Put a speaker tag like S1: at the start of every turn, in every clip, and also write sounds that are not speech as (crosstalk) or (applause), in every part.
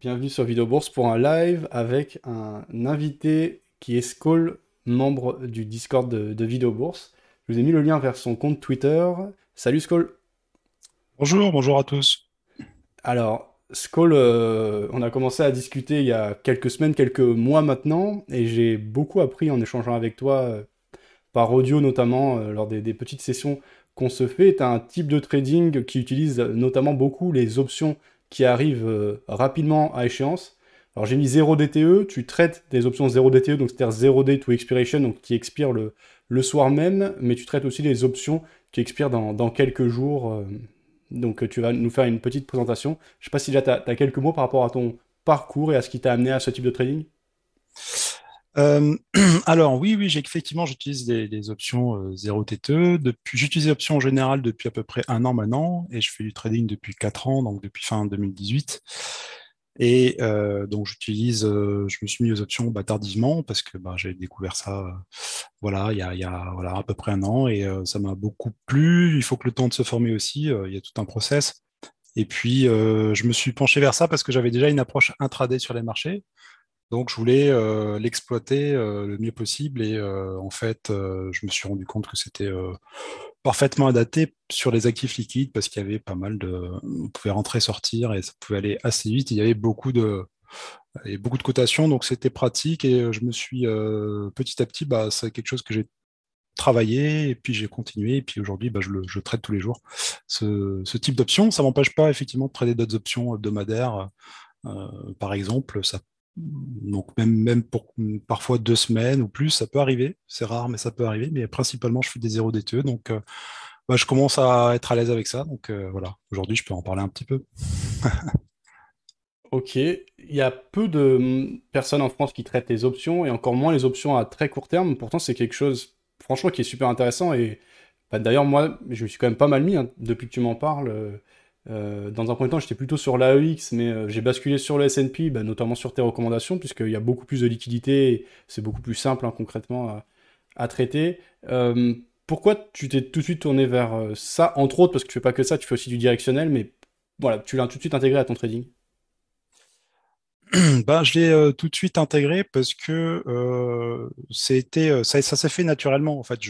S1: bienvenue sur Vidéo Bourse pour un live avec un invité qui est Skoll, membre du Discord de, de Vidéo Bourse. Je vous ai mis le lien vers son compte Twitter. Salut Skoll.
S2: Bonjour, bonjour à tous.
S1: Alors, Skoll, euh, on a commencé à discuter il y a quelques semaines, quelques mois maintenant, et j'ai beaucoup appris en échangeant avec toi, euh, par audio notamment, euh, lors des, des petites sessions qu'on se fait. Tu as un type de trading qui utilise notamment beaucoup les options qui arrivent euh, rapidement à échéance. Alors j'ai mis 0 DTE, tu traites des options 0 DTE, donc c'est-à-dire 0 day to expiration, donc qui expirent le, le soir même, mais tu traites aussi les options qui expirent dans, quelques jours. euh, donc tu vas nous faire une petite présentation. Je sais pas si déjà tu as, quelques mots par rapport à ton parcours et à ce qui t'a amené à ce type de trading.
S2: Euh, (clears throat) alors oui, oui, effectivement j'utilise des, des options euh, 0 TTE. J'utilise les options en général depuis à peu près un an maintenant, et je fais du trading depuis 4 ans, donc depuis fin 2018. Et euh, donc j'utilise, euh, je me suis mis aux options bah, tardivement parce que bah, j'ai découvert ça, voilà, il y a, à peu près un an, et ça m'a beaucoup plu. Il faut que le temps de se former aussi, il y a tout un process. Et puis je me suis penché vers ça parce que j'avais déjà une approche intraday sur les marchés. Donc, je voulais euh, l'exploiter euh, le mieux possible et euh, en fait, je me suis rendu compte que c'était parfaitement adapté sur les actifs liquides parce qu'il y avait pas mal de, on pouvait rentrer, sortir et ça pouvait aller assez vite. Il y avait beaucoup de, avait beaucoup de cotations, donc c'était pratique et je me suis petit à petit, bah, c'est quelque chose que j'ai travaillé et puis j'ai continué et puis aujourd'hui, bah, je le je traite tous les jours ce, ce type d'options. Ça m'empêche pas effectivement de trader d'autres options hebdomadaires. Par exemple, ça donc même, même pour parfois deux semaines ou plus, ça peut arriver. C'est rare, mais ça peut arriver. Mais principalement, je fais des 0 DTE. Donc, euh, bah, je commence à être à l'aise avec ça. Donc euh, voilà, aujourd'hui, je peux en parler un petit peu.
S1: Ok, il y a peu de hum, personnes en France qui traitent les options et encore moins les options à très court terme. Pourtant, c'est quelque chose, franchement, qui est super intéressant. Et bah, d'ailleurs, moi, je me suis quand même pas mal mis hein, depuis que tu m'en parles. Euh, dans un premier temps, j'étais plutôt sur l'AEX, mais euh, j'ai basculé sur le S&P, bah, notamment sur tes recommandations, puisqu'il y a beaucoup plus de liquidité c'est beaucoup plus simple hein, concrètement à, traiter. Euh, pourquoi tu t'es tout de suite tourné vers ça, entre autres, parce que tu fais pas que ça, tu fais aussi du directionnel, mais voilà, tu l'as tout de suite intégré à ton trading? (clears throat)
S2: Ben, je l'ai tout de suite intégré parce que c'était, ça, s'est fait naturellement. En fait,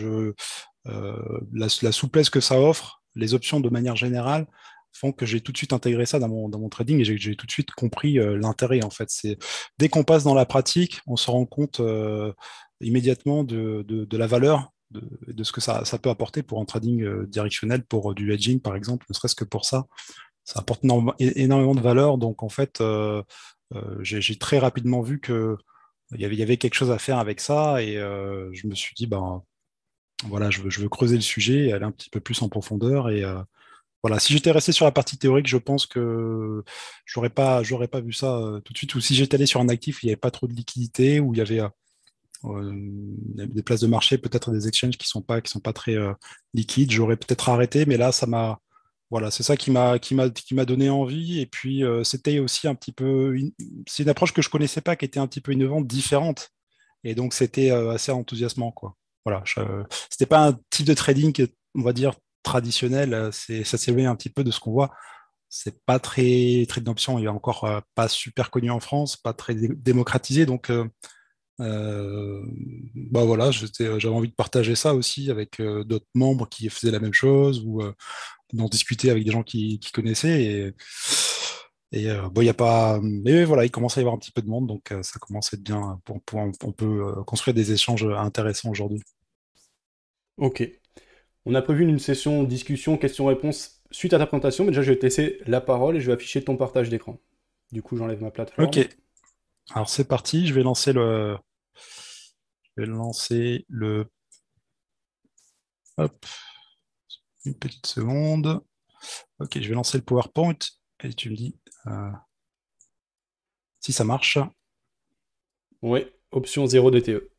S2: la souplesse que ça offre, les options de manière générale, font que j'ai tout de suite intégré ça dans mon, dans mon trading et j'ai tout de suite compris euh, l'intérêt. En fait, c'est dès qu'on passe dans la pratique, on se rend compte euh, immédiatement de, de, la valeur. De, de ce que ça, ça peut apporter pour un trading euh, directionnel, pour du hedging par exemple, ne serait-ce que pour ça, ça apporte énormément de valeur. Donc en fait, j'ai très rapidement vu que il y avait, y avait quelque chose à faire avec ça et je me suis dit, ben voilà, je veux, je veux creuser le sujet et aller un petit peu plus en profondeur. Et voilà, si j'étais resté sur la partie théorique, je pense que j'aurais pas, pas vu ça euh, tout de suite. Ou si j'étais allé sur un actif où il n'y avait pas trop de liquidité, où il y avait euh, euh, des places de marché, peut-être des exchanges qui sont pas, qui sont pas très liquides, j'aurais peut-être arrêté. Mais là, ça m'a voilà, c'est ça qui m'a donné envie. Et puis c'était aussi un petit peu, une- c'est une approche que je connaissais pas, qui était un petit peu innovante, différente. Et donc c'était assez enthousiasmant, quoi. Voilà, c'était pas un type de trading, on va dire traditionnel. euh, ça s'éloigne un petit peu de ce qu'on voit. C'est pas très très d'options. Il est encore euh, pas super connu en France, pas très dé- démocratisé. Donc euh, bah voilà, j'avais envie de partager ça aussi avec d'autres membres qui faisaient la même chose ou d'en discuter avec des gens qui, connaissaient. Et, bon, il a pas. Mais voilà, il commence à y avoir un petit peu de monde, donc ça commence à être bien. Pour, on peut construire des échanges intéressants aujourd'hui.
S1: Ok. On a prévu une session discussion, questions-réponses suite à ta présentation, mais déjà je vais te laisser la parole et je vais afficher ton partage d'écran. Du coup, j'enlève ma plateforme.
S2: Ok, alors c'est parti. Je vais lancer le. Je vais lancer le. Hop, une petite seconde. Ok, je vais lancer le PowerPoint et tu me dis euh, si ça marche.
S1: Oui, option 0 DTE.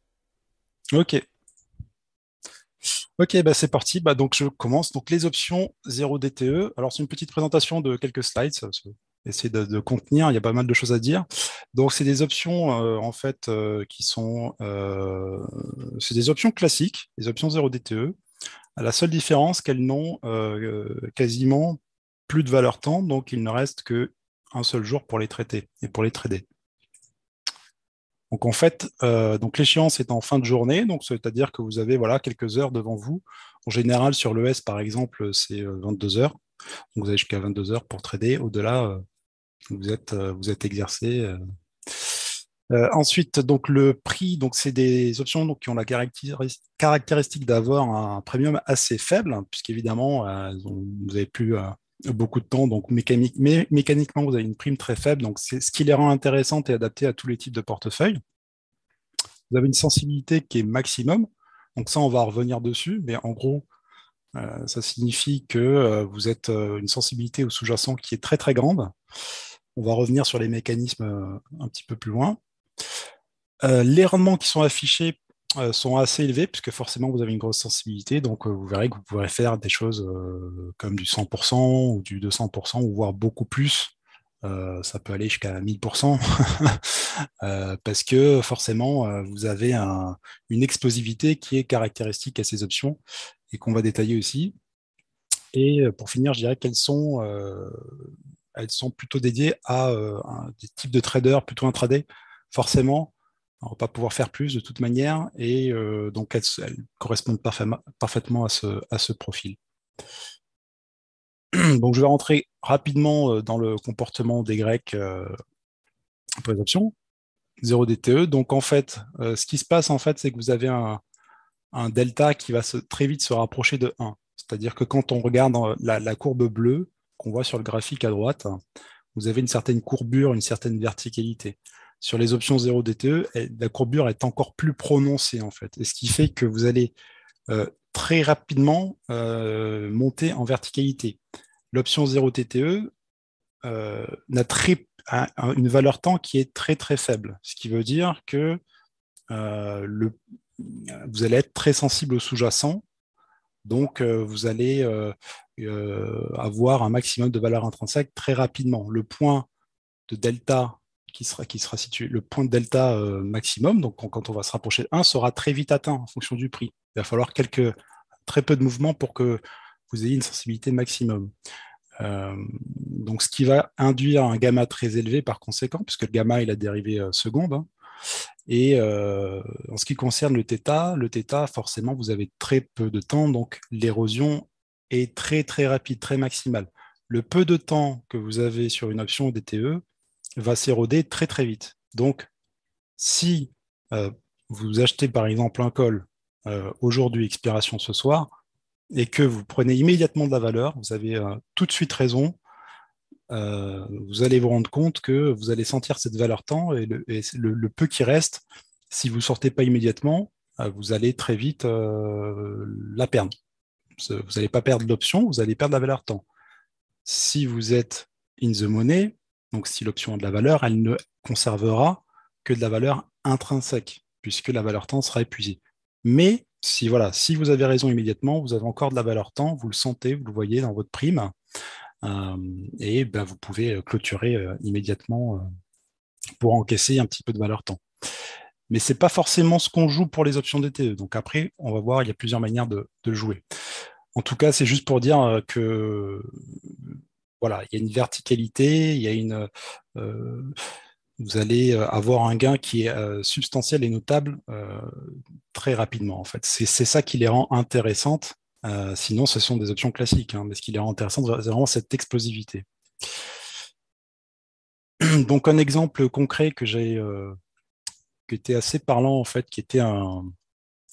S2: Ok. Ok, bah c'est parti. Bah donc je commence. Donc les options 0 DTE. Alors c'est une petite présentation de quelques slides. ça- Essayer de, contenir. Il y a pas mal de choses à dire. Donc c'est des options euh, en fait euh, qui sont euh, c'est des options classiques, les options 0 DTE. À la seule différence qu'elles n'ont quasiment plus de valeur temps. Donc il ne reste que un seul jour pour les traiter et pour les trader. Donc en fait, donc l'échéance est en fin de journée, donc c'est-à-dire que vous avez voilà quelques heures devant vous. En général, sur l'ES par exemple, c'est 22 heures. Donc vous avez jusqu'à 22 heures pour trader. Au-delà, vous êtes vous êtes exercé euh, ensuite, donc le prix, donc c'est des options qui ont la caractéristique d'avoir un premium assez faible, puisqu'évidemment, euh, vous n'avez plus euh, beaucoup de temps, donc mécaniquement, vous avez une prime très faible, donc c'est ce qui les rend intéressantes et adaptées à tous les types de portefeuilles. Vous avez une sensibilité qui est maximum, donc ça, on va revenir dessus, mais en gros, ça signifie que vous êtes une sensibilité au sous-jacent qui est très très grande. On va revenir sur les mécanismes un petit peu plus loin. Euh, les rendements qui sont affichés euh, sont assez élevés, puisque forcément vous avez une grosse sensibilité, donc euh, vous verrez que vous pourrez faire des choses comme du 100% ou du 200%, ou voire beaucoup plus. ça peut aller jusqu'à 1000%, (laughs) parce que forcément vous avez une explosivité qui est caractéristique à ces options et qu'on va détailler aussi. Et pour finir, je dirais qu'elles sont, elles sont plutôt dédiées à des types de traders plutôt intraday forcément, on va pas pouvoir faire plus de toute manière, et euh, donc elles, correspondent parfaitement, à, ce, profil. (clears throat) Donc je vais rentrer rapidement euh, dans le comportement des Grecs euh, pour les options. 0 DTE. Donc en fait, ce qui se passe en fait, c'est que vous avez un, delta qui va très vite se rapprocher de 1. C'est-à-dire que quand on regarde la courbe bleue qu'on voit sur le graphique à droite, vous avez une certaine courbure, une certaine verticalité. Sur les options 0 DTE, la courbure est encore plus prononcée en fait. Et ce qui fait que vous allez euh, très rapidement euh, monter en verticalité. L'option 0 TTE euh, n'a une valeur temps qui est très très faible, ce qui veut dire que vous allez être très sensible au sous-jacent, donc vous allez avoir un maximum de valeur intrinsèque très rapidement. Le point de delta qui sera, qui sera situé, le point de delta euh, maximum, donc quand, on va se rapprocher de 1, sera très vite atteint en fonction du prix. Il va falloir quelques, très peu de mouvements pour que vous ayez une sensibilité maximum. Euh, donc, ce qui va induire un gamma très élevé par conséquent, puisque le gamma est la dérivée euh, seconde. Hein. Et en ce qui concerne le θ, le θ, forcément, vous avez très peu de temps, donc l'érosion est très très rapide, très maximale. Le peu de temps que vous avez sur une option DTE va s'éroder très très vite. Donc, si euh, vous achetez par exemple un col euh, aujourd'hui, expiration ce soir, et que vous prenez immédiatement de la valeur, vous avez euh, tout de suite raison, vous allez vous rendre compte que vous allez sentir cette valeur temps et le, peu qui reste, si vous ne sortez pas immédiatement, vous allez très vite la perdre. Vous n'allez pas perdre l'option, vous allez perdre la valeur temps. Si vous êtes in the money, donc si l'option a de la valeur, elle ne conservera que de la valeur intrinsèque, puisque la valeur temps sera épuisée. Mais si, voilà, si vous avez raison immédiatement, vous avez encore de la valeur temps, vous le sentez, vous le voyez dans votre prime, euh, et ben, vous pouvez euh, clôturer euh, immédiatement pour encaisser un petit peu de valeur temps. Mais ce n'est pas forcément ce qu'on joue pour les options DTE. Donc après, on va voir, il y a plusieurs manières de, de jouer. En tout cas, c'est juste pour dire que voilà, il y a une verticalité, il y a une, euh, vous allez euh, avoir un gain qui est euh, substantiel et notable très rapidement. En fait, c'est ça qui les rend intéressantes. sinon, ce sont des options classiques. Hein, mais ce qui les rend intéressantes, c'est vraiment cette explosivité. (clears throat) Donc, un exemple concret que j'ai, qui était assez parlant en fait, qui était un,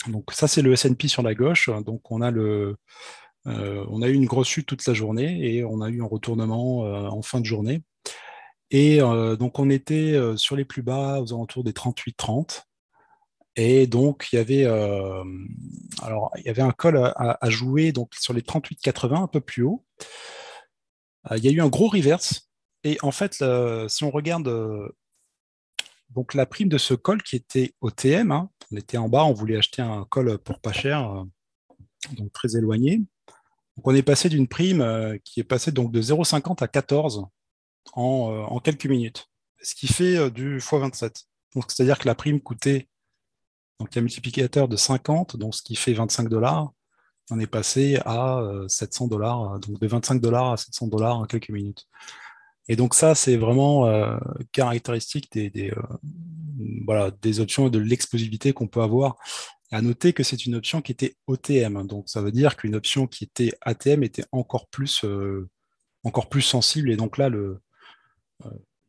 S2: donc ça c'est le S&P sur la gauche. Donc on a le on a eu une grosse chute toute la journée et on a eu un retournement euh, en fin de journée. Et euh, donc on était sur les plus bas aux alentours des 38-30. Et donc il y avait un col à, jouer donc sur les 38-80 un peu plus haut. il y a eu un gros reverse. Et en fait, si on regarde donc la prime de ce col qui était au TM, hein, on était en bas, on voulait acheter un col pour pas cher, donc très éloigné on est passé d'une prime euh, qui est passée donc de 0,50 à 14 euh, en, quelques minutes, ce qui fait euh, du x27. c'est-à-dire que la prime coûtait donc un multiplicateur de 50, donc ce qui fait 25 dollars. On est passé à 700 dollars, donc de 25 dollars à 700 dollars en quelques minutes. Et donc ça, c'est vraiment caractéristique des, options de l'explosivité qu'on peut avoir. À noter que c'est une option qui était OTM, donc ça veut dire qu'une option qui était ATM était encore plus, encore plus sensible, et donc là, le,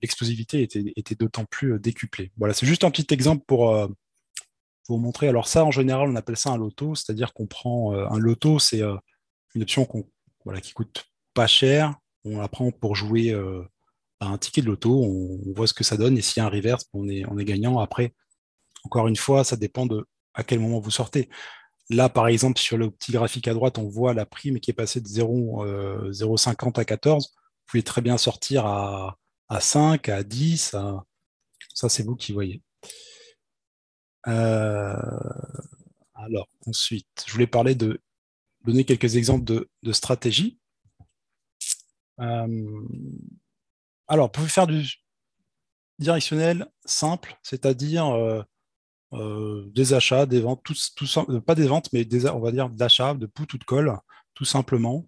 S2: l'explosivité était, d'autant plus décuplée. Voilà, c'est juste un petit exemple pour, vous montrer. Alors ça, en général, on appelle ça un loto, c'est-à-dire qu'on prend un loto, c'est une option voilà, qui coûte pas cher. On la prend pour jouer un ticket de loto, on, voit ce que ça donne, et s'il y a un reverse, on est gagnant. Après, encore une fois, ça dépend de à quel moment vous sortez. Là, par exemple, sur le petit graphique à droite, on voit la prime qui est passée de 0,50 à 14. Vous pouvez très bien sortir à, à 5, à 10. Ça, c'est vous qui voyez. Euh, alors, ensuite, je voulais parler de donner quelques exemples de, de stratégies. Euh, alors, vous pouvez faire du directionnel simple, c'est-à-dire euh, des achats, des ventes, tout, pas des ventes, mais des, on va dire d'achat, de put ou de colle, tout simplement.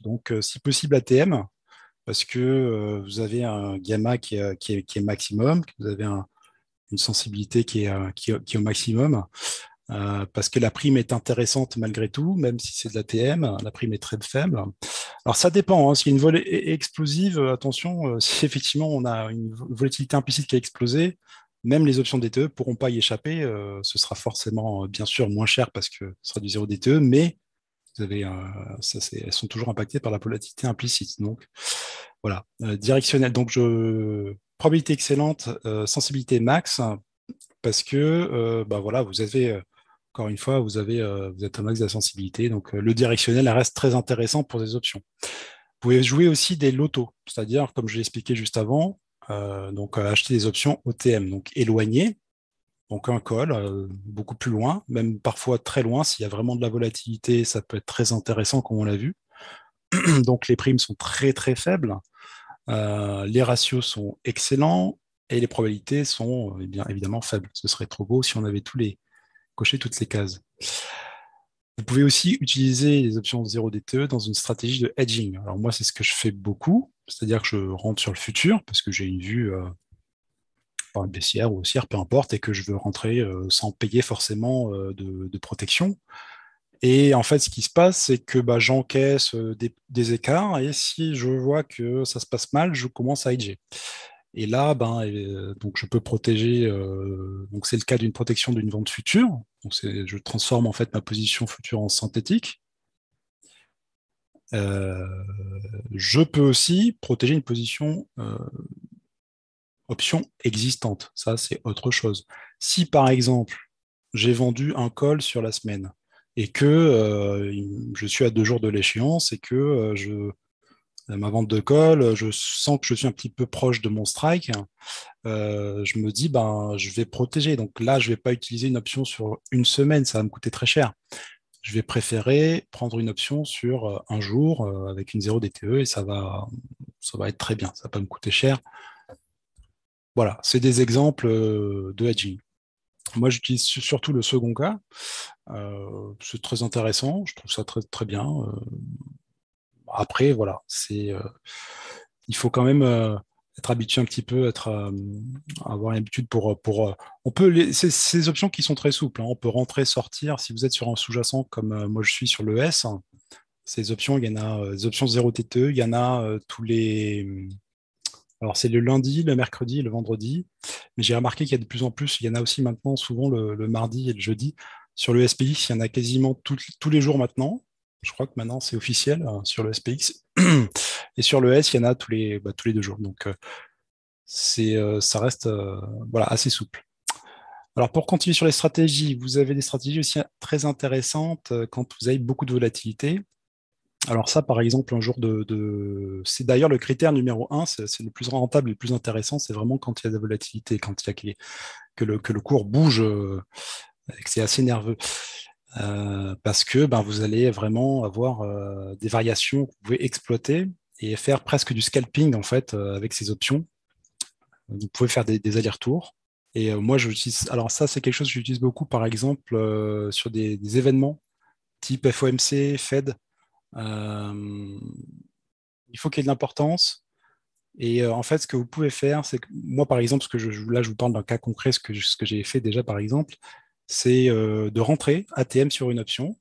S2: Donc, si possible, ATM, parce que vous avez un gamma qui est, maximum, vous avez une sensibilité qui est, au maximum. Euh, parce que la prime est intéressante malgré tout, même si c'est de l'ATM, la prime est très faible. Alors ça dépend, hein. s'il y a une volée explosive, attention, euh, (laughs) si effectivement on a une volatilité implicite qui a explosé, même les options DTE ne pourront pas y échapper, euh, ce sera forcément bien sûr moins cher parce que ce sera du zéro DTE, mais vous avez, ça, elles sont toujours impactées par la volatilité implicite. Donc voilà, directionnel. Donc je probabilité excellente, sensibilité max, parce que bah voilà, vous avez encore une fois, vous, avez, euh, vous êtes un max de la sensibilité. Donc, euh, le directionnel reste très intéressant pour des options. Vous pouvez jouer aussi des lotos, c'est-à-dire, comme je l'ai expliqué juste avant, euh, donc acheter des options OTM, donc éloignées, donc un call, beaucoup plus loin, même parfois très loin. S'il y a vraiment de la volatilité, ça peut être très intéressant, comme on l'a vu. (clears throat) donc, les primes sont très, très faibles. les ratios sont excellents et les probabilités sont eh bien évidemment faibles. Ce serait trop beau si on avait tous les, cocher toutes ces cases. Vous pouvez aussi utiliser les options 0 DTE dans une stratégie de hedging. Alors moi, c'est ce que je fais beaucoup, c'est-à-dire que je rentre sur le futur parce que j'ai une vue euh, par une baissière ou haussière, peu importe, et que je veux rentrer euh, sans payer forcément euh, de, protection. Et en fait, ce qui se passe, c'est que bah, j'encaisse des, écarts, et si je vois que ça se passe mal, je commence à hedger. Et là, ben, euh, donc je peux protéger. Euh, donc c'est le cas d'une protection d'une vente future. Donc je transforme en fait ma position future en synthétique. Euh, je peux aussi protéger une position option existante. Ça, c'est autre chose. Si par exemple, j'ai vendu un call sur la semaine et que je suis à deux jours de l'échéance et que je ma vente de call, je sens que je suis un petit peu proche de mon strike, euh, je me dis, ben, je vais protéger. Donc là, je ne vais pas utiliser une option sur une semaine, ça va me coûter très cher. Je vais préférer prendre une option sur euh, un jour avec une 0 DTE et ça va, ça va être très bien, ça ne va pas me coûter cher. Voilà, c'est des exemples de hedging. Moi, j'utilise surtout le second cas. c'est très intéressant, je trouve ça très, très bien. Après, voilà, c'est, euh, il faut quand même euh, être habitué un petit peu, être, euh, avoir l'habitude pour, pour on peut ces options qui sont très souples. Hein. on peut rentrer, sortir. Si vous êtes sur un sous-jacent comme moi je suis sur le S, ces options, il y en a des options 0 TTE, il y en a tous les. Alors c'est le lundi, le mercredi, le vendredi, mais j'ai remarqué qu'il y a de plus en plus, il y en a aussi maintenant souvent le, mardi et le jeudi. Sur le SPX, il y en a quasiment tous les jours maintenant. Je crois que maintenant c'est officiel hein, sur le SPX. (clears throat) Et sur le S, il y en a tous les, bah, tous les deux jours. Donc euh, euh, ça reste euh, voilà, assez souple. Alors pour continuer sur les stratégies, vous avez des stratégies aussi très intéressantes quand vous avez beaucoup de volatilité. Alors ça, par exemple, un jour de... C'est d'ailleurs le critère numéro un, c'est le plus rentable et le plus intéressant, c'est vraiment quand il y a de la volatilité, quand il y a que le, que le cours bouge, et que c'est assez nerveux. Euh, parce que ben, vous allez vraiment avoir euh, des variations que vous pouvez exploiter et faire presque du scalping en fait euh, avec ces options. Vous pouvez faire des, allers-retours. Et moi, j'utilise. Alors ça, c'est quelque chose que j'utilise beaucoup, par exemple, sur des, événements type FOMC, Fed. il faut qu'il y ait de l'importance. Et en fait, ce que vous pouvez faire, c'est que moi, par exemple, ce que là, je vous parle d'un cas concret, ce que j'ai fait déjà, par exemple, c'est de rentrer ATM sur une option.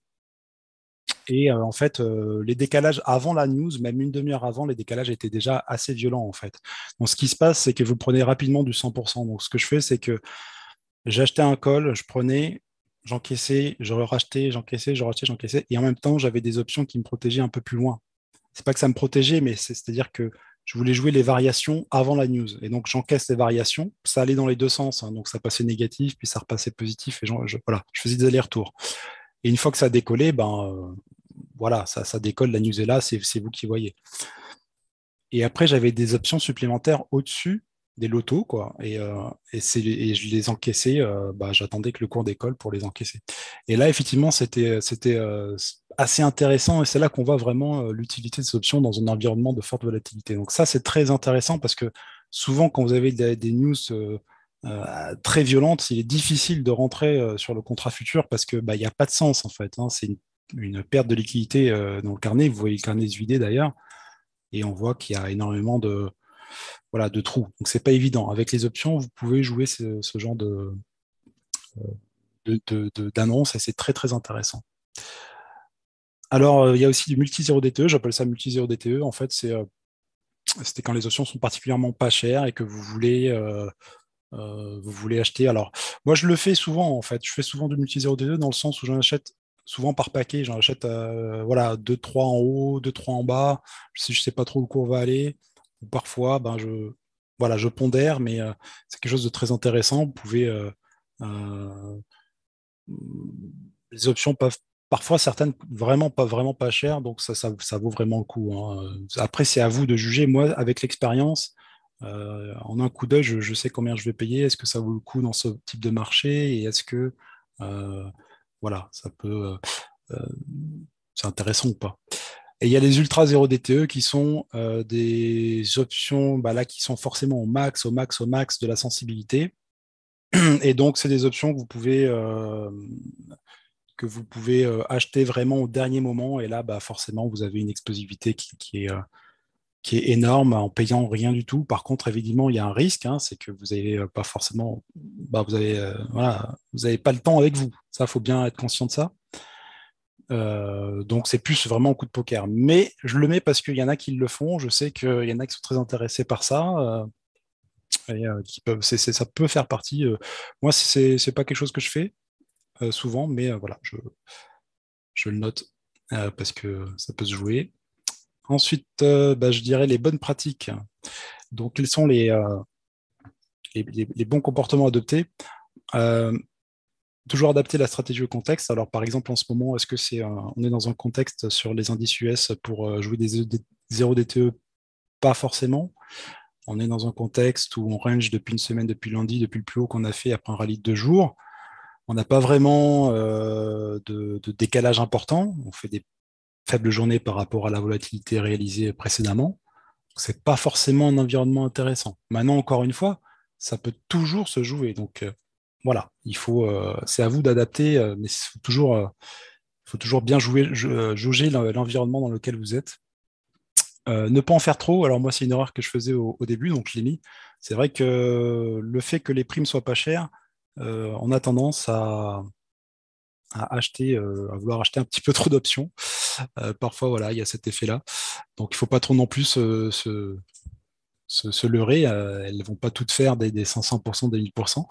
S2: Et en fait, les décalages avant la news, même une demi-heure avant, les décalages étaient déjà assez violents, en fait. Donc, ce qui se passe, c'est que vous prenez rapidement du 100%. Donc, ce que je fais, c'est que j'achetais un call, je prenais, j'encaissais, je rachetais, j'encaissais, je rachetais, j'encaissais. Et en même temps, j'avais des options qui me protégeaient un peu plus loin. C'est pas que ça me protégeait, mais c'est-à-dire que je voulais jouer les variations avant la news. Et donc, j'encaisse les variations. Ça allait dans les deux sens. Hein. Donc, ça passait négatif, puis ça repassait positif. Et je, voilà, je faisais des allers-retours. Et une fois que ça a décollé, ben, euh, voilà, ça, ça décolle, la news est là, c'est vous qui voyez. Et après, j'avais des options supplémentaires au-dessus des lotos, quoi. Et, euh, et, je les encaissais, euh, bah, j'attendais que le cours décolle pour les encaisser. Et là, effectivement, c'était euh, assez intéressant et c'est là qu'on voit vraiment l'utilité de ces options dans un environnement de forte volatilité. Donc ça, c'est très intéressant parce que souvent, quand vous avez des, news très violentes, il est difficile de rentrer sur le contrat futur parce qu'il bah, n'y a pas de sens, en fait. Hein. C'est une, une, perte de liquidité dans le carnet. Vous voyez le carnet se vider, d'ailleurs. Et on voit qu'il y a énormément de, voilà, de trous. Donc c'est pas évident. Avec les options, vous pouvez jouer ce, genre de, d'annonce et c'est très très intéressant. Alors, euh, il y a aussi du multi-zéro DTE, j'appelle ça multi-zéro DTE. En fait, c'est euh, c'était quand les options sont particulièrement pas chères et que vous voulez, euh, vous voulez acheter. Alors, moi, je le fais souvent, en fait. Je fais souvent du multi-zéro DTE dans le sens où j'en achète souvent par paquet. J'en achète voilà, 2-3 en haut, 2-3 en bas. Si je sais pas trop où le cours va aller, parfois, ben, je, voilà, je pondère, mais euh, c'est quelque chose de très intéressant. Vous pouvez. Euh, euh, les options peuvent parfois certaines vraiment pas vraiment pas chères, donc ça, ça, vaut vraiment le coup. Hein. Après, c'est à vous de juger. Moi, avec l'expérience, en un coup d'œil, je, sais combien je vais payer. Est-ce que ça vaut le coup dans ce type de marché? Et est-ce que voilà, ça peut c'est intéressant ou pas? Et il y a les Ultra 0 DTE qui sont euh, des options bah, là, qui sont forcément au max, au max, au max de la sensibilité. (clears throat) Et donc, c'est des options que vous pouvez, euh, que vous pouvez euh, acheter vraiment au dernier moment. Et là, bah, forcément, vous avez une explosivité qui, est, qui est énorme en payant rien du tout. Par contre, évidemment, il y a un risque, hein, c'est que vous n'avez pas forcément, bah, vous n'avez pas le temps avec vous. Ça, faut bien être conscient de ça. Euh, donc c'est plus vraiment un coup de poker. Mais je le mets parce qu'il y en a qui le font. Je sais qu'il y en a qui sont très intéressés par ça. Euh, euh, ça peut faire partie. moi, c'est pas quelque chose que je fais souvent, mais voilà, je, le note parce que ça peut se jouer. Ensuite, bah, je dirais les bonnes pratiques. Donc, quels sont les bons comportements adoptés toujours adapter la stratégie au contexte. Alors, par exemple, en ce moment, est-ce que c'est on est dans un contexte sur les indices US pour euh, jouer des, 0 DTE Pas forcément. On est dans un contexte où on range depuis une semaine, depuis lundi, depuis le plus haut qu'on a fait après un rallye de deux jours. On n'a pas vraiment euh, de, décalage important. On fait des faibles journées par rapport à la volatilité réalisée précédemment. Ce n'est pas forcément un environnement intéressant. Maintenant, encore une fois, ça peut toujours se jouer. Donc, euh, voilà, il faut, euh, c'est à vous d'adapter, euh, mais il faut toujours, euh, bien jouer, jauger l'environnement dans lequel vous êtes. ne pas en faire trop. Alors moi, c'est une erreur que je faisais au, début, donc je l'ai mis. C'est vrai que le fait que les primes soient pas chères, on a tendance à, acheter, à vouloir acheter un petit peu trop d'options. parfois, voilà, il y a cet effet-là. Donc, il ne faut pas trop non plus se, se, leurrer. Euh, elles ne vont pas toutes faire des, 500%, des 1000%.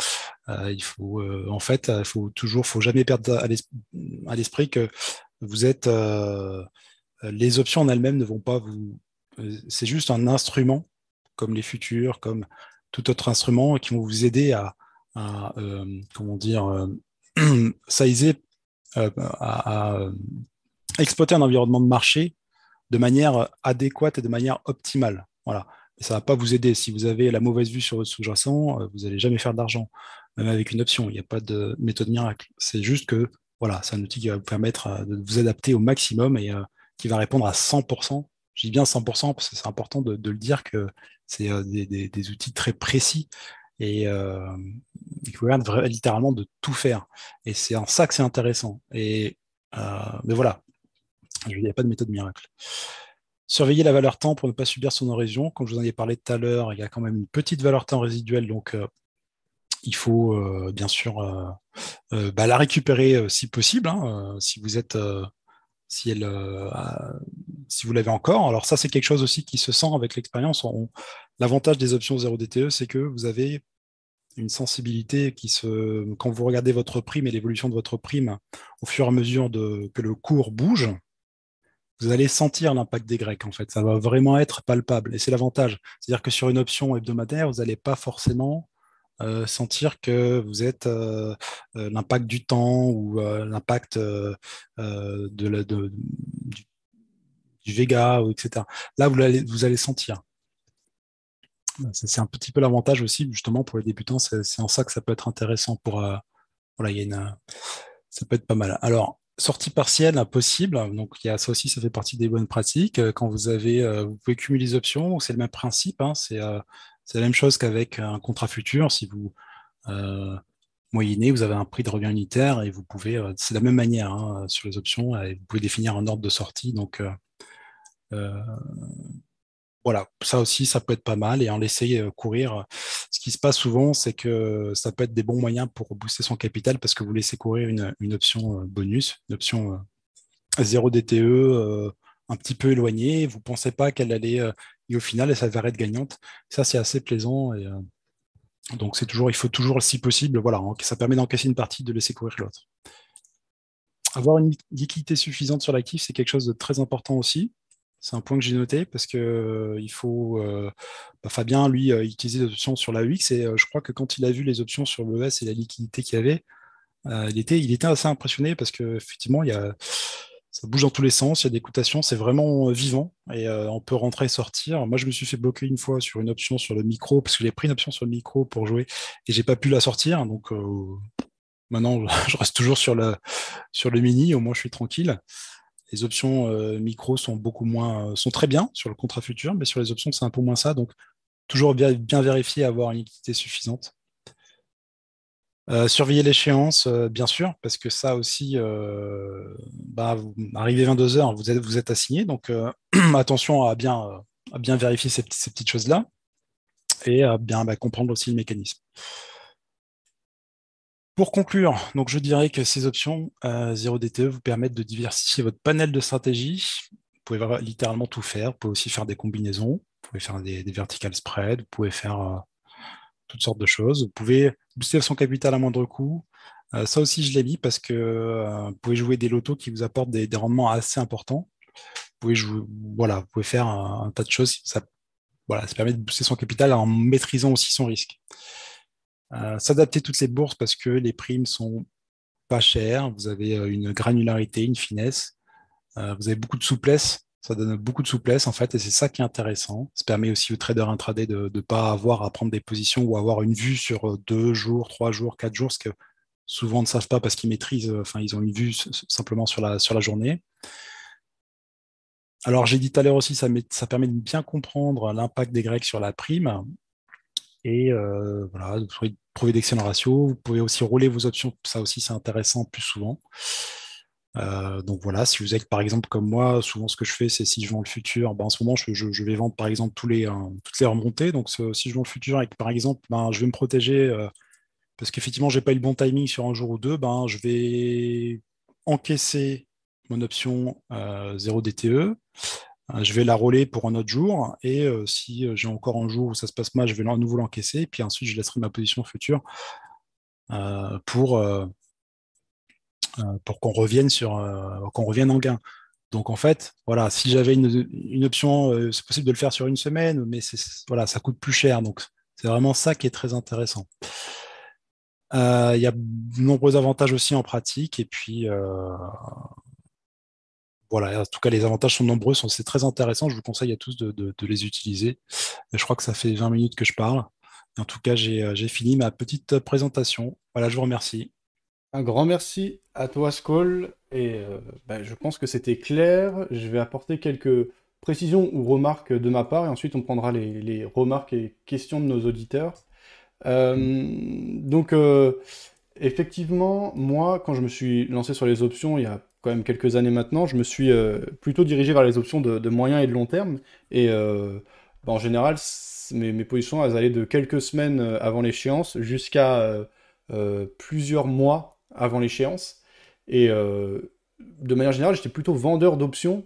S2: Euh, il faut, euh, en fait, il faut toujours, faut jamais perdre à l'esprit que vous êtes, les options en elles-mêmes ne vont pas vous, c'est juste un instrument comme les futurs, comme tout autre instrument qui vont vous aider à, comment dire, (clears throat) sizer, à, exploiter un environnement de marché de manière adéquate et de manière optimale. Voilà ça ne va pas vous aider. Si vous avez la mauvaise vue sur votre sous-jacent, euh, vous n'allez jamais faire d'argent, même avec une option. Il n'y a pas de méthode miracle. C'est juste que voilà, c'est un outil qui va vous permettre euh, de vous adapter au maximum et euh, qui va répondre à 100%. Je dis bien 100% parce que c'est important de, le dire que c'est des, outils très précis et il faut littéralement de tout faire. Et c'est en ça que c'est intéressant. Et, mais voilà, il n'y a pas de méthode miracle. Surveiller la valeur temps pour ne pas subir son érosion. Comme je vous en ai parlé tout à l'heure, il y a quand même une petite valeur temps résiduelle, donc il faut bien sûr bah, la récupérer si possible. Hein, si vous êtes si, elle, vous l'avez encore. Alors ça, c'est quelque chose aussi qui se sent avec l'expérience. L'avantage des options 0 DTE, c'est que vous avez une sensibilité qui se... Quand vous regardez votre prime et l'évolution de votre prime au fur et à mesure que le cours bouge, vous allez sentir l'impact des Grecs, en fait. Ça va vraiment être palpable. Et c'est l'avantage. C'est-à-dire que sur une option hebdomadaire, vous n'allez pas forcément euh, sentir que vous êtes euh, euh, l'impact du temps ou l'impact de, du, Vega, etc. Là, vous allez, vous allez sentir. C'est un petit peu l'avantage aussi, justement, pour les débutants. C'est en ça que ça peut être intéressant pour. voilà, il y ça peut être pas mal. Alors, sortie partielle impossible. Donc, il y a ça aussi, ça fait partie des bonnes pratiques. Quand vous avez, vous pouvez cumuler les options, c'est le même principe. Hein, c'est c'est la même chose qu'avec un contrat futur. Si vous euh, vous avez un prix de revient unitaire et vous pouvez, euh, c'est la même manière hein, sur les options, et vous pouvez définir un ordre de sortie. Donc euh, voilà, ça aussi, ça peut être pas mal et en laisser courir. Ce qui se passe souvent, c'est que ça peut être des bons moyens pour booster son capital parce que vous laissez courir une, option bonus, une option 0 DTE un petit peu éloignée. Vous ne pensez pas qu'elle allait et au final, elle s'avère être gagnante. Ça, c'est assez plaisant. Et, euh, donc, c'est toujours, il faut toujours, si possible, voilà, ça permet d'encaisser une partie, de laisser courir l'autre. Avoir une liquidité suffisante sur l'actif, c'est quelque chose de très important aussi. C'est un point que j'ai noté parce que euh, il faut. Euh, bah, Fabien, lui, utiliser des options sur la UX et je crois que quand il a vu les options sur l'ES et la liquidité qu'il y avait, il, était, assez impressionné parce qu'effectivement, a ça bouge dans tous les sens, il y a des cotations, c'est vraiment euh, vivant et euh, on peut rentrer et sortir. Moi, je me suis fait bloquer une fois sur une option sur le micro parce que j'ai pris une option sur le micro pour jouer et j'ai pas pu la sortir. Donc euh, maintenant, (laughs) je reste toujours sur sur le mini, au moins je suis tranquille. Les options micro sont beaucoup moins, sont très bien sur le contrat futur, mais sur les options, c'est un peu moins ça. Donc toujours bien, vérifier, avoir une liquidité suffisante. Euh, surveiller l'échéance, euh, bien sûr, parce que ça aussi, euh, bah, arrivez 22h, vous êtes, assigné, donc (clears throat) attention à bien, à bien vérifier ces, petites choses-là et à bien bah, comprendre aussi le mécanisme. Pour conclure, donc je dirais que ces options 0 DTE vous permettent de diversifier votre panel de stratégies. Vous pouvez littéralement tout faire. Vous pouvez aussi faire des combinaisons. Vous pouvez faire des, vertical spread. Vous pouvez faire toutes sortes de choses. Vous pouvez booster son capital à moindre coût. Euh, ça aussi, je l'ai mis parce que euh, vous pouvez jouer des lotos qui vous apportent des, rendements assez importants. Vous pouvez, jouer, voilà, vous pouvez faire un, tas de choses. Ça, voilà, ça permet de booster son capital en maîtrisant aussi son risque. Euh, s'adapter toutes les bourses parce que les primes sont pas chères. Vous avez une granularité, une finesse. vous avez beaucoup de souplesse ça donne beaucoup de souplesse en fait, et c'est ça qui est intéressant. Ça permet aussi aux traders intraday de ne pas avoir à prendre des positions ou avoir une vue sur euh, deux jours, trois jours, quatre jours, ce que souvent ne savent pas parce qu'ils maîtrisent, euh, enfin ils ont une vue simplement sur la, journée. Alors j'ai dit tout à l'heure aussi, ça, permet de bien comprendre l'impact des Grecs sur la prime. Et euh, voilà, vous pouvez trouver d'excellents ratios. Vous pouvez aussi rouler vos options, ça aussi c'est intéressant plus souvent. Euh, donc voilà, si vous êtes par exemple comme moi, souvent ce que je fais, c'est si je vends le futur, ben, en ce moment je, vais vendre par exemple tous les, euh, toutes les remontées. Donc si je vends le futur et que par exemple ben, je vais me protéger parce qu'effectivement j'ai pas eu le bon timing sur un jour ou deux, ben, je vais encaisser mon option 0 DTE. Je vais la rouler pour un autre jour et si j'ai encore un jour où ça se passe mal, je vais à nouveau l'encaisser. Puis ensuite, je laisserai ma position future pour, euh, pour qu'on revienne euh, revienne en gain. Donc en fait, voilà, si j'avais une, option, euh, c'est possible de le faire sur une semaine, mais voilà, ça coûte plus cher. Donc c'est vraiment ça qui est très intéressant. Il y a de nombreux avantages aussi en pratique, et puis voilà, en tout cas les avantages sont nombreux, c'est très intéressant. Je vous conseille à tous de, les utiliser. je crois que ça fait 20 minutes que je parle. En tout cas, j'ai fini ma petite présentation. Voilà, je vous remercie.
S1: Un grand merci à toi, Skoll. Et euh, bah, je pense que c'était clair. Je vais apporter quelques précisions ou remarques de ma part, et ensuite on prendra les, remarques et questions de nos auditeurs. Euh, donc, euh, effectivement, moi, quand je me suis lancé sur les options il y a quand même quelques années maintenant, je me suis plutôt dirigé vers les options de, moyen et de long terme. Et bah, en général, mes, positions, elles allaient de quelques semaines avant l'échéance jusqu'à plusieurs mois avant l'échéance. Et de manière générale, j'étais plutôt vendeur d'options.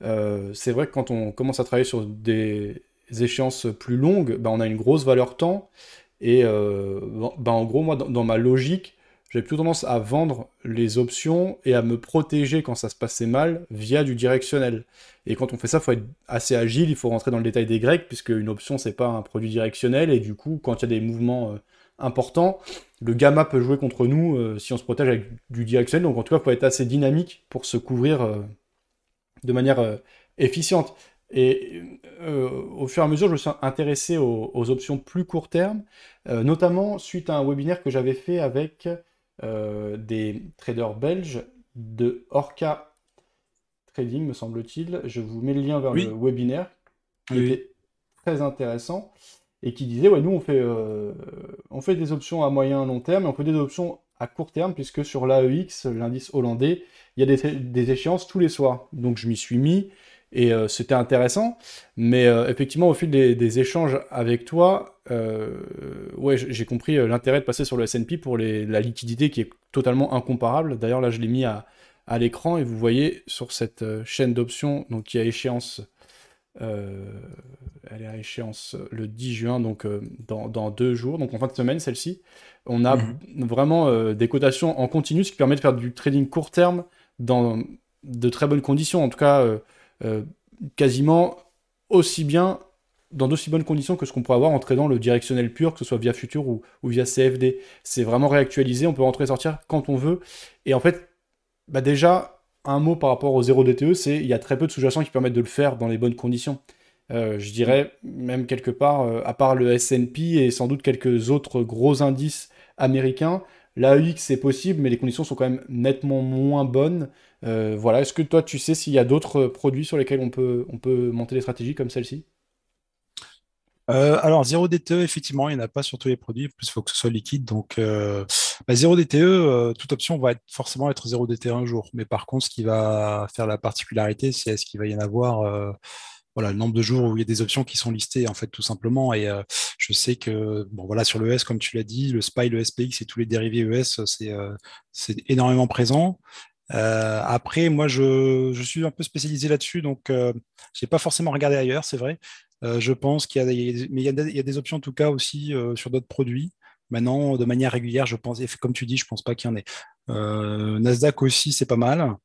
S1: c'est vrai que quand on commence à travailler sur des échéances plus longues, bah, on a une grosse valeur temps. Et bah, en gros, moi, dans ma logique, j'avais plutôt tendance à vendre les options et à me protéger quand ça se passait mal via du directionnel. Et quand on fait ça, il faut être assez agile, il faut rentrer dans le détail des grecs, puisque une option, c'est pas un produit directionnel, et du coup, quand il y a des mouvements euh, importants, le gamma peut jouer contre nous euh, si on se protège avec du directionnel. Donc en tout cas, il faut être assez dynamique pour se couvrir euh, de manière efficiente. Et au fur et à mesure, je me suis intéressé aux, aux options plus court terme, notamment suite à un webinaire que j'avais fait avec euh, des traders belges de Orca Trading, me semble-t-il. Je vous mets le lien vers le webinaire, qui était très intéressant, et qui disait, ouais, nous, on fait, euh, on fait des options à moyen long terme, et on fait des options à court terme, puisque sur l'AEX, l'indice hollandais, il y a des, des échéances tous les soirs. Donc je m'y suis mis, et euh, c'était intéressant. Mais euh, effectivement, au fil des, échanges avec toi, euh, ouais, j'ai compris l'intérêt de passer sur le S&P pour la liquidité qui est totalement incomparable. D'ailleurs, là, je l'ai mis à, l'écran et vous voyez sur cette chaîne d'options, donc qui a échéance, elle est à échéance le 10 juin, donc dans, deux jours, donc en fin de semaine, celle-ci. On a mhm. vraiment des cotations en continu, ce qui permet de faire du trading court terme dans de très bonnes conditions. En tout cas, euh, quasiment aussi bien dans d'aussi bonnes conditions que ce qu'on pourrait avoir en tradant le directionnel pur, que ce soit via Future ou, via CFD. C'est vraiment réactualisé, on peut rentrer et sortir quand on veut. Et en fait, bah déjà, un mot par rapport au 0 DTE, c'est il y a très peu de sous-jacents qui permettent de le faire dans les bonnes conditions. Euh, je dirais même quelque part, euh, à part le S&P et sans doute quelques autres gros indices américains, L'AEX c'est possible, mais les conditions sont quand même nettement moins bonnes. Euh, voilà, est-ce que toi tu sais s'il y a d'autres produits sur lesquels on peut, on peut monter des stratégies comme celle-ci?
S2: Euh, alors, 0 DTE, effectivement, il n'y en a pas sur tous les produits. plus, il faut que ce soit liquide. Donc, euh, bah, 0 DTE, toute option va forcément être 0 DTE un jour. Mais par contre, ce qui va faire la particularité, c'est est-ce qu'il va y en avoir voilà, le nombre de jours où il y a des options qui sont listées, en fait, tout simplement. Et euh, je sais que, bon, voilà, sur le comme tu l'as dit, le SPY, le SPX et tous les dérivés ES, euh, c'est énormément présent. Euh, après, moi, je, je, suis un peu spécialisé là-dessus, donc je n'ai pas forcément regardé ailleurs, c'est vrai. je pense qu'il y a, des, mais il y, a des options en tout cas aussi sur d'autres produits. Maintenant, de manière régulière, je pense, et comme tu dis, je pense pas qu'il y en ait. Nasdaq aussi, c'est pas mal.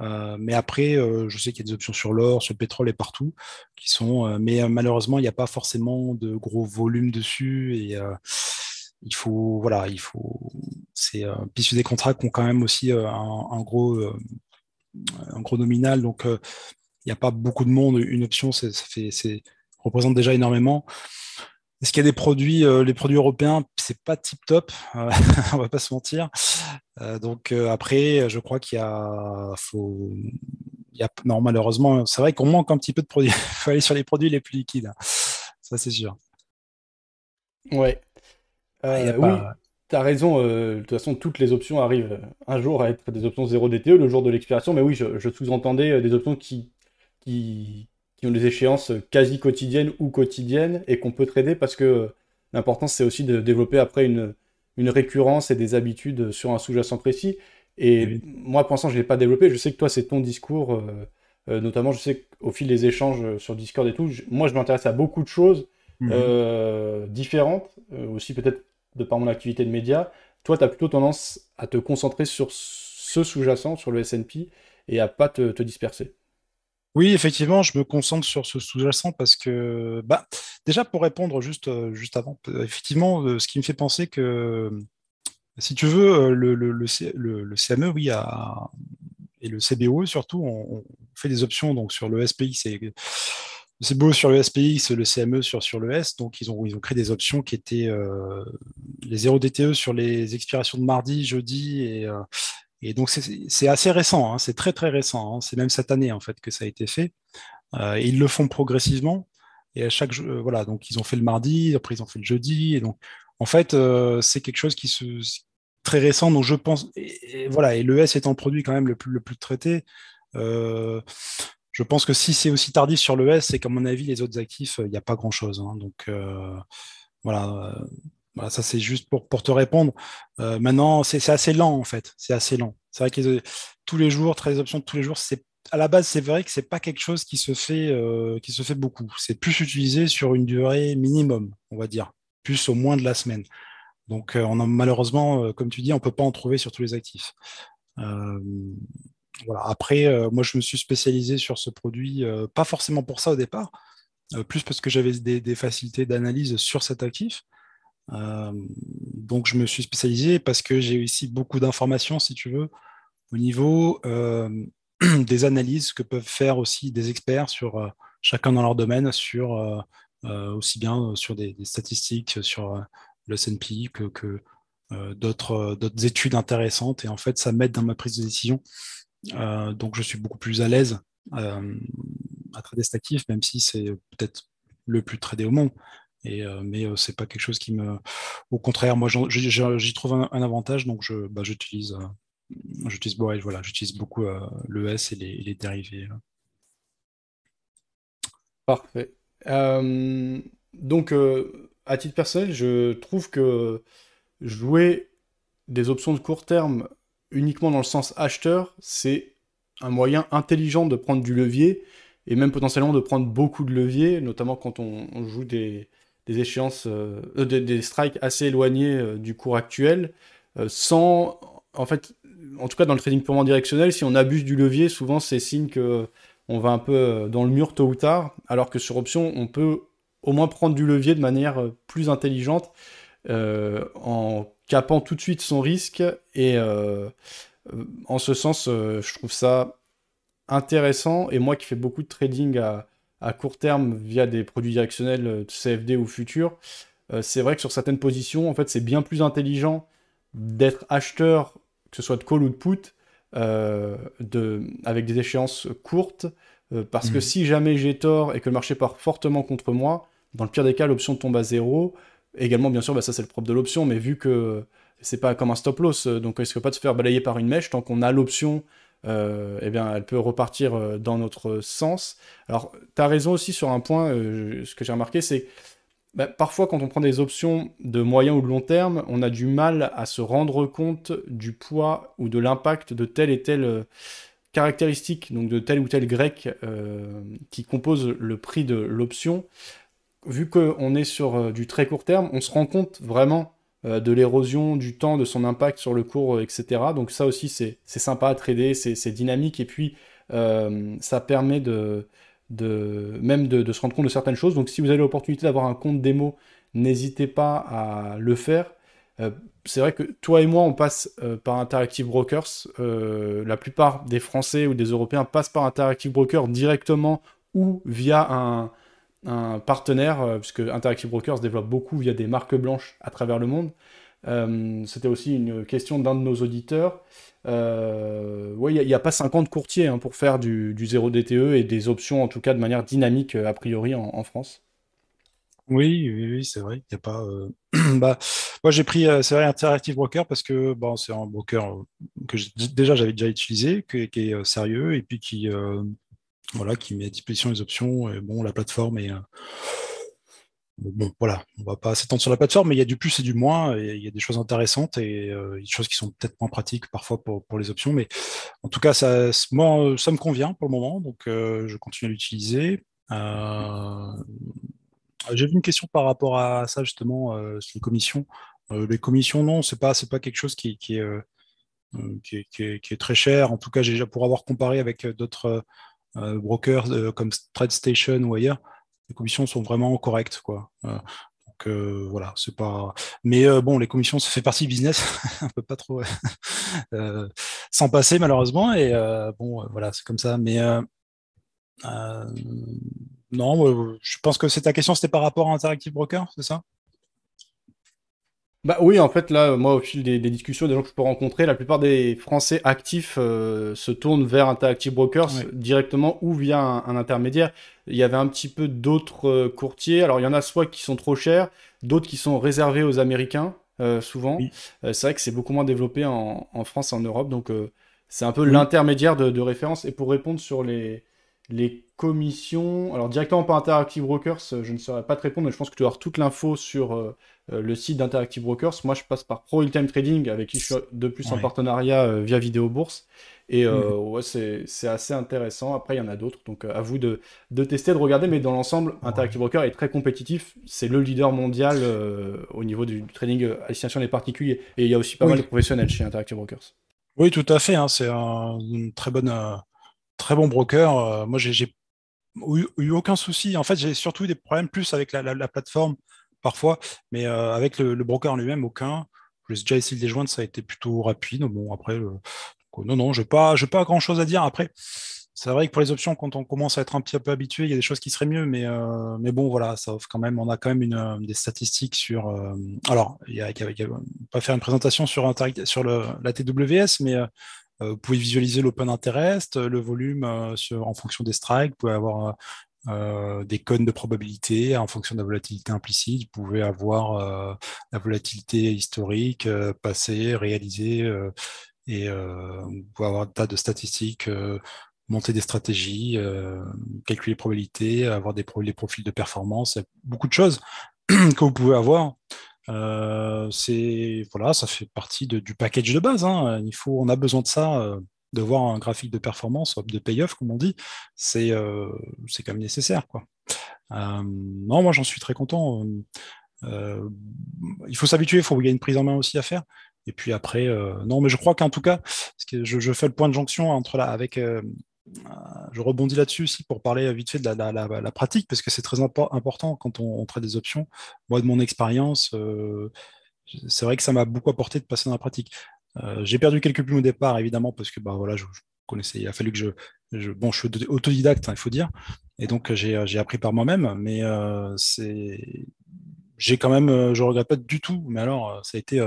S2: Euh, mais après, euh, je sais qu'il y a des options sur l'or, sur le pétrole et partout qui sont, euh, mais malheureusement, il n'y a pas forcément de gros volume dessus et il faut, voilà, il faut, c'est puis des contrats qui ont quand même aussi un, gros, un gros nominal, donc il n'y a pas beaucoup de monde. Une option, ça fait, représente déjà énormément. Est-ce qu'il y a des produits, euh, les produits européens, c'est pas tip top, euh, (laughs) on va pas se mentir. Euh, donc après, je crois qu'il y a, faut, il y a, non malheureusement, c'est vrai qu'on manque un petit peu de produits. (laughs) Il faut aller sur les produits les plus liquides, hein. ça c'est sûr.
S1: Ouais. Ah, oui, tu as raison. de toute façon, toutes les options arrivent un jour à être des options 0 DTE le jour de l'expiration. Mais oui, je, je sous-entendais des options qui, qui, qui ont des échéances quasi quotidiennes ou quotidiennes et qu'on peut trader parce que l'important c'est aussi de développer après une, une récurrence et des habitudes sur un sous-jacent précis. Et moi, pour l'instant, je ne l'ai pas développé. Je sais que toi, c'est ton discours. Euh, euh, notamment, je sais qu'au fil des échanges sur Discord et tout, moi, je m'intéresse à beaucoup de choses mhm. euh, différentes, aussi peut-être de par mon activité de média. Toi, tu as plutôt tendance à te concentrer sur ce sous-jacent, sur le S&P, et à pas te disperser.
S2: Oui, effectivement, je me concentre sur ce sous-jacent parce que, bah, déjà pour répondre juste, euh, juste avant, effectivement, euh, ce qui me fait penser que, si tu veux, euh, le, CME, oui, et le CBO surtout, on, fait des options donc sur le SPX et le CBO sur le SPX, le CME sur, sur le S. Donc, ils ont, ils ont créé des options qui étaient les 0 DTE sur les expirations de mardi, jeudi et, et donc, c'est assez récent, hein, c'est très très récent. Hein, c'est même cette année en fait que ça a été fait. Euh, et ils le font progressivement. Et à chaque euh, voilà, donc ils ont fait le mardi, après ils ont fait le jeudi. Et donc, en fait, euh, c'est quelque chose qui se très récent, donc je pense, et, voilà, et l'ES étant le produit quand même le plus, le plus traité, euh, je pense que si c'est aussi tardif sur l'ES, c'est qu'à mon avis, les autres actifs, il n'y a pas grand-chose. Hein. donc voilà, voilà, ça c'est juste pour, pour te répondre. maintenant, c'est assez lent en fait, c'est assez lent. C'est vrai que tous les jours, très options tous les jours, c'est à la base, c'est vrai que c'est pas quelque chose qui se fait, qui se fait beaucoup. C'est plus utilisé sur une durée minimum, on va dire, plus au moins de la semaine. Donc, euh, malheureusement, euh, comme tu dis, on ne peut pas en trouver sur tous les actifs. Euh, voilà. Après, moi, je me suis spécialisé sur ce produit, pas forcément pour ça au départ, plus parce que j'avais des, facilités d'analyse sur cet actif. Donc, je me suis spécialisé parce que j'ai aussi beaucoup d'informations, si tu veux, au niveau (clears throat) des analyses que peuvent faire aussi des experts sur chacun dans leur domaine, sur aussi bien sur des, statistiques, sur le S&P que, euh, d'autres études intéressantes. Et en fait, ça m'aide dans ma prise de décision. Euh, donc, je suis beaucoup plus à l'aise euh, à trader actif, même si c'est peut-être le plus tradé au monde. Et, mais c'est pas quelque chose qui me. Au contraire, moi, j'y trouve un, avantage, donc je, bah, j'utilise, j'utilise, voilà, j'utilise beaucoup l'ES et les, les dérivés.
S1: Parfait. donc, à titre personnel, je trouve que jouer des options de court terme uniquement dans le sens acheteur, c'est un moyen intelligent de prendre du levier et même potentiellement de prendre beaucoup de levier, notamment quand on, joue des, échéances, euh, euh, des, strikes assez éloignés euh, du cours actuel, sans, en fait, en tout cas dans le trading purement directionnel, si on abuse du levier, souvent c'est signe que on va un peu dans le mur tôt ou tard, alors que sur option, on peut au moins prendre du levier de manière plus intelligente en capant tout de suite son risque. Et en ce sens, je trouve ça intéressant. Et moi qui fais beaucoup de trading à, court terme via des produits directionnels CFD ou futurs, c'est vrai que sur certaines positions, en fait, c'est bien plus intelligent d'être acheteur, que ce soit de call ou de put, de, avec des échéances courtes, parce que mmh. si jamais j'ai tort et que le marché part fortement contre moi, dans le pire des cas, l'option tombe à zéro. Également, bien sûr, bah, ça c'est le propre de l'option, mais vu que c'est pas comme un stop loss, euh, donc il risque pas de se faire balayer par une mèche, tant qu'on a l'option, euh, eh bien, elle peut repartir euh, dans notre sens. Alors, tu as raison aussi sur un point, ce que j'ai remarqué, c'est bah, parfois quand on prend des options de moyen ou de long terme, on a du mal à se rendre compte du poids ou de l'impact de telle et telle caractéristique, donc de tel ou tel grec qui compose le prix de l'option vu qu'on est sur euh, du très court terme, on se rend compte vraiment euh, de l'érosion du temps, de son impact sur le cours, euh, etc. Donc ça aussi, c'est sympa à trader, c'est dynamique, et puis ça permet de, même de, se rendre compte de certaines choses. Donc si vous avez l'opportunité d'avoir un compte démo, n'hésitez pas à le faire. c'est vrai que toi et moi, on passe par Interactive Brokers. la plupart des Français ou des Européens passent par Interactive Brokers directement ou via un, un partenaire, euh, puisque Interactive Brokers développe beaucoup via des marques blanches à travers le monde. Euh, c'était aussi une question d'un de nos auditeurs. Euh, oui, il n'y a, pas 50 courtiers hein, pour faire du, du 0 DTE et des options, en tout cas de manière dynamique, a priori, en, France.
S2: Oui, oui, c'est vrai. Il a pas. (clears throat) bah, moi, j'ai pris, c'est vrai, Interactive Broker parce que bon, c'est un broker que déjà j'avais déjà utilisé, qui est sérieux et puis qui, voilà, qui met à disposition les options. Et bon, la plateforme est. Euh, bon, voilà, on va pas s'étendre sur la plateforme, mais il y a du plus et du moins, il y a des choses intéressantes et euh, des choses qui sont peut-être moins pratiques parfois pour, pour, les options, mais en tout cas, ça, moi, ça me convient pour le moment, donc euh, je continue à l'utiliser. J'ai vu une question par rapport à ça justement sur les commissions. les commissions, non, c'est pas pas quelque chose qui, qui, est, qui, est, qui, est, très cher. En tout cas, j'ai pour avoir comparé avec d'autres brokers euh, comme TradeStation ou ailleurs, les commissions sont vraiment correctes. Euh. Mais bon, les commissions, ça fait partie du business. (laughs) on peut pas trop (laughs) s'en passer malheureusement. Bon, voilà, c'est comme ça. Mais non, je pense que c'est ta question, c'était par rapport à Interactive Broker, c'est ça?
S1: Bah oui, en fait, là, moi, au fil des, discussions, des gens que je peux rencontrer, la plupart des Français actifs euh, se tournent vers Interactive Brokers directement ou via un, intermédiaire. Il y avait un petit peu d'autres euh, courtiers. Alors, il y en a soit qui sont trop chers, d'autres qui sont réservés aux Américains. souvent. c'est vrai que c'est beaucoup moins développé en, France et en Europe, donc c'est un peu l'intermédiaire de, référence. Et pour répondre sur les, les commissions, alors directement par Interactive Brokers, je ne saurais pas te répondre, mais je pense que tu avoir toute l'info sur le site d'Interactive Brokers. Moi, je passe par Pro Time Trading, avec qui je suis de plus en partenariat via Vidéo Bourse. Et euh, mhm. ouais, c'est assez intéressant. Après, il y en a d'autres. Donc, euh, à vous de, de, tester, de regarder. Mais dans l'ensemble, Interactive Broker est très compétitif. C'est le leader mondial euh, au niveau du, trading à destination des particuliers. Et il y a aussi pas mal de professionnels chez Interactive Brokers.
S2: Oui, tout à fait. Hein. C'est un très, bonne, très bon broker. moi, j'ai eu, eu, aucun souci. En fait, j'ai surtout eu des problèmes plus avec la, la, plateforme parfois. Mais avec le, le broker en lui-même, aucun. J'ai déjà essayé de les joindre, ça a été plutôt rapide. Bon, après, non, non, je n'ai pas, grand-chose à dire. Après, c'est vrai que pour les options, quand on commence à être un petit peu habitué, il y a des choses qui seraient mieux, mais, euh, bon, voilà, ça offre quand même, on a quand même une, euh, des statistiques sur. Euh, alors, il y a, pas faire une présentation sur, sur la TWS, mais vous pouvez visualiser l'open interest, le volume en fonction des strikes, vous pouvez avoir des cônes de probabilité en fonction de la volatilité implicite, vous pouvez avoir la volatilité historique, passée, réalisée et euh, on peut avoir un tas de statistiques, euh, monter des stratégies, euh, calculer les probabilités, avoir des profils de performance, beaucoup de choses (clears throat) que vous pouvez avoir. c'est voilà, ça fait partie du package de base. Hein. Il faut, on a besoin de ça, de voir un graphique de performance, de payoff comme on dit. C'est c'est quand même nécessaire, quoi. non, moi j'en suis très content. il faut s'habituer, il faut il y a une prise en main aussi à faire. Et puis après, euh, non, mais je crois qu'en tout cas, je, fais le point de jonction entre là, avec. Euh, euh, je rebondis là-dessus aussi pour parler vite fait de la, pratique, parce que c'est très important quand on, traite des options. Moi, de mon expérience, c'est vrai que ça m'a beaucoup apporté de passer dans la pratique. J'ai perdu quelques plumes au départ, évidemment, parce que bah, voilà, je, connaissais, il a fallu que je, bon, je suis autodidacte, hein, il faut dire, et donc j'ai appris par moi-même, mais c'est, j'ai quand même, je regrette pas du tout, mais alors ça a été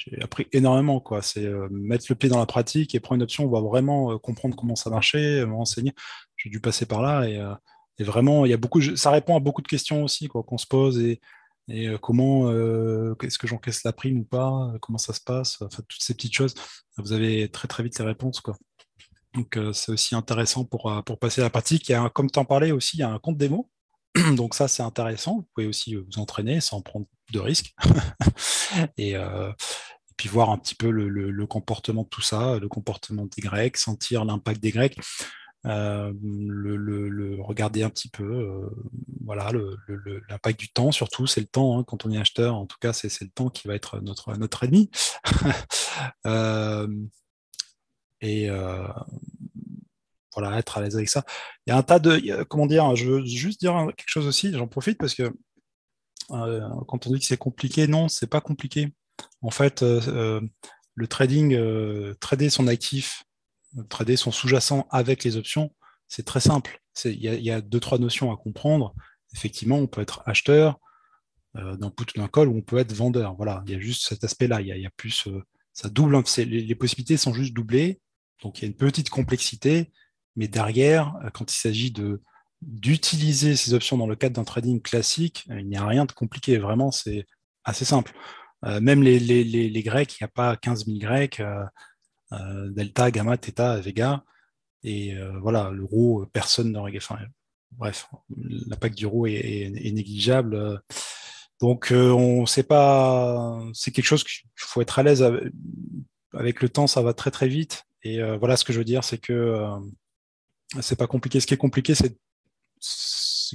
S2: j'ai appris énormément. quoi. C'est euh, mettre le pied dans la pratique et prendre une option, on va vraiment euh, comprendre comment ça marchait, me renseigner. J'ai dû passer par là et, euh, vraiment, il y a beaucoup, ça répond à beaucoup de questions aussi quoi, qu'on se pose et, comment est-ce que j'encaisse la prime ou pas, comment ça se passe, enfin, toutes ces petites choses. Vous avez très très vite les réponses. Quoi. Donc c'est aussi intéressant pour, pour passer à la pratique. Il y a comme tu en parlais aussi, il y a un compte démo. (clears throat) Donc ça, c'est intéressant. Vous pouvez aussi vous entraîner sans prendre de risques. (laughs) et, puis voir un petit peu le, comportement de tout ça, le comportement des Grecs, sentir l'impact des Grecs, euh, le, regarder un petit peu, euh, voilà, l'impact du temps surtout, c'est le temps hein, quand on est acheteur, en tout cas c'est le temps qui va être notre, notre ennemi. (laughs) Euh, et voilà, être à l'aise avec ça. Il y a un tas de, comment dire, je veux juste dire quelque chose aussi, j'en profite parce que quand on dit que c'est compliqué, non, c'est pas compliqué. En fait, le trading, trader son actif, trader son sous-jacent avec les options, c'est très simple. Il y, a deux, trois notions à comprendre. Effectivement, on peut être acheteur d'un put ou d'un call ou on peut être vendeur. Voilà, il y a juste cet aspect-là. Il y, a plus, ça double, les, les, possibilités sont juste doublées. Donc il y a une petite complexité, mais derrière, quand il s'agit de d'utiliser ces options dans le cadre d'un trading classique, il n'y a rien de compliqué. Vraiment, c'est assez simple. Euh, même les, les, les, Grecs, il n'y a pas 15 000 Grecs, euh, euh, delta, gamma, theta, vega. Et voilà, l'euro, personne n'aurait. Enfin, bref, l'impact du euro est, négligeable. Donc, on sait pas. C'est quelque chose qu'il faut être à l'aise avec. le temps, ça va très très vite. Et voilà, ce que je veux dire, c'est que c'est pas compliqué. Ce qui est compliqué, c'est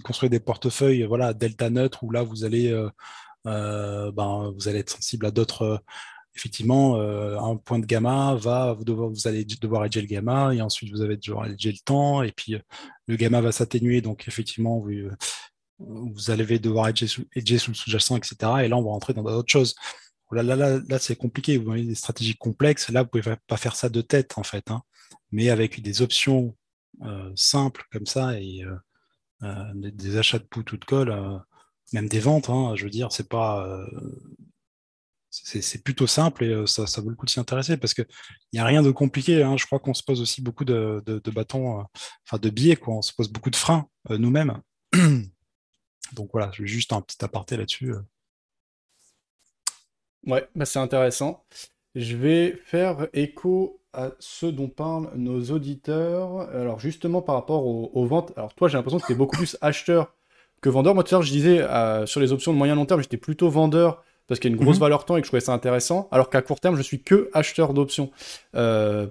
S2: construire des portefeuilles, voilà, delta neutre, où là, vous allez euh, ben, vous allez être sensible à d'autres. Euh, effectivement, euh, un point de gamma va, vous, devoir, vous allez devoir edger le gamma, et ensuite vous allez devoir edger le temps, et puis le gamma va s'atténuer, donc effectivement, vous, vous allez devoir edger sous, sous le sous-jacent, etc. Et là, on va rentrer dans d'autres choses. Là, là, là, c'est compliqué. Vous avez des stratégies complexes. Là, vous pouvez pas faire ça de tête, en fait. Hein. Mais avec des options simples comme ça et des, achats de put ou de call, même des ventes, hein, je veux dire, c'est pas. Euh, c'est plutôt simple et euh, ça, vaut le coup de s'y intéresser parce qu'il n'y a rien de compliqué. Hein. Je crois qu'on se pose aussi beaucoup de, bâtons, euh, enfin de biais, quoi. on se pose beaucoup de freins nous-mêmes. (clears throat) Donc voilà, je vais juste un petit aparté là-dessus.
S1: Ouais, bah c'est intéressant. Je vais faire écho à ce dont parlent nos auditeurs. Alors justement par rapport aux, ventes, alors toi j'ai l'impression que tu es beaucoup plus acheteur que vendeur. Moi tout à l'heure je disais euh, sur les options de moyen long terme j'étais plutôt vendeur parce qu'il y a une grosse mhm. valeur temps et que je trouvais ça intéressant, alors qu'à court terme je suis que acheteur d'options.
S2: Euh,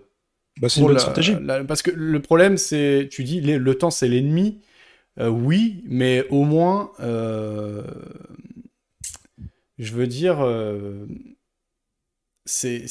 S2: bah, c'est une bonne stratégie.
S1: parce que le problème c'est, tu dis le temps c'est l'ennemi. Euh, oui, mais au moins, je veux dire, c'est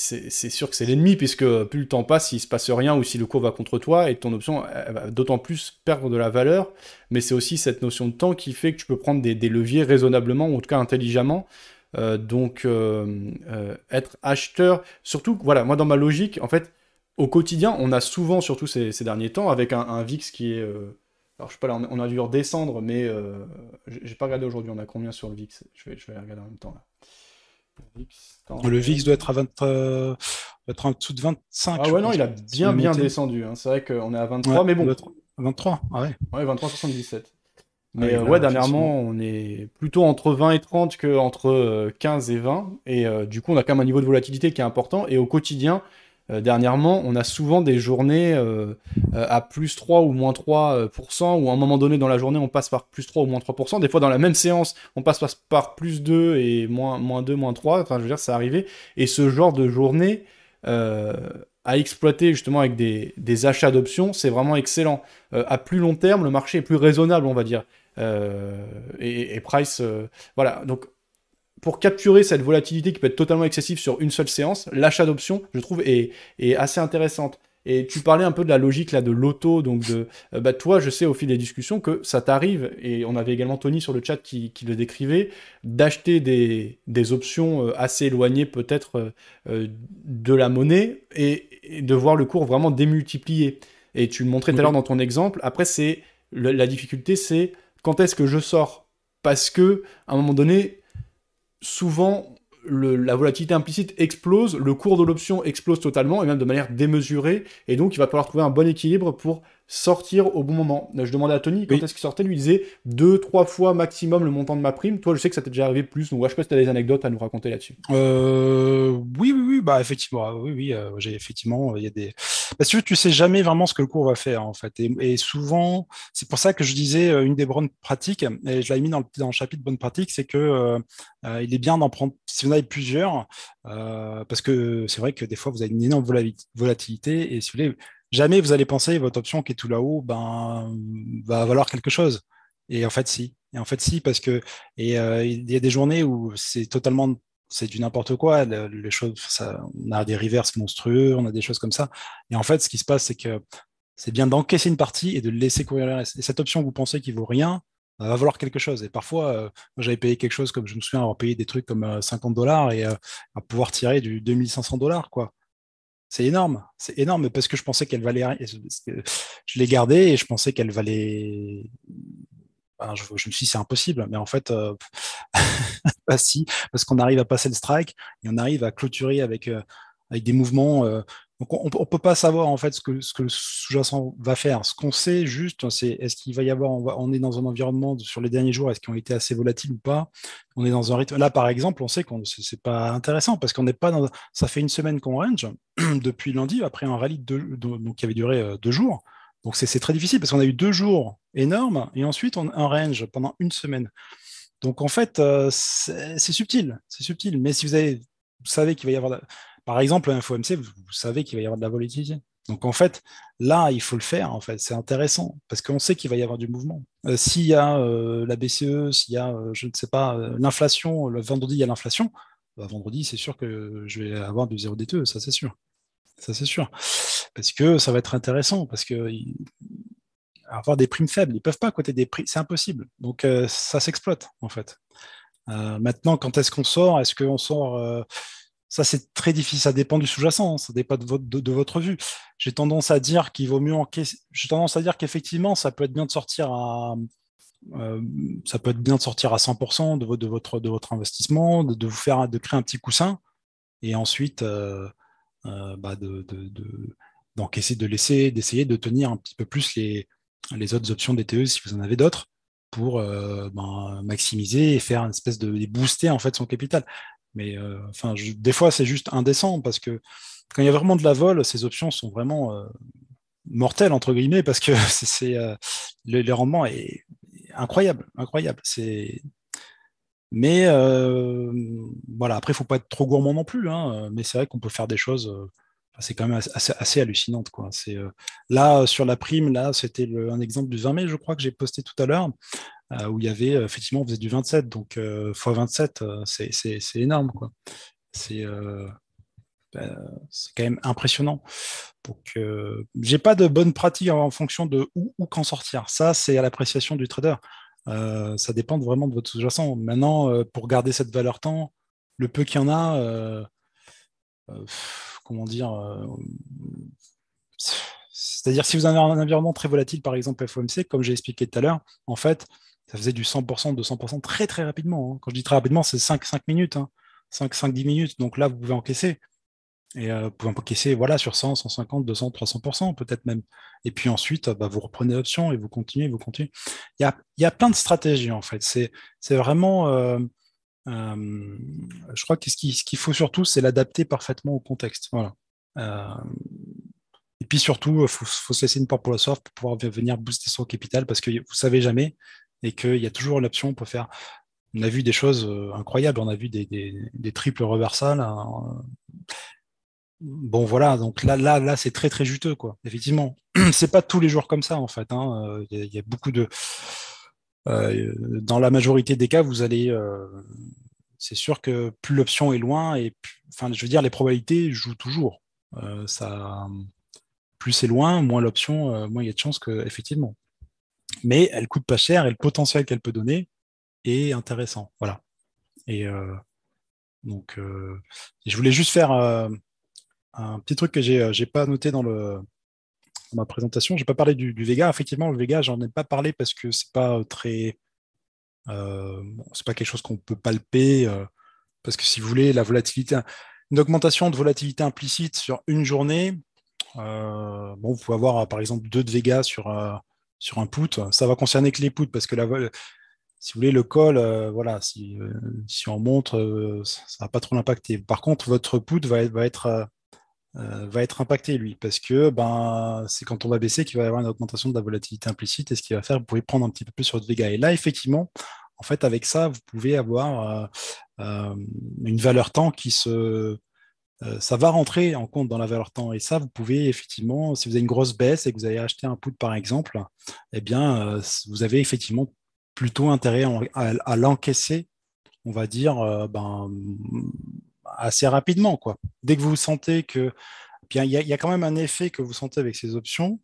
S1: sûr que c'est l'ennemi, puisque plus le temps passe, s'il se passe rien ou si le cours va contre toi, et ton option va d'autant plus perdre de la valeur. Mais c'est aussi cette notion de temps qui fait que tu peux prendre des, leviers raisonnablement, ou en tout cas intelligemment. Euh, donc, euh, euh, être acheteur, surtout, voilà, moi dans ma logique, en fait, au quotidien, on a souvent, surtout ces, derniers temps, avec un, VIX qui est. alors, je sais pas, là, on a dû redescendre, mais j'ai pas regardé aujourd'hui, on a combien sur le VIX? Je vais, je vais regarder en même temps là.
S2: Le VIX doit être à 20, euh, être en dessous de 25.
S1: Ah ouais, non, il a bien, bien descendu. Hein. C'est vrai qu'on est à 23, mais bon.
S2: 23, ah ouais.
S1: Ouais, 23,77. Mais euh, ouais, dernièrement, on est plutôt entre 20 et 30 que entre 15 euh, et 20. Et du coup, on a quand même un niveau de volatilité qui est important. Et au quotidien, euh, dernièrement, on a souvent des journées euh, euh, à plus 3 ou moins 3%, ou à un moment donné dans la journée, on passe par plus 3 ou moins 3%. Des fois, dans la même séance, on passe par plus 2 et moins, moins 2, moins 3. Enfin, je veux dire, c'est arrivé. Et ce genre de journée à exploiter justement avec des, achats d'options, c'est vraiment excellent. à plus long terme, le marché est plus raisonnable, on va dire. Et, et, price, voilà. Donc pour capturer cette volatilité qui peut être totalement excessive sur une seule séance, l'achat d'options, je trouve, est, assez intéressante. Et tu parlais un peu de la logique là de l'auto, donc de euh, bah, toi, je sais au fil des discussions que ça t'arrive, et on avait également Tony sur le chat qui, le décrivait, d'acheter des, options euh, assez éloignées peut-être euh, de la monnaie et, de voir le cours vraiment démultiplier. Et tu le montrais tout à l'heure dans ton exemple. Après, c'est la difficulté, c'est quand est-ce que je sors? Parce que à un moment donné, souvent la volatilité implicite explose, le cours de l'option explose totalement, et même de manière démesurée, et donc il va falloir trouver un bon équilibre pour sortir au bon moment. Je demandais à Tony quand est-ce qu'il sortait, lui disait deux, trois fois maximum le montant de ma prime. Toi, je sais que ça t'est déjà arrivé plus, donc je sais pas si tu as des anecdotes à nous raconter là-dessus.
S2: Euh, oui, oui, oui, bah effectivement, oui, oui, euh, j'ai effectivement, il y a des. Parce que tu sais jamais vraiment ce que le cours va faire en fait, et, souvent, c'est pour ça que je disais euh, une des bonnes pratiques, et je l'avais mis dans le, dans le chapitre bonnes pratiques, c'est que il est bien d'en prendre si vous en avez plusieurs, parce que c'est vrai que des fois vous avez une énorme volatilité, et si vous voulez jamais vous allez penser votre option qui est tout là-haut ben, va valoir quelque chose. Et en fait, si. Et en fait, si, parce que et euh, y a des journées où c'est totalement c'est du n'importe quoi. les choses, on a des reverses monstrueux, on a des choses comme ça. Et en fait, ce qui se passe, c'est que c'est bien d'encaisser une partie et de laisser courir le reste. Et cette option, vous pensez qu'il vaut rien, va valoir quelque chose. Et parfois, euh, j'avais payé quelque chose comme je me souviens avoir payé des trucs comme 50 euh, dollars et à pouvoir tirer du 2500 dollars, quoi. C'est énorme, c'est énorme parce que je pensais qu'elle valait. Je l'ai gardée et je pensais qu'elle valait. je, me suis dit c'est impossible, mais en fait, euh, (laughs) pas si, parce qu'on arrive à passer le strike et on arrive à clôturer avec, euh, des mouvements euh, on ne peut pas savoir en fait ce que, le sous-jacent va faire. Ce qu'on sait juste, c'est est-ce qu'il va y avoir, on, est dans un environnement sur les derniers jours, est-ce qu'ils ont été assez volatiles ou pas? On est dans un rythme. Là, par exemple, on sait que ce c'est pas intéressant parce qu'on n'est pas dans. Ça fait une semaine qu'on range (clears throat) depuis lundi après un rallye de, donc, qui avait duré euh, deux jours. Donc c'est très difficile parce qu'on a eu deux jours énormes et ensuite on, un range pendant une semaine. Donc en fait, euh, c'est subtil, c'est subtil. Mais si vous savez qu'il va y avoir par exemple, un FOMC, vous, savez qu'il va y avoir de la volatilité. Donc en fait, là, il faut le faire. En fait, c'est intéressant parce qu'on sait qu'il va y avoir du mouvement. Euh, s'il y a euh, la BCE, s'il y a, euh, je ne sais pas, l'inflation, le vendredi il y a l'inflation. Bah, vendredi, c'est sûr que je vais avoir du zéro DTE, ça c'est sûr. Ça c'est sûr. Parce que ça va être intéressant, parce que avoir des primes faibles, ils peuvent pas côté des prix, c'est impossible. Donc ça s'exploite en fait. maintenant, quand est-ce qu'on sort? Est-ce qu'on sort ça, c'est très difficile. Ça dépend du sous-jacent. Ça dépend de votre, vue. J'ai tendance à dire qu'il vaut mieux encaisser. J'ai tendance à dire qu'effectivement, ça peut être bien de sortir à. Euh, ça peut être bien de sortir à 100% de, votre, investissement, de, vous faire, de créer un petit coussin, et ensuite euh, euh, bah de, d'encaisser, de laisser, d'essayer de tenir un petit peu plus les, autres options DTE si vous en avez d'autres pour ben, maximiser et faire une espèce de booster en fait son capital Mais enfin, des fois, c'est juste indécent parce que quand il y a vraiment de la vol, ces options sont vraiment mortelles entre guillemets parce que (laughs) c'est le, rendement est incroyable, incroyable. C'est mais voilà, après, il faut pas être trop gourmand non plus. Hein, mais c'est vrai qu'on peut faire des choses c'est quand même assez, assez hallucinante. Quoi. Euh, là, sur la prime, là, c'était un exemple du 20 mai, je crois, que j'ai posté tout à l'heure, euh, où il y avait, euh, effectivement, on faisait du 27, donc x 27, c'est, énorme. Quoi. C'est, ben, c'est quand même impressionnant. Donc, j'ai pas de bonne pratique en fonction de où, ou quand sortir. Ça, c'est à l'appréciation du trader. ça dépend vraiment de votre sous-jacent. Maintenant, pour garder cette valeur temps, le peu qu'il y en a, comment dire, euh, c'est-à-dire si vous avez un environnement très volatile, par exemple FOMC, comme j'ai expliqué tout à l'heure, en fait, ça faisait du 100%, 200% très très rapidement. Hein. Quand je dis très rapidement, c'est 5, 5 minutes, 5, 5, 10 minutes. Donc là, vous pouvez encaisser. Et euh, vous pouvez encaisser voilà, sur 100, 150, 200, 300%, peut-être même. Et puis ensuite, bah, vous reprenez l'option et vous continuez, vous continuez. Il y a, y a plein de stratégies, en fait. C'est vraiment... Euh, euh, je crois que ce qu'il faut surtout, c'est l'adapter parfaitement au contexte. Voilà. Et puis surtout, il faut, se laisser une porte pour la soft pour pouvoir venir booster son capital parce que vous savez jamais et qu'il y a toujours l'option pour faire. On a vu des choses euh, incroyables, on a vu des, des, triples reversales. Hein. Bon voilà, donc là, là, là, c'est très très juteux, quoi. Effectivement, (clears throat) c'est pas tous les jours comme ça en fait. Hein. Il, y a, beaucoup de euh, dans la majorité des cas, vous allez. Euh, c'est sûr que plus l'option est loin, et enfin, je veux dire, les probabilités jouent toujours. Euh, ça, plus c'est loin, moins l'option, moins il y a de chances que, effectivement. Mais elle coûte pas cher et le potentiel qu'elle peut donner est intéressant. Voilà. Et donc, je voulais juste faire un petit truc que j'ai n'ai pas noté dans le, ma présentation. J'ai pas parlé du, Vega. Effectivement, le Vega, j'en ai pas parlé parce que c'est pas euh, très, euh, c'est pas quelque chose qu'on peut palper. Euh, parce que si vous voulez, la volatilité, une augmentation de volatilité implicite sur une journée, bon, vous pouvez avoir par exemple deux de Vega sur, sur un put. Ça va concerner que les puts parce que la si vous voulez, le call, voilà, si, si on montre, ça va pas trop l'impacter. Par contre, votre put va, va être euh, va être impacté, lui, parce que ben, c'est quand on va baisser qu'il va y avoir une augmentation de la volatilité implicite, et ce qui va faire, vous pouvez prendre un petit peu plus sur votre Vega. Et là, effectivement, en fait, avec ça, vous pouvez avoir euh, euh, une valeur temps qui se... ça va rentrer en compte dans la valeur temps. Et ça, vous pouvez effectivement, si vous avez une grosse baisse et que vous avez acheté un put, par exemple, eh bien, vous avez effectivement plutôt intérêt à, l'encaisser, on va dire, ben, assez rapidement. Quoi. Dès que vous sentez que. il y, a quand même un effet que vous sentez avec ces options,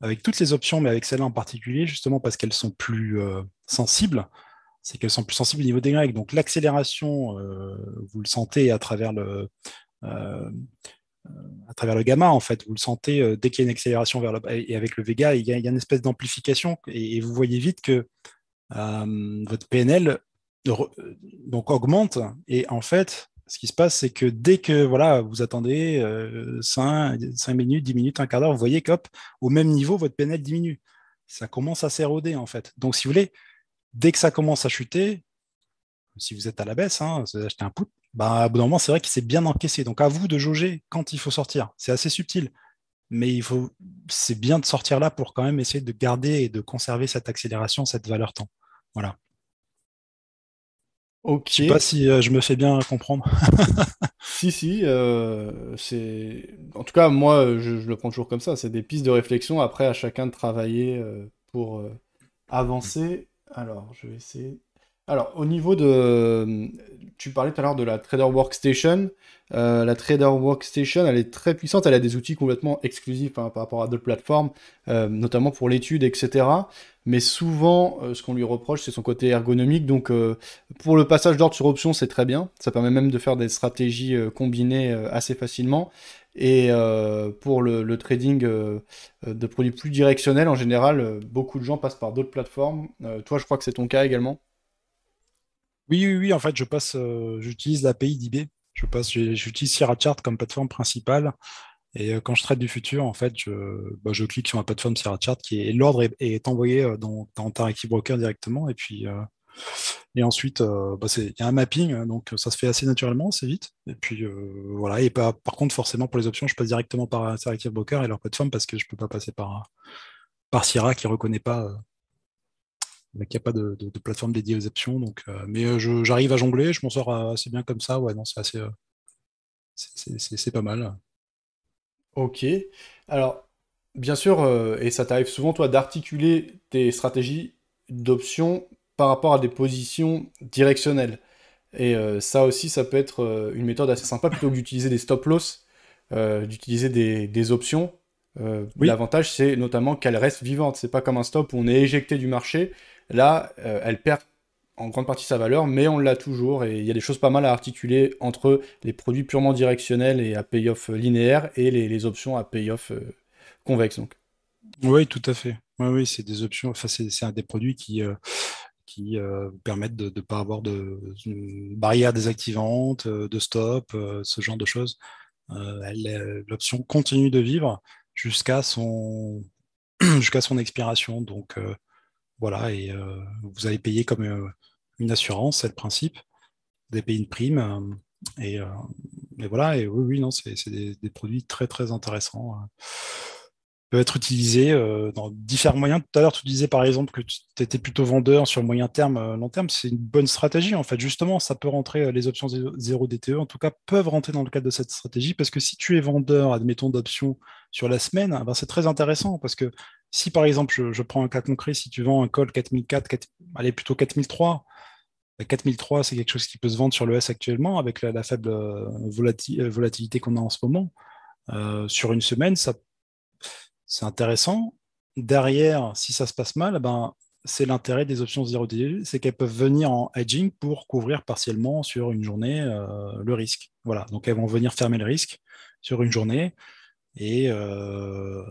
S2: avec toutes les options, mais avec celle-là en particulier, justement parce qu'elles sont plus euh, sensibles, c'est qu'elles sont plus sensibles au niveau des grecs. Donc l'accélération, euh, vous le sentez à travers le, euh, à travers le gamma, en fait, vous le sentez dès qu'il y a une accélération vers le et avec le Vega, il y a, une espèce d'amplification et, vous voyez vite que votre PNL donc augmente et en fait ce qui se passe, c'est que dès que voilà, vous attendez 5, euh, minutes, 10 minutes, un quart d'heure, vous voyez qu'au même niveau, votre PNL diminue. Ça commence à s'éroder, en fait. Donc, si vous voulez, dès que ça commence à chuter, si vous êtes à la baisse, hein, vous achetez un put, bah, à bout d'un moment, c'est vrai qu'il s'est bien encaissé. Donc, à vous de jauger quand il faut sortir. C'est assez subtil. Mais il faut, c'est bien de sortir là pour quand même essayer de garder et de conserver cette accélération, cette valeur temps. Voilà.
S1: Ok.
S2: Je sais pas si euh, je me fais bien comprendre. (laughs)
S1: si, si. Euh, c'est... En tout cas, moi, je, le prends toujours comme ça. C'est des pistes de réflexion. Après, à chacun de travailler euh, pour avancer. Alors, je vais essayer. Alors, au niveau de. Tu parlais tout à l'heure de la Trader Workstation. Euh, la Trader Workstation, elle est très puissante. Elle a des outils complètement exclusifs hein, par rapport à d'autres plateformes, euh, notamment pour l'étude, etc. Mais souvent, euh, ce qu'on lui reproche, c'est son côté ergonomique. Donc, pour le passage d'ordre sur option, c'est très bien. Ça permet même de faire des stratégies combinées assez facilement. Et pour le, trading de produits plus directionnels, en général, beaucoup de gens passent par d'autres plateformes. toi, je crois que c'est ton cas également.
S2: Oui, oui, oui, en fait, je passe, euh, j'utilise l'API d'eBay. Je passe, j'utilise Sierra Chart comme plateforme principale. Et euh, quand je traite du futur, en fait, je, bah, clique sur la plateforme Sierra Chart qui est l'ordre est, envoyé euh, dans, dans Interactive Broker directement. Et puis, et ensuite, bah, il y a un mapping, hein, donc ça se fait assez naturellement, assez vite. Et puis voilà. Et par contre, forcément, pour les options, je passe directement par Interactive Broker et leur plateforme parce que je ne peux pas passer par, par Sierra qui ne reconnaît pas il n'y a pas de, plateforme dédiée aux options. Donc, mais j'arrive à jongler, je m'en sors assez bien comme ça. Ouais, non, c'est assez. c'est pas mal.
S1: Ok. Alors, bien sûr, et ça t'arrive souvent, toi, d'articuler tes stratégies d'options par rapport à des positions directionnelles. Et euh, ça aussi, ça peut être euh, une méthode assez sympa plutôt que d'utiliser des stop-loss, euh, d'utiliser des, options. L'avantage, c'est notamment qu'elles restent vivantes. C'est pas comme un stop où on est éjecté du marché. Là, elle perd en grande partie sa valeur, mais on l'a toujours. Et il y a des choses pas mal à articuler entre les produits purement directionnels et à payoff linéaire et les, options à payoff convexe. Donc.
S2: Oui, tout à fait. Oui, oui, c'est des options. Enfin, c'est un des produits qui qui euh, permettent de ne pas avoir de, barrière désactivante, euh, de stop, euh, ce genre de choses. L'option continue de vivre jusqu'à son, (clears throat) jusqu'à son expiration. Donc voilà, et vous allez payer comme une assurance, c'est le principe. Vous allez payer une prime. Et, voilà, et oui, oui, non, c'est des, produits très très intéressants peut être utilisé euh, dans différents moyens. Tout à l'heure, tu disais par exemple que tu étais plutôt vendeur sur moyen terme, euh, long terme. C'est une bonne stratégie en fait. Justement, ça peut rentrer, euh, les options 0 DTE en tout cas peuvent rentrer dans le cadre de cette stratégie parce que si tu es vendeur, admettons, d'options sur la semaine, ben, c'est très intéressant parce que si par exemple, je, prends un cas concret, si tu vends un call 4004, 4, allez plutôt 4003, 4003, ben, c'est quelque chose qui peut se vendre sur le S actuellement avec la, faible volatilité qu'on a en ce moment. sur une semaine, ça c'est intéressant. Derrière, si ça se passe mal, ben, c'est l'intérêt des options 0 d c'est qu'elles peuvent venir en hedging pour couvrir partiellement sur une journée euh, le risque. Voilà, donc elles vont venir fermer le risque sur une journée et, euh,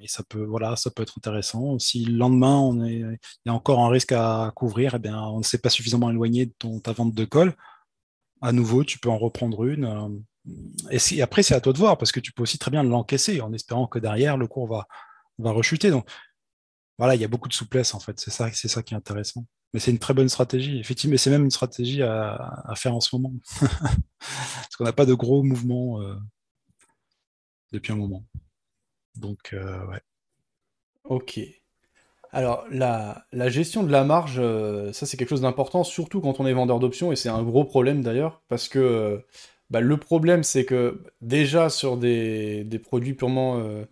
S2: et ça peut voilà, ça peut être intéressant. Si le lendemain on est, il y a encore un risque à couvrir, eh bien, on ne s'est pas suffisamment éloigné de ta vente de col. À nouveau, tu peux en reprendre une. Euh, et, après, c'est à toi de voir, parce que tu peux aussi très bien l'encaisser en espérant que derrière, le cours va, va rechuter. Donc, voilà, il y a beaucoup de souplesse, en fait. C'est ça, c'est ça qui est intéressant. Mais c'est une très bonne stratégie, effectivement. Mais c'est même une stratégie à, faire en ce moment. (laughs) parce qu'on n'a pas de gros mouvements euh, depuis un moment. Donc, euh, ouais.
S1: Ok. Alors, la, gestion de la marge, euh, ça c'est quelque chose d'important, surtout quand on est vendeur d'options, et c'est un gros problème d'ailleurs, parce que bah, le problème, c'est que déjà sur des, produits purement euh,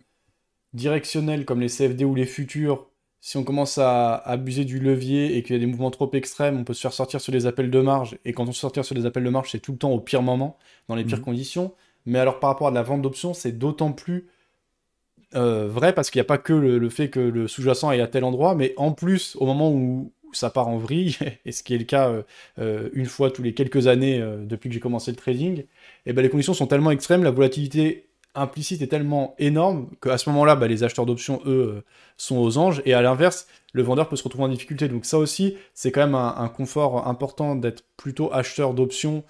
S1: directionnels comme les CFD ou les futurs, si on commence à abuser du levier et qu'il y a des mouvements trop extrêmes, on peut se faire sortir sur les appels de marge. Et quand on se sortir sur les appels de marge, c'est tout le temps au pire moment, dans les pires mhm. conditions. Mais alors par rapport à la vente d'options, c'est d'autant plus euh, vrai parce qu'il n'y a pas que le fait que le sous-jacent est à tel endroit, mais en plus, au moment où, ça part en vrille, (laughs) et ce qui est le cas euh, euh, une fois tous les quelques années depuis que j'ai commencé le trading, et eh ben les conditions sont tellement extrêmes, la volatilité implicite est tellement énorme qu'à ce moment-là, bah, les acheteurs d'options, eux, sont aux anges, et à l'inverse, le vendeur peut se retrouver en difficulté. Donc ça aussi, c'est quand même un, confort important d'être plutôt acheteur d'options.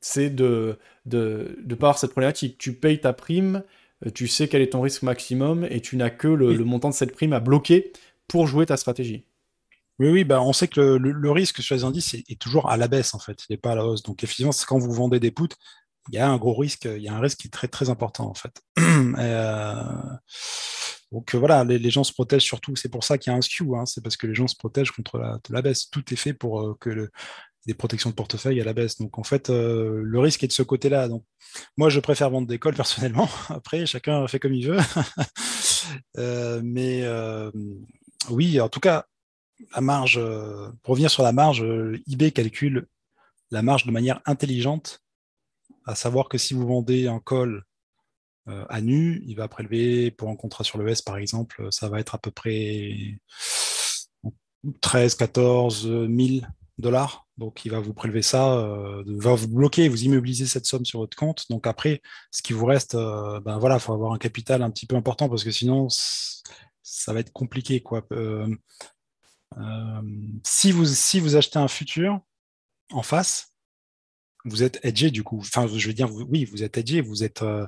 S1: C'est de ne de, de pas avoir cette problématique. Tu payes ta prime, tu sais quel est ton risque maximum et tu n'as que le, montant de cette prime à bloquer pour jouer ta stratégie.
S2: Oui, oui, bah on sait que le, risque sur les indices est, toujours à la baisse, en fait, il n'est pas à la hausse. Donc, effectivement, quand vous vendez des puts, il y a un gros risque, il y a un risque qui est très, très important, en fait. (clears throat) Euh, donc, voilà, les, gens se protègent surtout, c'est pour ça qu'il y a un skew, hein. c'est parce que les gens se protègent contre la, baisse. Tout est fait pour euh, que le, des protections de portefeuille à la baisse. Donc en fait, euh, le risque est de ce côté-là. Donc moi, je préfère vendre des calls (laughs) personnellement. Après, chacun fait comme il veut. (laughs) mais oui, en tout cas, la marge, euh, pour revenir sur la marge, euh, eBay calcule la marge de manière intelligente, à savoir que si vous vendez un call euh, à nu, il va prélever pour un contrat sur le S par exemple, ça va être à peu près 13, 14 000 dollars. Donc il va vous prélever ça, va vous bloquer, vous immobiliser cette somme sur votre compte. Donc après, ce qui vous reste, ben voilà, il faut avoir un capital un petit peu important parce que sinon ça va être compliqué. Quoi. Euh, euh, si, vous, si vous achetez un futur en face, vous êtes edgé du coup. Enfin, je veux dire, oui, vous êtes edgé, vous n'êtes euh,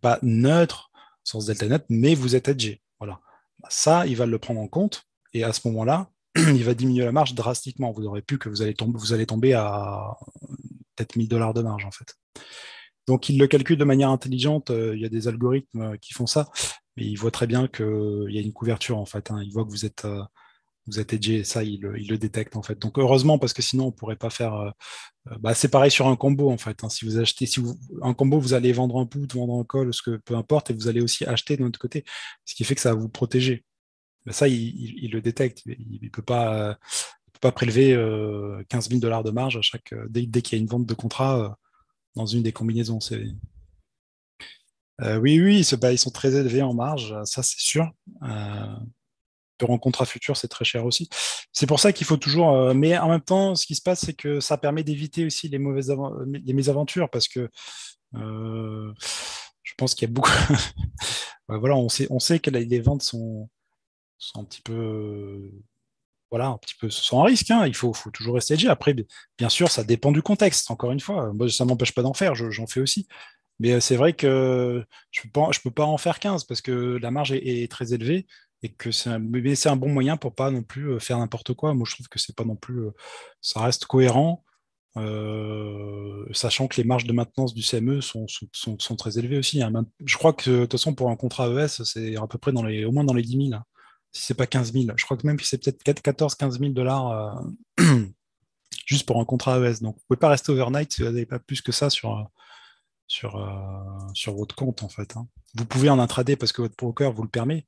S2: pas neutre, sans delta net, mais vous êtes edgé. Voilà. Ça, il va le prendre en compte. Et à ce moment-là, (clears throat) il va diminuer la marge drastiquement. Vous n'aurez plus que vous allez tomber, vous allez tomber à peut-être 1000 dollars de marge en fait. Donc il le calcule de manière intelligente. Euh, il y a des algorithmes euh, qui font ça, mais il voit très bien qu'il y a une couverture en fait. Hein. Il voit que vous êtes euh, vous êtes ça il, le détecte en fait. Donc heureusement parce que sinon on pourrait pas faire. bah, c'est pareil sur un combo en fait. Hein. Si vous achetez, si un combo, vous allez vendre un put, vendre un call, ce que peu importe, et vous allez aussi acheter de l'autre côté, ce qui fait que ça va vous protéger. Ça il, le détecte. Il, ne peut pas prélever 15 000 dollars de marge chaque dès, dès qu'il y a une vente de contrat dans une des combinaisons. Euh, oui, oui, ils sont très élevés en marge, ça c'est sûr. Euh, pour un contrat futur, c'est très cher aussi. C'est pour ça qu'il faut toujours. Euh, mais en même temps, ce qui se passe, c'est que ça permet d'éviter aussi les mauvaises les mésaventures parce que je pense qu'il y a beaucoup. (laughs) voilà, on sait, on sait que les ventes sont, sont un petit peu voilà, un petit peu sans risque. Hein. Il faut, toujours rester edgy. Après, bien sûr, ça dépend du contexte. Encore une fois, moi, ça ne m'empêche pas d'en faire. J'en fais aussi. Mais euh, c'est vrai que je ne peux, pas en faire 15 parce que la marge est, très élevée et que c'est un, bon moyen pour pas non plus euh, faire n'importe quoi. Moi, je trouve que c'est pas non plus. Euh, ça reste cohérent. sachant que les marges de maintenance du CME sont, sont, très élevées aussi. Hein. je crois que de toute façon, pour un contrat ES, c'est à peu près dans les, au moins dans les 10 000 si c'est pas 15 000. Je crois que même que c'est peut-être 14-15 000 dollars euh, (clears throat) juste pour un contrat ES. Donc, vous pouvez pas rester overnight si vous n'avez pas plus que ça sur, euh, sur, euh, sur votre compte, en fait. Hein. Vous pouvez en intraday parce que votre broker vous le permet.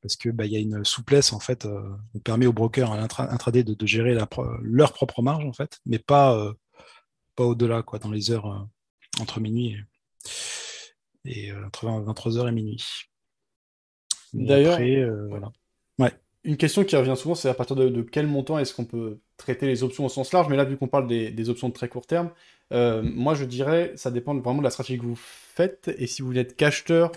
S2: Parce qu'il bah, y a une souplesse, en fait, on permet aux brokers à de, gérer leur propre marge, en fait, mais pas, pas au-delà, quoi, dans les heures entre minuit et, et entre 23h et minuit.
S1: D'ailleurs, euh, une question qui revient souvent, c'est à partir de, quel montant est-ce qu'on peut traiter les options au sens large? Mais là, vu qu'on parle des, options de très court terme, euh, moi je dirais, ça dépend vraiment de la stratégie que vous faites. Et si vous n'êtes qu'acheteur,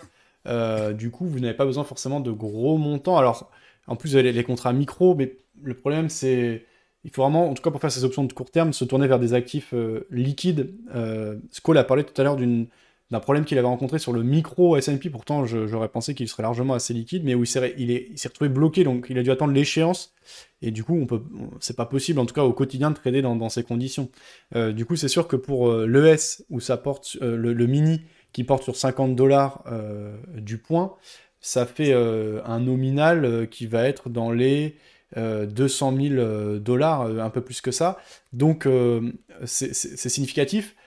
S1: euh, du coup, vous n'avez pas besoin forcément de gros montants. Alors, en plus, vous avez les, contrats micro, mais le problème, c'est il faut vraiment, en tout cas pour faire ces options de court terme, se tourner vers des actifs liquides. Euh, a parlé tout à l'heure d'une d'un problème qu'il avait rencontré sur le micro S&P. Pourtant, j'aurais pensé qu'il serait largement assez liquide, mais où il s'est retrouvé bloqué, donc il a dû attendre l'échéance. Et du coup, on peut, c'est pas possible, en tout cas au quotidien, de trader dans, ces conditions. Euh, du coup, c'est sûr que pour euh, l'ES, où ça porte euh, le, mini, qui porte sur 50 dollars du point, ça fait un nominal qui va être dans les 200 000 dollars, un peu plus que ça. Donc, c'est significatif.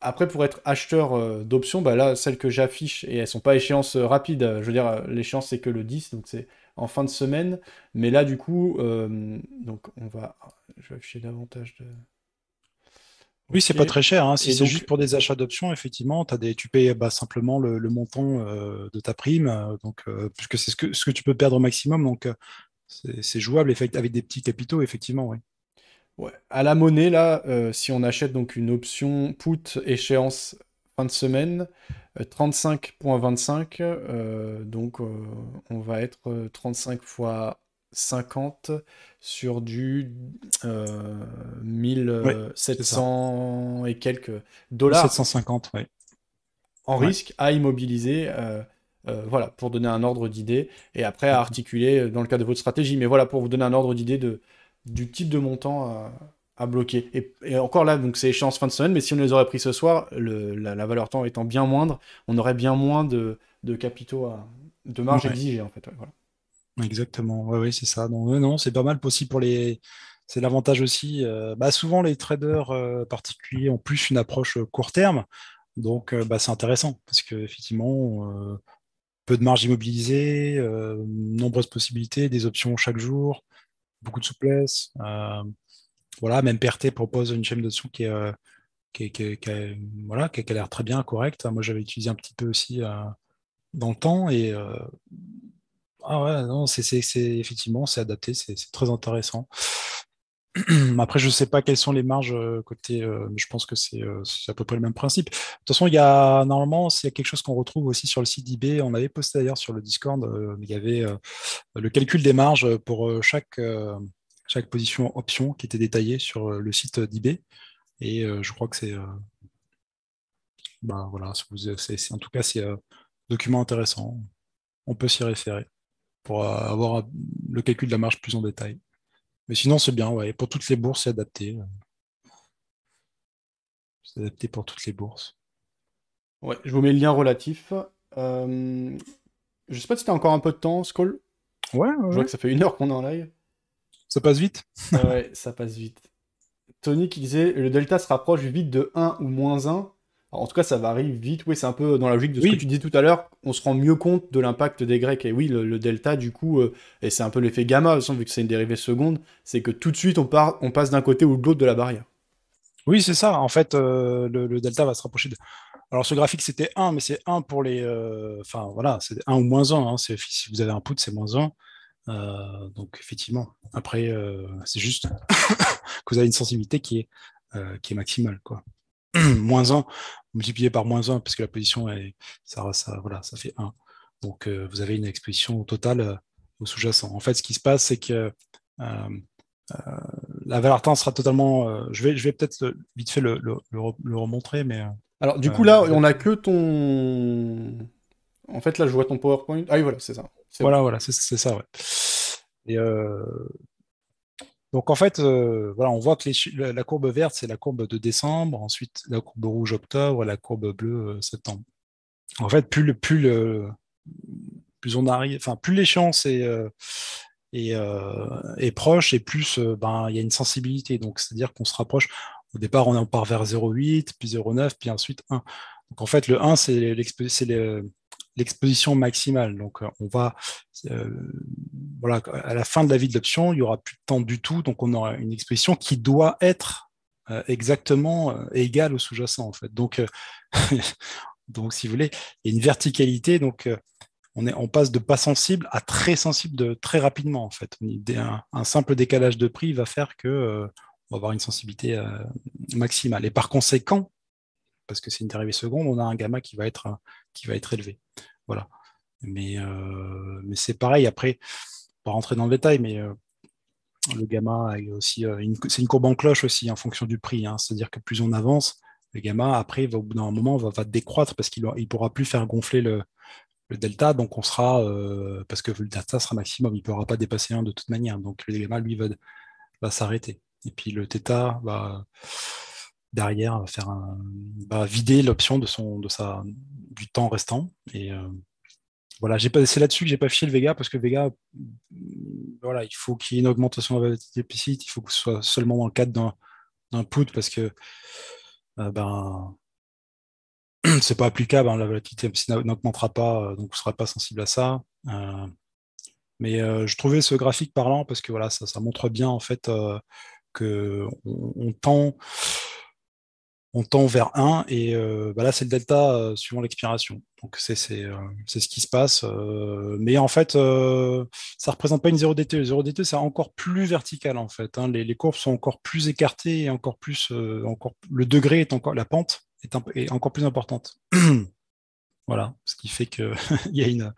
S1: Après, pour être acheteur euh, d'options, bah là, celles que j'affiche, et elles sont pas échéances euh, rapides, je veux dire, l'échéance c'est que le 10, donc c'est en fin de semaine. Mais là, du coup, euh, donc on va. Je vais afficher davantage de.
S2: Oui, c'est pas très cher. Hein. Si c'est juste pour des achats d'options, effectivement, as des... tu payes bah, simplement le, montant de ta prime, donc, puisque c'est ce que, ce que tu peux perdre au maximum. Donc, c'est jouable avec des petits capitaux, effectivement. Oui.
S1: Ouais. À la monnaie, là, euh, si on achète donc une option put échéance fin de semaine, 35.25, euh, euh, donc on va être 35 fois 50 sur du 1700 et quelques dollars.
S2: 750, oui.
S1: En risque à immobiliser. voilà, pour donner un ordre d'idée et après à articuler dans le cas de votre stratégie. Mais voilà, pour vous donner un ordre d'idée de, du type de montant à, bloquer. Et, encore là, donc c'est échéance fin de semaine, mais si on les aurait pris ce soir, la, valeur temps étant bien moindre, on aurait bien moins de, capitaux, à, de marge exigée en fait. voilà.
S2: Exactement, oui, c'est ça. Donc, non, c'est pas mal possible pour les. C'est l'avantage aussi. Euh, bah, souvent, les traders euh, particuliers ont plus une approche euh, court terme. Donc, bah, c'est intéressant parce qu'effectivement, peu de marge immobilisée, nombreuses possibilités, des options chaque jour beaucoup de souplesse. Euh, voilà, même PRT propose une chaîne de dessous qui, euh, qui, qui, voilà, qui, a l'air très bien, correcte. Moi, j'avais utilisé un petit peu aussi euh, dans le temps et ah ouais, non, c'est effectivement, c'est adapté, c'est très intéressant. Après, je ne sais pas quelles sont les marges euh, côté, euh, je pense que euh, c'est à peu près le même principe. De toute façon, il y a normalement, a quelque chose qu'on retrouve aussi sur le site d'eBay, on avait posté d'ailleurs sur le Discord, il y avait le calcul des marges pour chaque, chaque position option qui était détaillée sur le site d'eBay. Et je crois que c'est. bah voilà, en tout cas, c'est un document intéressant. On peut s'y référer. pour avoir le calcul de la marge plus en détail. Mais sinon, c'est bien, ouais. Pour toutes les bourses, c'est adapté. C'est adapté pour toutes les bourses.
S1: Ouais, je vous mets le lien relatif. Euh... Je sais pas si tu as encore un peu de temps, Skull.
S2: Ouais,
S1: Je vois que ça fait une heure qu'on est en live.
S2: Ça passe vite.
S1: ouais, ça passe vite. Tony qui disait le delta se rapproche vite de 1 ou moins 1. En tout cas, ça varie vite. Oui, c'est un peu dans la logique de ce que tu disais tout à l'heure. On se rend mieux compte de l'impact des Grecs. Et oui, le, delta, du coup, euh, et c'est un peu l'effet gamma, vu que c'est une dérivée seconde, c'est que tout de suite, on, part, on passe d'un côté ou de l'autre de la barrière.
S2: Oui, c'est ça. En fait, euh, le, delta va se rapprocher de. Alors, ce graphique, c'était 1, mais c'est 1 pour les. Euh, enfin, voilà, c'est 1 ou moins 1. Hein. Si vous avez un put, c'est moins 1. Euh, donc effectivement, après, c'est juste (coughs) que vous avez une sensibilité qui est, qui est maximale. Quoi. (clears throat) moins 1, multiplié par moins 1, parce que la position, est, ça, ça, voilà, ça fait 1. Donc vous avez une exposition totale au sous-jacent. En fait, ce qui se passe, c'est que la valeur temps sera totalement. je vais, je vais peut-être vite fait le, le, le, remontrer, mais.
S1: Alors, du coup, là, on a que ton. En fait, là, je vois ton PowerPoint. Ah oui, voilà, c'est ça.
S2: Voilà, voilà, c'est ça, ouais. Et euh, donc en fait, euh, voilà, on voit que la courbe verte, c'est la courbe de décembre, ensuite la courbe rouge octobre la courbe bleue euh, septembre. En fait, plus le plus on arrive, enfin plus l'échéance est, est, proche et plus ben il y a une sensibilité. Donc c'est-à-dire qu'on se rapproche. Au départ, on part vers 0,8, puis 0,9, puis ensuite 1. Donc en fait, le 1, c'est l'exposition maximale. Donc, euh, on va, euh, à la fin de la vie de l'option, il y aura plus de temps du tout. Donc, on aura une exposition qui doit être euh, exactement égale au sous-jacent, en fait. Donc, (laughs) donc, si vous voulez, il y a une verticalité. Donc, on, est, on passe de pas sensible à très sensible de très rapidement, en fait. Un, simple décalage de prix va faire que on va avoir une sensibilité maximale. Et par conséquent, parce que c'est une dérivée seconde, on a un gamma qui va être, qui va être élevé. Voilà. Mais, euh, mais c'est pareil, après, pas rentrer dans le détail, mais euh, le gamma aussi, euh, c'est une courbe en cloche aussi en fonction du prix. Hein. C'est-à-dire que plus on avance, le gamma, après, va, au bout d'un moment, va, va, décroître parce qu'il ne pourra plus faire gonfler le, delta, donc on sera, parce que le delta sera maximum, il ne pourra pas dépasser 1 de toute manière. Donc le gamma, lui, va, va s'arrêter. Et puis le θ va derrière faire un, vider l'option de son de sa du temps restant et euh, voilà c'est là-dessus que j'ai pas fié le Vega parce que Vega voilà il faut qu'il y ait une augmentation de la il faut que ce soit seulement dans le cadre d'un put parce que euh, ben (clears throat) c'est pas applicable hein, la volatilité n'augmentera pas donc vous serez pas sensible à ça euh, mais je trouvais ce graphique parlant parce que voilà ça, ça montre bien en fait que on tend on tend vers 1 et euh, bah là c'est le delta euh, suivant l'expiration. Donc c'est euh, ce qui se passe. mais en fait, ça ne représente pas une 0DT. Le 0DT c'est encore plus vertical en fait. Hein. Les, courbes sont encore plus écartées et encore plus encore le degré est encore la pente est, encore plus importante. (clears throat) voilà, ce qui fait qu'il (laughs) y a une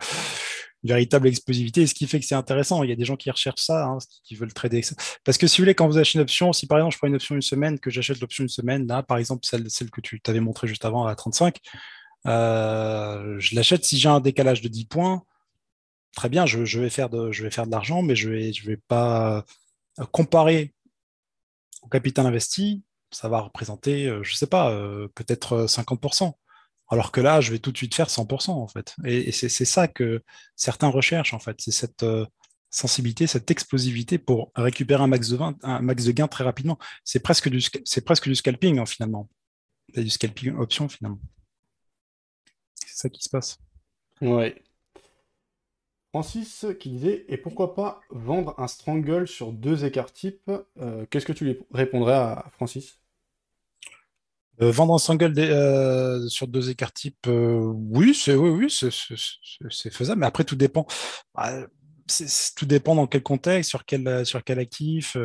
S2: véritable explosivité, ce qui fait que c'est intéressant. Il y a des gens qui recherchent ça, hein, qui veulent trader. Parce que si vous voulez, quand vous achetez une option, si par exemple je prends une option une semaine, que j'achète l'option une semaine, là, par exemple, celle, que tu t'avais montré juste avant à 35, euh, je l'achète si j'ai un décalage de 10 points. Très bien, je, vais, faire de, je vais faire de l'argent, mais je ne vais, je vais pas comparer au capital investi. Ça va représenter, euh, je ne sais pas, euh, peut-être 50%. Alors que là, je vais tout de suite faire 100% en fait. Et, c'est ça que certains recherchent en fait, c'est cette euh, sensibilité, cette explosivité pour récupérer un max de, gain très rapidement. C'est presque du, c'est presque du scalping hein, finalement. C'est du scalping option finalement. C'est ça qui se passe.
S1: Ouais. Francis qui disait et pourquoi pas vendre un strangle sur deux écarts types euh, Qu'est-ce que tu lui répondrais à Francis?
S2: Euh, vendre un single euh, sur deux écarts types, euh, oui, c'est faisable. Mais après, tout dépend. Bah, tout dépend dans quel contexte, sur quel, actif,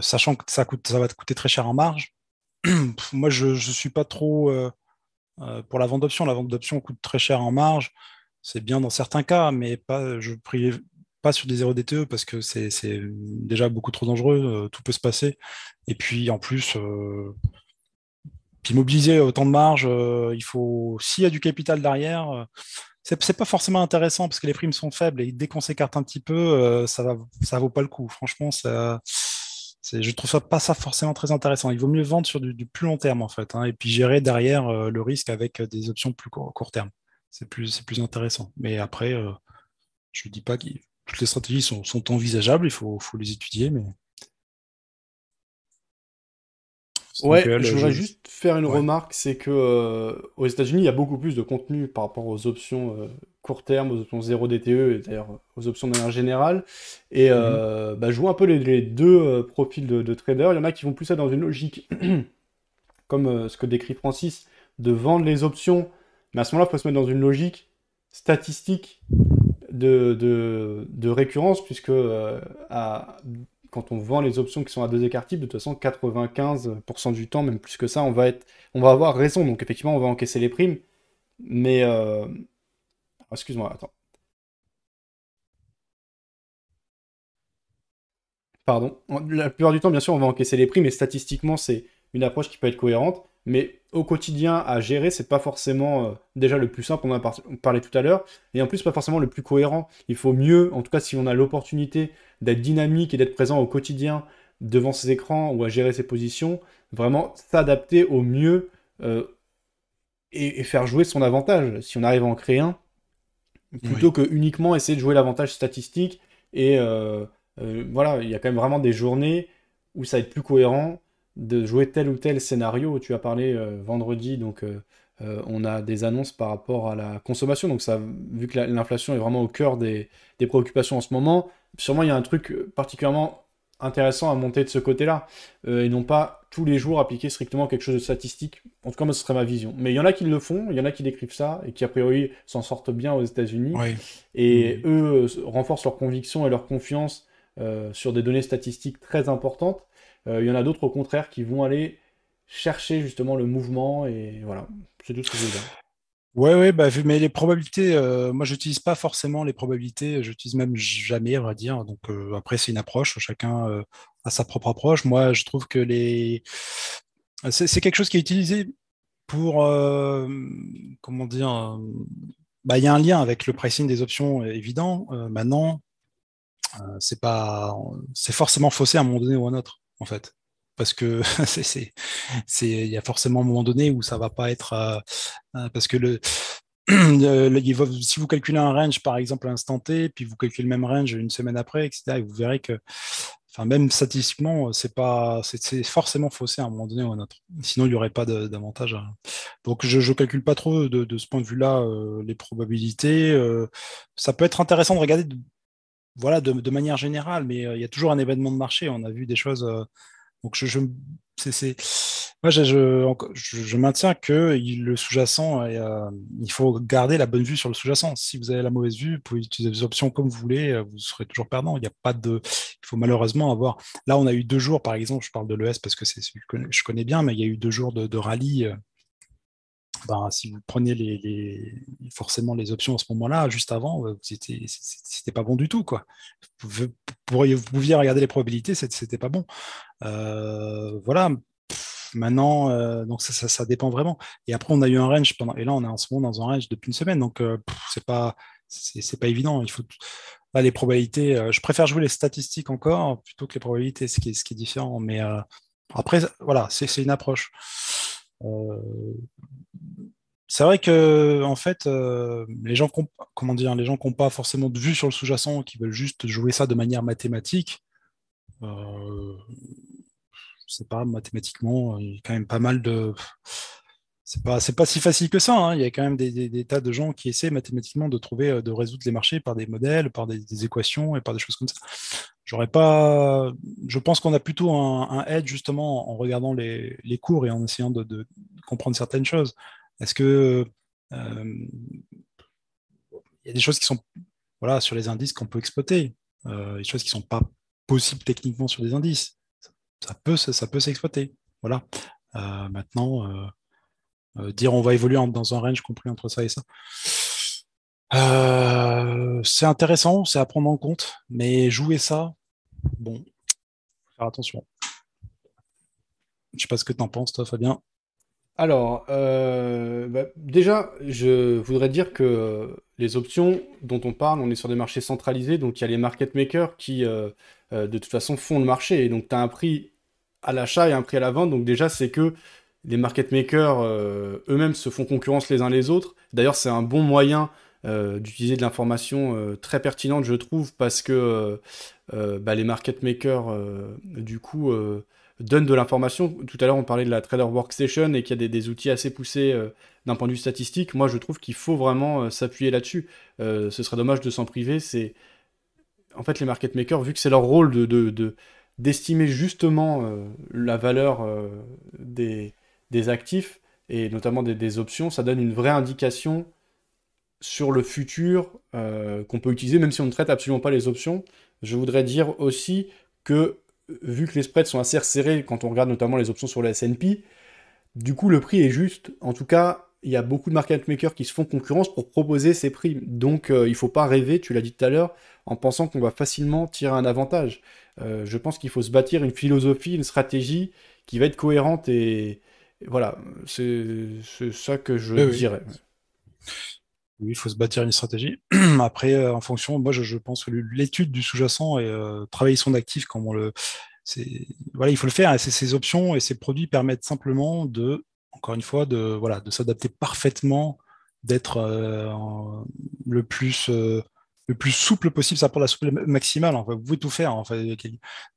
S2: sachant que ça, va te coûter très cher en marge. (clears throat) Moi, je ne suis pas trop pour la vente d'options. La vente d'options coûte très cher en marge. C'est bien dans certains cas, mais pas, je pas sur des 0 DTE parce que c'est déjà beaucoup trop dangereux, euh, tout peut se passer. Et puis en plus, euh, puis mobiliser autant de marge, euh, il faut s'il y a du capital derrière, c'est pas forcément intéressant parce que les primes sont faibles et dès qu'on s'écarte un petit peu, ça va, ça vaut pas le coup. Franchement, ça, je trouve ça pas ça forcément très intéressant. Il vaut mieux vendre sur du, plus long terme en fait, hein, et puis gérer derrière le risque avec des options plus court, court terme. C'est plus, plus intéressant. Mais après, je dis pas que toutes les stratégies sont, envisageables, il faut, faut les étudier, mais
S1: Ouais, je voudrais juste faire une remarque, c'est que euh, aux États-Unis, il y a beaucoup plus de contenu par rapport aux options euh, court terme, aux options 0 DTE et d'ailleurs aux options de manière générale. Et euh, mhm. bah, je vois un peu les, deux profils de, traders. Il y en a qui vont plus être dans une logique, (clears throat) comme ce que décrit Francis, de vendre les options. Mais à ce moment-là, il faut se mettre dans une logique statistique de, récurrence, puisque à quand on vend les options qui sont à deux écarts types, de toute façon, 95% du temps, même plus que ça, on va, avoir raison. Donc effectivement, on va encaisser les primes. Mais... Euh, excuse-moi, attends. Pardon. La plupart du temps, bien sûr, on va encaisser les primes, et statistiquement, c'est une approche qui peut être cohérente. Mais au quotidien, à gérer, c'est pas forcément euh, déjà le plus simple, on en a parlé tout à l'heure, et en plus pas forcément le plus cohérent. Il faut mieux, en tout cas si on a l'opportunité d'être dynamique et d'être présent au quotidien devant ses écrans ou à gérer ses positions, vraiment s'adapter au mieux euh, et, faire jouer son avantage, si on arrive à en créer un, plutôt que uniquement essayer de jouer l'avantage statistique. Et euh, voilà, il y a quand même vraiment des journées où ça va être plus cohérent de jouer tel ou tel scénario. Tu as parlé euh, vendredi, donc euh, euh, on a des annonces par rapport à la consommation. Donc ça, vu que l'inflation est vraiment au cœur des, préoccupations en ce moment, sûrement il y a un truc particulièrement intéressant à monter de ce côté-là, et non pas tous les jours appliquer strictement quelque chose de statistique. En tout cas, moi, ce serait ma vision. Mais il y en a qui le font, il y en a qui décrivent ça, et qui a priori s'en sortent bien aux États-Unis, et mmh. eux renforcent leur conviction et leur confiance sur des données statistiques très importantes. Euh, il y en a d'autres au contraire qui vont aller chercher justement le mouvement et voilà, c'est tout ce que je veux dire.
S2: Ouais, ouais, bah, mais les probabilités, euh, moi, j'utilise pas forcément les probabilités, j'utilise même jamais, on va dire. Donc, euh, après, c'est une approche, chacun a sa propre approche. Moi, je trouve que les. C'est quelque chose qui est utilisé pour. comment dire bah, Il y a un lien avec le pricing des options évident. maintenant, c'est pas. C'est forcément faussé à un moment donné ou à un autre en fait. Parce que (laughs) c'est, il y a forcément un moment donné où ça va pas être euh, euh, parce que le, (clears throat) si vous calculez un range par exemple à l'instant T, puis vous calculez le même range une semaine après, etc., et vous verrez que, enfin même statistiquement, c'est pas, c'est, forcément faussé à un moment donné ou un autre. Sinon, il n'y aurait pas d'avantage. Donc, je ne calcule pas trop de, ce point de vue-là euh, les probabilités. ça peut être intéressant de regarder voilà, de, manière générale, mais euh, il y a toujours un événement de marché. On a vu des choses. Euh, donc, je, moi, je, je, maintiens que le sous-jacent, euh, il faut garder la bonne vue sur le sous-jacent. Si vous avez la mauvaise vue, vous pouvez utiliser des options comme vous voulez, vous serez toujours perdant. Il n'y a pas de, il faut malheureusement avoir. Là, on a eu deux jours, par exemple, je parle de l'ES parce que c'est que je connais bien, mais il y a eu deux jours de rallye ben, si vous prenez forcément les options à ce moment-là, juste avant, euh, c'était pas bon du tout. Vous, vous pouviez regarder les probabilités, c'était pas bon. Euh, voilà. maintenant, euh, donc ça, dépend vraiment. Et après, on a eu un range pendant, et là, on est en ce moment dans un range depuis une semaine, donc pas, c'est pas évident. Il faut les probabilités. je préfère jouer les statistiques encore plutôt que les probabilités, ce qui est, ce qui est différent. Mais après, voilà, c'est une approche. C'est vrai que en fait, euh, les gens les qui n'ont pas forcément de vue sur le sous-jacent, qui veulent juste jouer ça de manière mathématique, euh, c'est pas mathématiquement, il y a quand même pas mal de. C'est pas, c'est pas si facile que ça. Hein. Il y a quand même des, tas de gens qui essaient mathématiquement de trouver, euh, de résoudre les marchés par des modèles, par des, équations et par des choses comme ça. J'aurais pas. Je pense qu'on a plutôt un, edge justement en regardant les, cours et en essayant de comprendre certaines choses. Est-ce que euh, y a des choses qui sont voilà, sur les indices qu'on peut exploiter, euh, des choses qui ne sont pas possibles techniquement sur des indices. Ça, peut, s'exploiter. Voilà. Euh, maintenant, dire on va évoluer dans un range compris entre ça et ça. c'est intéressant, c'est à prendre en compte, mais jouer ça, bon, faire attention. Je sais pas ce que tu en penses, toi, Fabien.
S1: Alors, euh, bah, déjà, je voudrais dire que les options dont on parle, on est sur des marchés centralisés, donc il y a les market makers qui, euh, euh, de toute façon, font le marché. Et donc, tu as un prix à l'achat et un prix à la vente. Donc, déjà, c'est que les market makers eux-mêmes se font concurrence les uns les autres. D'ailleurs, c'est un bon moyen d'utiliser de l'information très pertinente, je trouve, parce que bah, les market makers, du coup, donne de l'information. Tout à l'heure, on parlait de la Trader Workstation et qu'il y a des, outils assez poussés euh, d'un point de vue statistique. Moi, je trouve qu'il faut vraiment euh, s'appuyer là-dessus. Euh, ce serait dommage de s'en priver. C'est en fait les market makers, vu que c'est leur rôle de, d'estimer justement la valeur des, des, actifs et notamment des, options, ça donne une vraie indication sur le futur qu'on peut utiliser, même si on ne traite absolument pas les options. Je voudrais dire aussi que vu que les spreads sont assez resserrés quand on regarde notamment les options sur le S&P, du coup le prix est juste. En tout cas, il y a beaucoup de market makers qui se font concurrence pour proposer ces prix. Donc il euh, il faut pas rêver, tu l'as dit tout à l'heure, en pensant qu'on va facilement tirer un avantage. Euh, je pense qu'il faut se bâtir une philosophie, une stratégie qui va être cohérente et, voilà, c'est ça que je dirais.
S2: Oui, il faut se bâtir une stratégie. (clears throat) Après, euh, en fonction, moi, je, pense que l'étude du sous-jacent et euh, travailler son actif, comme on le, voilà, il faut le faire. ces options et ces produits permettent simplement de, encore une fois, de, voilà, de s'adapter parfaitement, d'être euh, le plus le plus souple possible, ça pour la souple maximale. vous pouvez tout faire. En fait.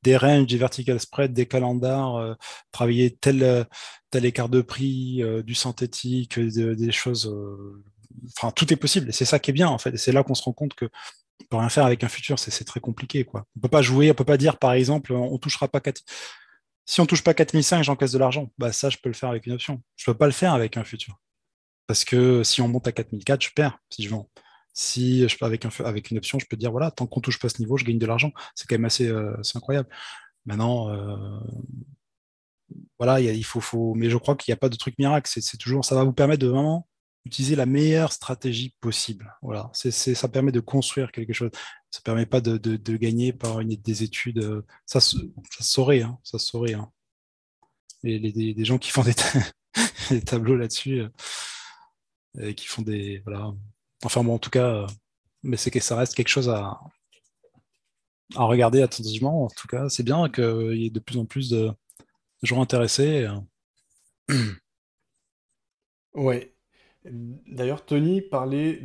S2: Des ranges, des vertical spread, des calendars, travailler tel, tel écart de prix, du synthétique, des choses enfin, tout est possible. Et c'est ça qui est bien, en fait. C'est là qu'on se rend compte que on peut rien faire avec un futur, c'est très compliqué. Quoi. On peut pas jouer, on peut pas dire, par exemple, on touchera pas 4... Si on touche pas 4005, j'encaisse de l'argent. Bah, ça, je peux le faire avec une option. Je peux pas le faire avec un futur. Parce que si on monte à 4004, je perds si je vends. Si je peux avec, un, avec une option, je peux dire, voilà, tant qu'on touche pas ce niveau, je gagne de l'argent. C'est quand même assez euh, incroyable. Maintenant, euh, voilà, il faut, faut, mais je crois qu'il n'y a pas de truc miracle. C'est toujours, ça va vous permettre de vraiment utiliser la meilleure stratégie possible. Voilà, c'est, ça permet de construire quelque chose. Ça permet pas de, gagner par une, des études. Euh, ça, ça saurait, hein, ça saurait. Hein. Et les, des gens qui font (laughs) des, tableaux là-dessus, euh, et qui font des voilà. Enfin bon, en tout cas, euh, mais c'est que ça reste quelque chose à, à regarder attentivement. En tout cas, c'est bien qu'il y ait de plus en plus de gens intéressés.
S1: Ouais, D'ailleurs, Tony parlait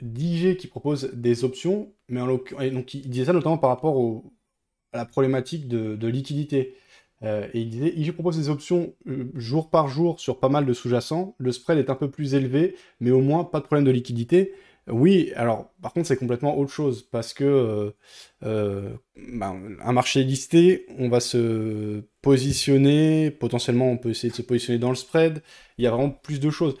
S1: d'IG qui propose des options, mais en donc il disait ça notamment par rapport à la problématique de, liquidité. Euh, et il disait, IG propose des options euh, jour par jour sur pas mal de sous-jacents. Le spread est un peu plus élevé, mais au moins pas de problème de liquidité. Oui, alors par contre c'est complètement autre chose parce que euh, ben, un marché listé, on va se positionner, potentiellement on peut essayer de se positionner dans le spread. Il y a vraiment plus de choses.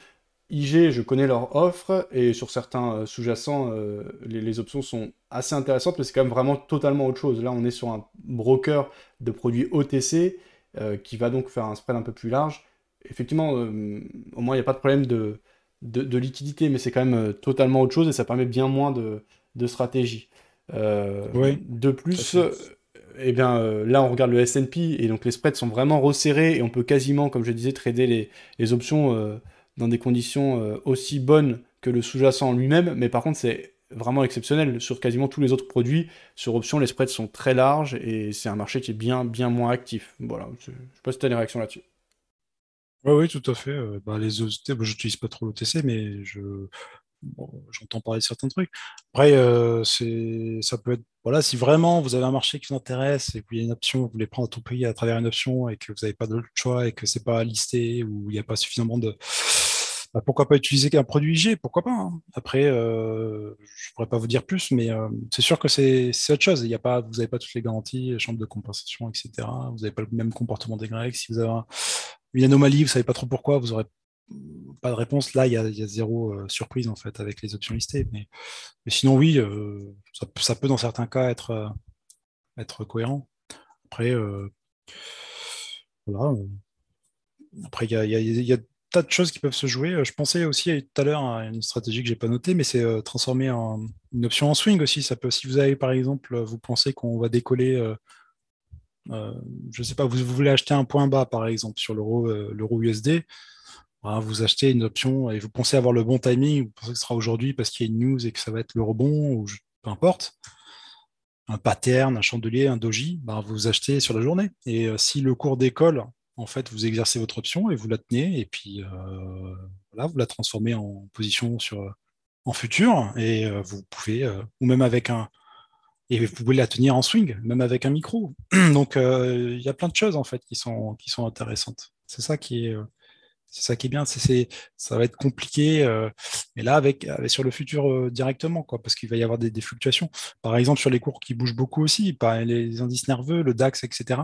S1: IG, je connais leur offre et sur certains euh, sous-jacents, euh, les, options sont assez intéressantes, mais c'est quand même vraiment totalement autre chose. Là, on est sur un broker de produits OTC euh, qui va donc faire un spread un peu plus large. Effectivement, au moins, il n'y a pas de problème de, de, liquidité, mais c'est quand même totalement autre chose et ça permet bien moins de, de stratégie. de plus, eh bien, là, on regarde le S&P et donc les spreads sont vraiment resserrés et on peut quasiment, comme je disais, trader les, les options dans des conditions euh, aussi bonnes que le sous-jacent lui-même, mais par contre c'est vraiment exceptionnel sur quasiment tous les autres produits. Sur option, les spreads sont très larges et c'est un marché qui est bien, bien moins actif. Voilà, je ne sais pas si tu as des réactions là-dessus.
S2: Oui, oui, tout à fait. Euh, bah, les OTC, je n'utilise pas trop l'OTC, mais je, j'entends parler de certains trucs. Après, euh, c'est, ça peut être, voilà, si vraiment vous avez un marché qui vous intéresse et qu'il y a une option, vous voulez prendre tout prix à travers une option et que vous n'avez pas d'autre choix et que c'est pas listé ou il n'y a pas suffisamment de, bah, pourquoi pas utiliser un produit IG Pourquoi pas hein. Après, euh, je pourrais pas vous dire plus, mais euh, c'est sûr que c'est autre chose. Y a pas, vous n'avez pas toutes les garanties, chambre de compensation, etc. Vous n'avez pas le même comportement des Grecs. Si vous avez une anomalie, vous savez pas trop pourquoi, vous aurez pas de réponse. Là, il y a, zéro euh, surprise en fait avec les options listées. Mais, sinon, oui, euh, ça, peut dans certains cas être, être cohérent. Après, voilà. Après, il y a, tas de choses qui peuvent se jouer. Je pensais aussi tout à l'heure à une stratégie que j'ai pas notée, mais c'est transformer une option en swing aussi. Ça peut, si vous avez par exemple, vous pensez qu'on va décoller je ne sais pas, vous, voulez acheter un point bas par exemple sur l'euro USD, vous achetez une option et vous pensez avoir le bon timing, vous pensez que ce sera aujourd'hui parce qu'il y a une news et que ça va être le rebond, ou peu importe, un pattern, un chandelier, un doji, ben, vous achetez sur la journée. Et euh, si le cours décolle, en fait, vous exercez votre option et vous la tenez, et puis euh, voilà, vous la transformez en position sur, en futur, et euh, vous pouvez, ou même avec un, et vous pouvez la tenir en swing, même avec un micro. (clears throat) Donc il y a plein de choses en fait qui sont, qui sont intéressantes. C'est ça qui est, c'est ça qui est bien. Ça va être compliqué, mais là avec, sur le futur directement, quoi, parce qu'il va y avoir des, fluctuations. Par exemple sur les cours qui bougent beaucoup aussi, par les indices nerveux, le DAX, etc.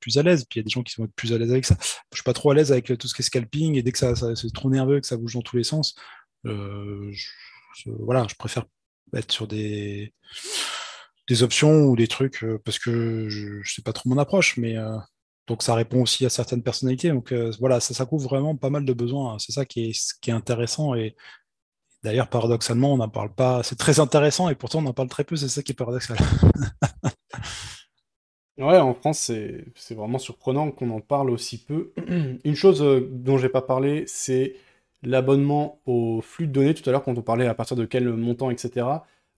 S2: plus à l'aise. Puis il y a des gens qui être plus à l'aise avec ça. Je suis pas trop à l'aise avec tout ce qui est scalping et dès que ça, c'est trop nerveux, que ça bouge dans tous les sens, voilà, je préfère être sur des, des options ou des trucs euh, parce que je, ne sais pas trop mon approche, mais euh, donc ça répond aussi à certaines personnalités. Donc euh, voilà, ça, couvre vraiment pas mal de besoins. C'est ça qui est, qui est intéressant et d'ailleurs paradoxalement on n'en parle pas. C'est très intéressant et pourtant on en parle très peu. C'est ça qui est paradoxal. (laughs)
S1: Ouais, en France, c'est vraiment surprenant qu'on en parle aussi peu. (clears throat) Une chose dont j'ai pas parlé, c'est l'abonnement au flux de données tout à l'heure quand on parlait à partir de quel montant, etc.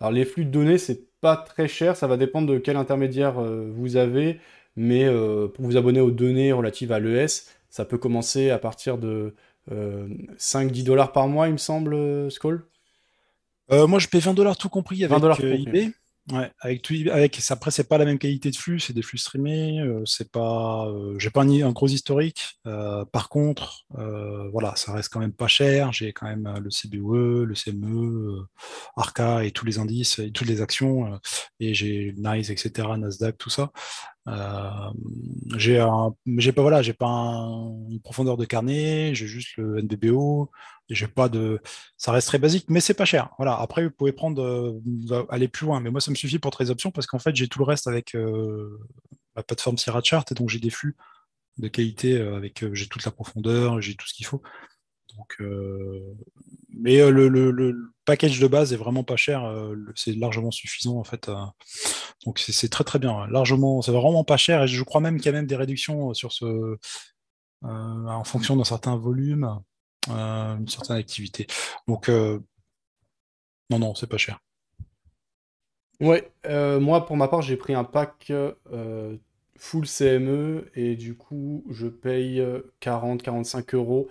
S1: Alors les flux de données, c'est pas très cher, ça va dépendre de quel intermédiaire euh, vous avez, mais euh, pour vous abonner aux données relatives à l'ES, ça peut commencer à partir de 5-10 euh, dollars par mois, il me semble, Skoll
S2: Moi, je paie 20 dollars tout compris avec eBay. Ouais, avec tout, avec après c'est pas la même qualité de flux, c'est des flux streamés, euh, c'est pas, euh, j'ai pas un, gros historique. Euh, par contre, voilà, ça reste quand même pas cher. J'ai quand même le CBOE, le CME, Arca et tous les indices et toutes les actions et j'ai Nice, etc., Nasdaq, tout ça. j'ai pas voilà, j'ai pas une profondeur de carnet, j'ai juste le NBBO, j'ai pas de, ça reste très basique, mais c'est pas cher. Voilà. Après, vous pouvez prendre, euh, aller plus loin. Mais moi, ça me suffit pour très options parce qu'en fait, j'ai tout le reste avec euh, la plateforme Sierra Chart et donc j'ai des flux de qualité euh, avec, j'ai toute la profondeur, j'ai tout ce qu'il faut. Donc, mais le, le, package de base est vraiment pas cher. c'est largement suffisant en fait. donc c'est très très bien. Largement, c'est vraiment pas cher et je crois même qu'il y a même des réductions sur ce, en fonction d'un certain volume. Euh, une certaine activité. Donc, euh, non, non, c'est pas cher.
S1: Ouais, euh, moi pour ma part, j'ai pris un pack full CME et du coup, je paye 40-45 euros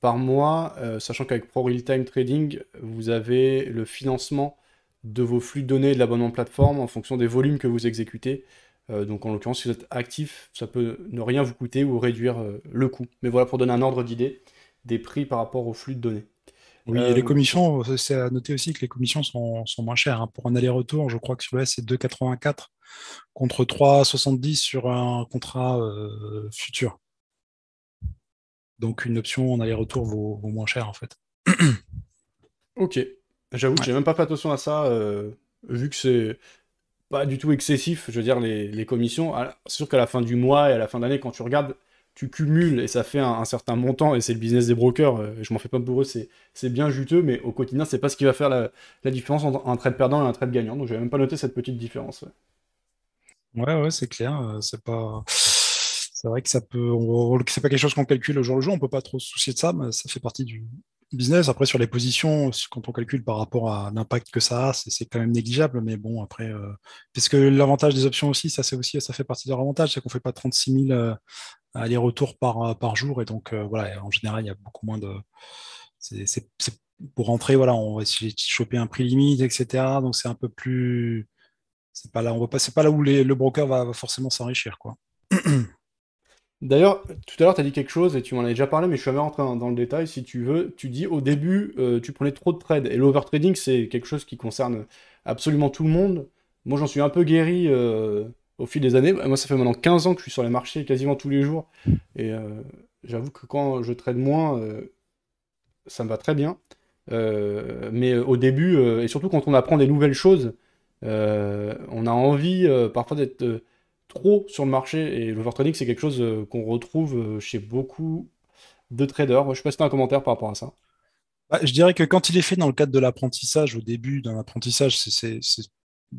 S1: par mois, sachant qu'avec Pro Real Time Trading, vous avez le financement de vos flux de données de l'abonnement plateforme en fonction des volumes que vous exécutez. donc en l'occurrence, si vous êtes actif, ça peut ne rien vous coûter ou réduire le coût. Mais voilà pour donner un ordre d'idée des prix par rapport au flux de données.
S2: Oui, et les euh, commissions, c'est à noter aussi que les commissions sont, moins chères. Hein. Pour un aller-retour, je crois que sur le c'est 2,84 contre 3,70 sur un contrat euh, futur. Donc une option en aller-retour vaut, moins cher en fait. (clears throat)
S1: ok. J'avoue que j'ai même pas fait attention à ça, euh, vu que c'est pas du tout excessif, je veux dire, les, les commissions. Ah, c'est sûr qu'à la fin du mois et à la fin de l'année, quand tu regardes, tu cumules et ça fait un, certain montant, et c'est le business des brokers, euh, je m'en fais pas pour eux, c'est bien juteux, mais au quotidien, c'est pas ce qui va faire la, différence entre un trade perdant et un trade gagnant, donc j'avais même pas noté cette petite différence.
S2: Ouais, ouais, c'est clair, euh, c'est pas... C'est vrai que ça peut, c'est pas quelque chose qu'on calcule au jour le jour, on peut pas trop se soucier de ça, mais ça fait partie du, business. Après, sur les positions, quand on calcule par rapport à l'impact que ça a, c'est quand même négligeable. Mais bon, après, euh, puisque l'avantage des options aussi, ça c'est aussi, ça fait partie de leur avantage, c'est qu'on fait pas 36 000 aller-retour par, euh, par jour. Et donc, euh, voilà, en général, il y a beaucoup moins de. Pour rentrer, voilà, on va essayer de choper un prix limite, etc. Donc, c'est un peu plus. C'est pas là, on va pas, pas là où le broker va, forcément s'enrichir, quoi. (clears throat)
S1: D'ailleurs, tout à l'heure, tu as dit quelque chose et tu m'en avais déjà parlé, mais je suis jamais rentré dans, le détail. Si tu veux, tu dis au début, euh, tu prenais trop de trades. Et l'overtrading, c'est quelque chose qui concerne absolument tout le monde. Moi, j'en suis un peu guéri au fil des années. Moi, ça fait maintenant 15 ans que je suis sur les marchés quasiment tous les jours. Et euh, j'avoue que quand je trade moins, euh, ça me va très bien. Euh, mais au début, et surtout quand on apprend des nouvelles choses, on a envie parfois d'être trop sur le marché. Et l'overtrading, c'est quelque chose qu'on retrouve chez beaucoup de traders. Je sais pas si un commentaire par rapport à ça.
S2: Bah, je dirais que quand il est fait dans le cadre de l'apprentissage, au début d'un apprentissage, c'est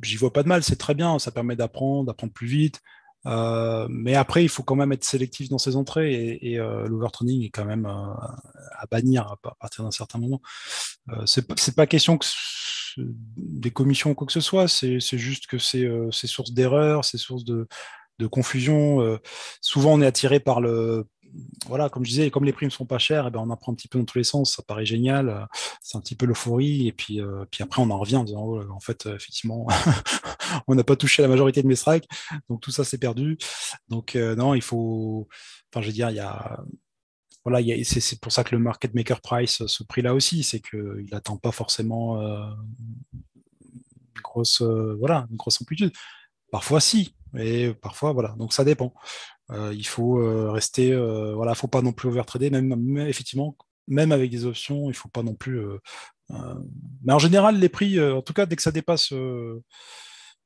S2: j'y vois pas de mal, c'est très bien, ça permet d'apprendre, d'apprendre plus vite. mais après, il faut quand même être sélectif dans ses entrées et, et l'overtraining est quand même à bannir à partir d'un certain moment. c'est pas question que des commissions ou quoi que ce soit, c'est juste que c'est source d'erreurs, c'est source de, de confusion. souvent, on est attiré par le voilà, comme je disais, comme les primes sont pas chères, eh ben on apprend un petit peu dans tous les sens, ça paraît génial, euh, c'est un petit peu l'euphorie, et puis, euh, puis après on en revient en disant, oh, en fait, euh, effectivement, (laughs) on n'a pas touché la majorité de mes strikes, donc tout ça c'est perdu. Donc non, il faut, enfin je veux dire, il y a, voilà, c'est pour ça que le market maker price, ce prix-là aussi, c'est qu'il n'attend pas forcément grosse, voilà, une grosse amplitude. Parfois si, mais parfois voilà, donc ça dépend. Euh, il faut euh, rester, euh, voilà, faut pas non plus overtrader, même, même, effectivement, même avec des options, il faut pas non plus. mais en général, les prix, en tout cas, dès que ça dépasse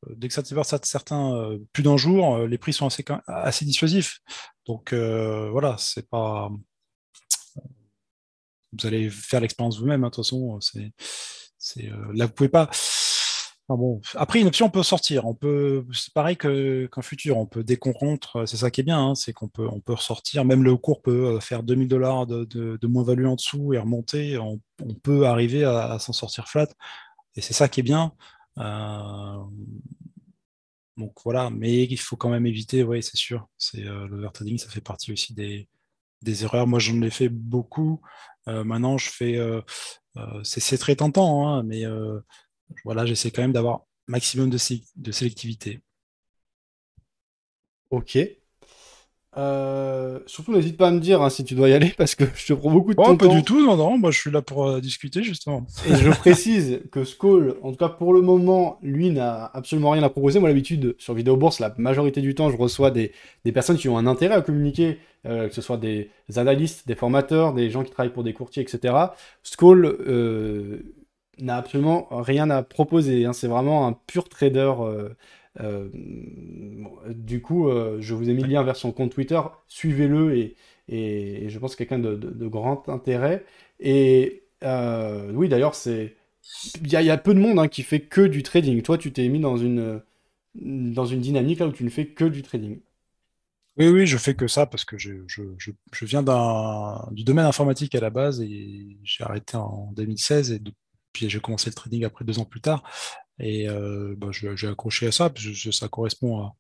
S2: dès que ça dépasse certains plus d'un jour, les prix sont assez, assez dissuasifs. Donc voilà, c'est pas. Vous allez faire l'expérience vous-même, hein, de toute façon. C'est, là, vous pouvez pas Après, une option, on peut sortir. On peut, c'est pareil qu'un futur. On peut, dès c'est ça qui est bien, hein, c'est qu'on peut, on peut ressortir. Même le cours peut euh, faire 2000 dollars de, moins-value en dessous et remonter. On, peut arriver à, s'en sortir flat. Et c'est ça qui est bien. Euh, donc voilà, mais il faut quand même éviter, oui, c'est sûr. C'est euh, l'overtrading, ça fait partie aussi des, des erreurs. Moi, j'en ai fait beaucoup. maintenant, je fais. c'est très tentant, hein, mais voilà, j'essaie quand même d'avoir maximum de, de sélectivité.
S1: Ok. Euh, surtout, n'hésite pas à me dire hein, si tu dois y aller (laughs) parce que je te prends beaucoup de oh, temps.
S2: Pas du tout, non, non, moi je suis là pour euh, discuter justement.
S1: Et je (laughs) précise que Skull, en tout cas pour le moment, lui n'a absolument rien à proposer. Moi, l'habitude, sur Vidéo Bourse, la majorité du temps, je reçois des, personnes qui ont un intérêt à communiquer, euh, que ce soit des analystes, des formateurs, des gens qui travaillent pour des courtiers, etc. Skull n'a absolument rien à proposer. Hein. C'est vraiment un pur trader. Euh, euh, du coup, euh, je vous ai mis le lien vers son compte Twitter. Suivez-le et, et, je pense quelqu'un de, de, grand intérêt. Et oui, d'ailleurs, c'est il y, a peu de monde hein, qui fait que du trading. Toi, tu t'es mis dans une dans une dynamique là où tu ne fais que du trading.
S2: Oui, oui, je fais que ça parce que je, je, je, viens du domaine informatique à la base et j'ai arrêté en 2016 et puis j'ai commencé le trading après deux ans plus tard. Et euh, bah, j'ai accroché à ça, parce que ça correspond à,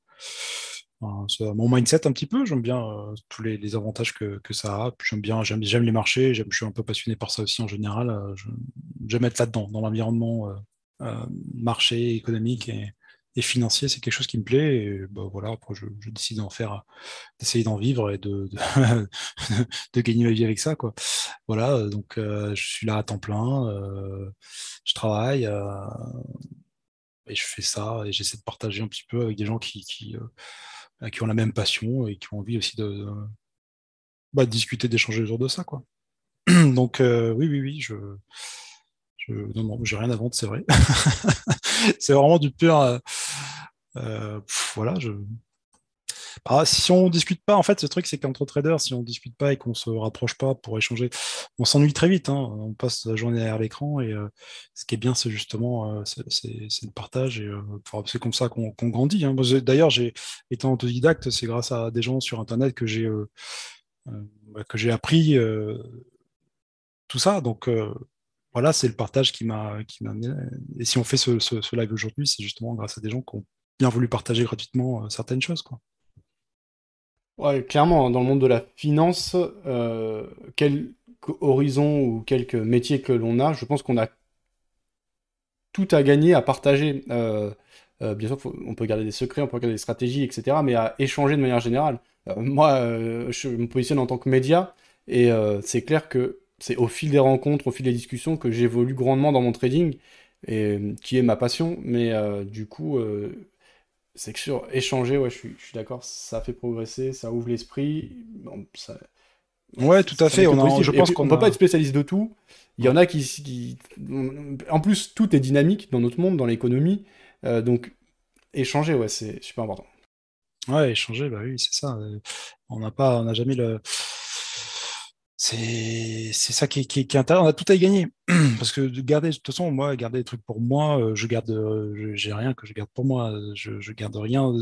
S2: mon mindset un petit peu. J'aime bien euh, tous les, avantages que, ça a. J'aime bien, j'aime, les marchés. Je suis un peu passionné par ça aussi en général. Euh, j'aime être là-dedans, dans l'environnement marché, économique financier. C'est quelque chose qui me plaît. Et bah, voilà, après, je, décide d'en faire, d'essayer d'en vivre et (laughs) de, gagner ma vie avec ça. Quoi. Voilà, donc je suis là à temps plein. je travaille et je fais ça et j'essaie de partager un petit peu avec des gens qui ont la même passion et qui ont envie aussi de, bah, discuter, d'échanger autour de ça. Quoi. (clears throat) Donc oui, oui, oui, je, je non, non, j'ai rien à vendre, c'est vrai. (laughs) c'est vraiment du pur. voilà, je, bah, si on discute pas, en fait, ce truc, c'est qu'entre traders, si on discute pas et qu'on se rapproche pas pour échanger, on s'ennuie très vite. Hein. On passe la journée derrière l'écran et euh, ce qui est bien, c'est justement euh, c'est le partage et euh, c'est comme ça qu'on grandit. Hein. D'ailleurs, j'ai étant autodidacte, c'est grâce à des gens sur Internet que j'ai que j'ai appris tout ça. Donc voilà, c'est le partage qui m'a m'a et si on fait ce, ce live aujourd'hui, c'est justement grâce à des gens qui ont bien voulu partager gratuitement certaines choses, quoi.
S1: Ouais, clairement, dans le monde de la finance, euh, quel horizon ou quelques métiers que l'on a, je pense qu'on a tout à gagner à partager. Euh, euh, bien sûr, on peut garder des secrets, on peut garder des stratégies, etc., mais à échanger de manière générale. moi, je me positionne en tant que média, et c'est clair que c'est au fil des rencontres, au fil des discussions que j'évolue grandement dans mon trading, et qui est ma passion. Mais du coup, c'est que sur échanger, ouais, je suis, je suis d'accord, ça fait progresser, ça ouvre l'esprit.
S2: ça... Ouais, tout à fait. On je pense qu'on
S1: ne peut pas être spécialiste de tout. Il y en a qui, qui, En plus, tout est dynamique dans notre monde, dans l'économie. Euh, donc, échanger, ouais, c'est super important.
S2: Ouais, échanger, bah oui, c'est ça. On n'a pas, on n'a jamais le c'est ça qui est, qui, intéressant. On a tout à y gagner. (clears throat) Parce que de garder, de toute façon, moi, garder des trucs pour moi, euh, je garde, euh, j'ai rien que je garde pour moi. Je, je garde rien.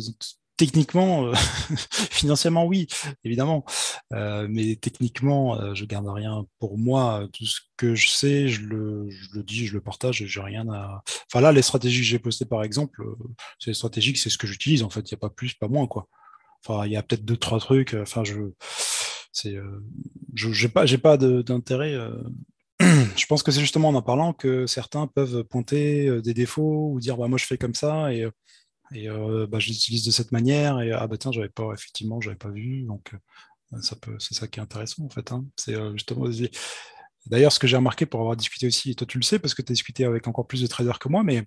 S2: techniquement, euh, (laughs) financièrement, oui, évidemment. Euh, mais techniquement, je garde rien pour moi. Tout ce que je sais, je le, dis, je le partage, j'ai rien à. Enfin là, les stratégies que j'ai postées, par exemple, c'est stratégiques, c'est ce que j'utilise. En fait, il n'y a pas plus, pas moins, quoi. Enfin, il y a peut-être deux, trois trucs. Enfin, je, c'est, je, j'ai pas, j'ai pas d'intérêt. (clears throat) je pense que c'est justement en en parlant que certains peuvent pointer des défauts ou dire, bah moi je fais comme ça et et euh, bah, je l'utilise de cette manière. Et ah bah tiens, j'avais pas, effectivement, j'avais pas vu. Donc euh, ça peut, c'est ça qui est intéressant en fait. Hein. C'est euh, justement. D'ailleurs, ce que j'ai remarqué pour avoir discuté aussi, et toi tu le sais parce que tu as discuté avec encore plus de traders que moi, mais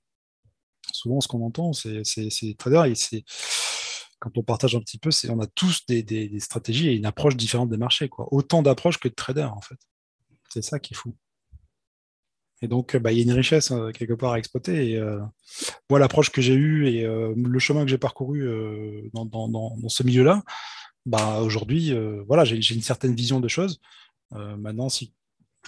S2: souvent ce qu'on entend, c'est les traders et c'est quand on partage un petit peu, c'est on a tous des, des, stratégies et une approche différente des marchés, quoi. Autant d'approches que de traders en fait. C'est ça qui est fou. Et donc, bah, il y a une richesse euh, quelque part à exploiter. Et euh, moi, l'approche que j'ai eue et euh, le chemin que j'ai parcouru dans, ce milieu-là, bah, aujourd'hui, voilà, j'ai une certaine vision de choses. maintenant, si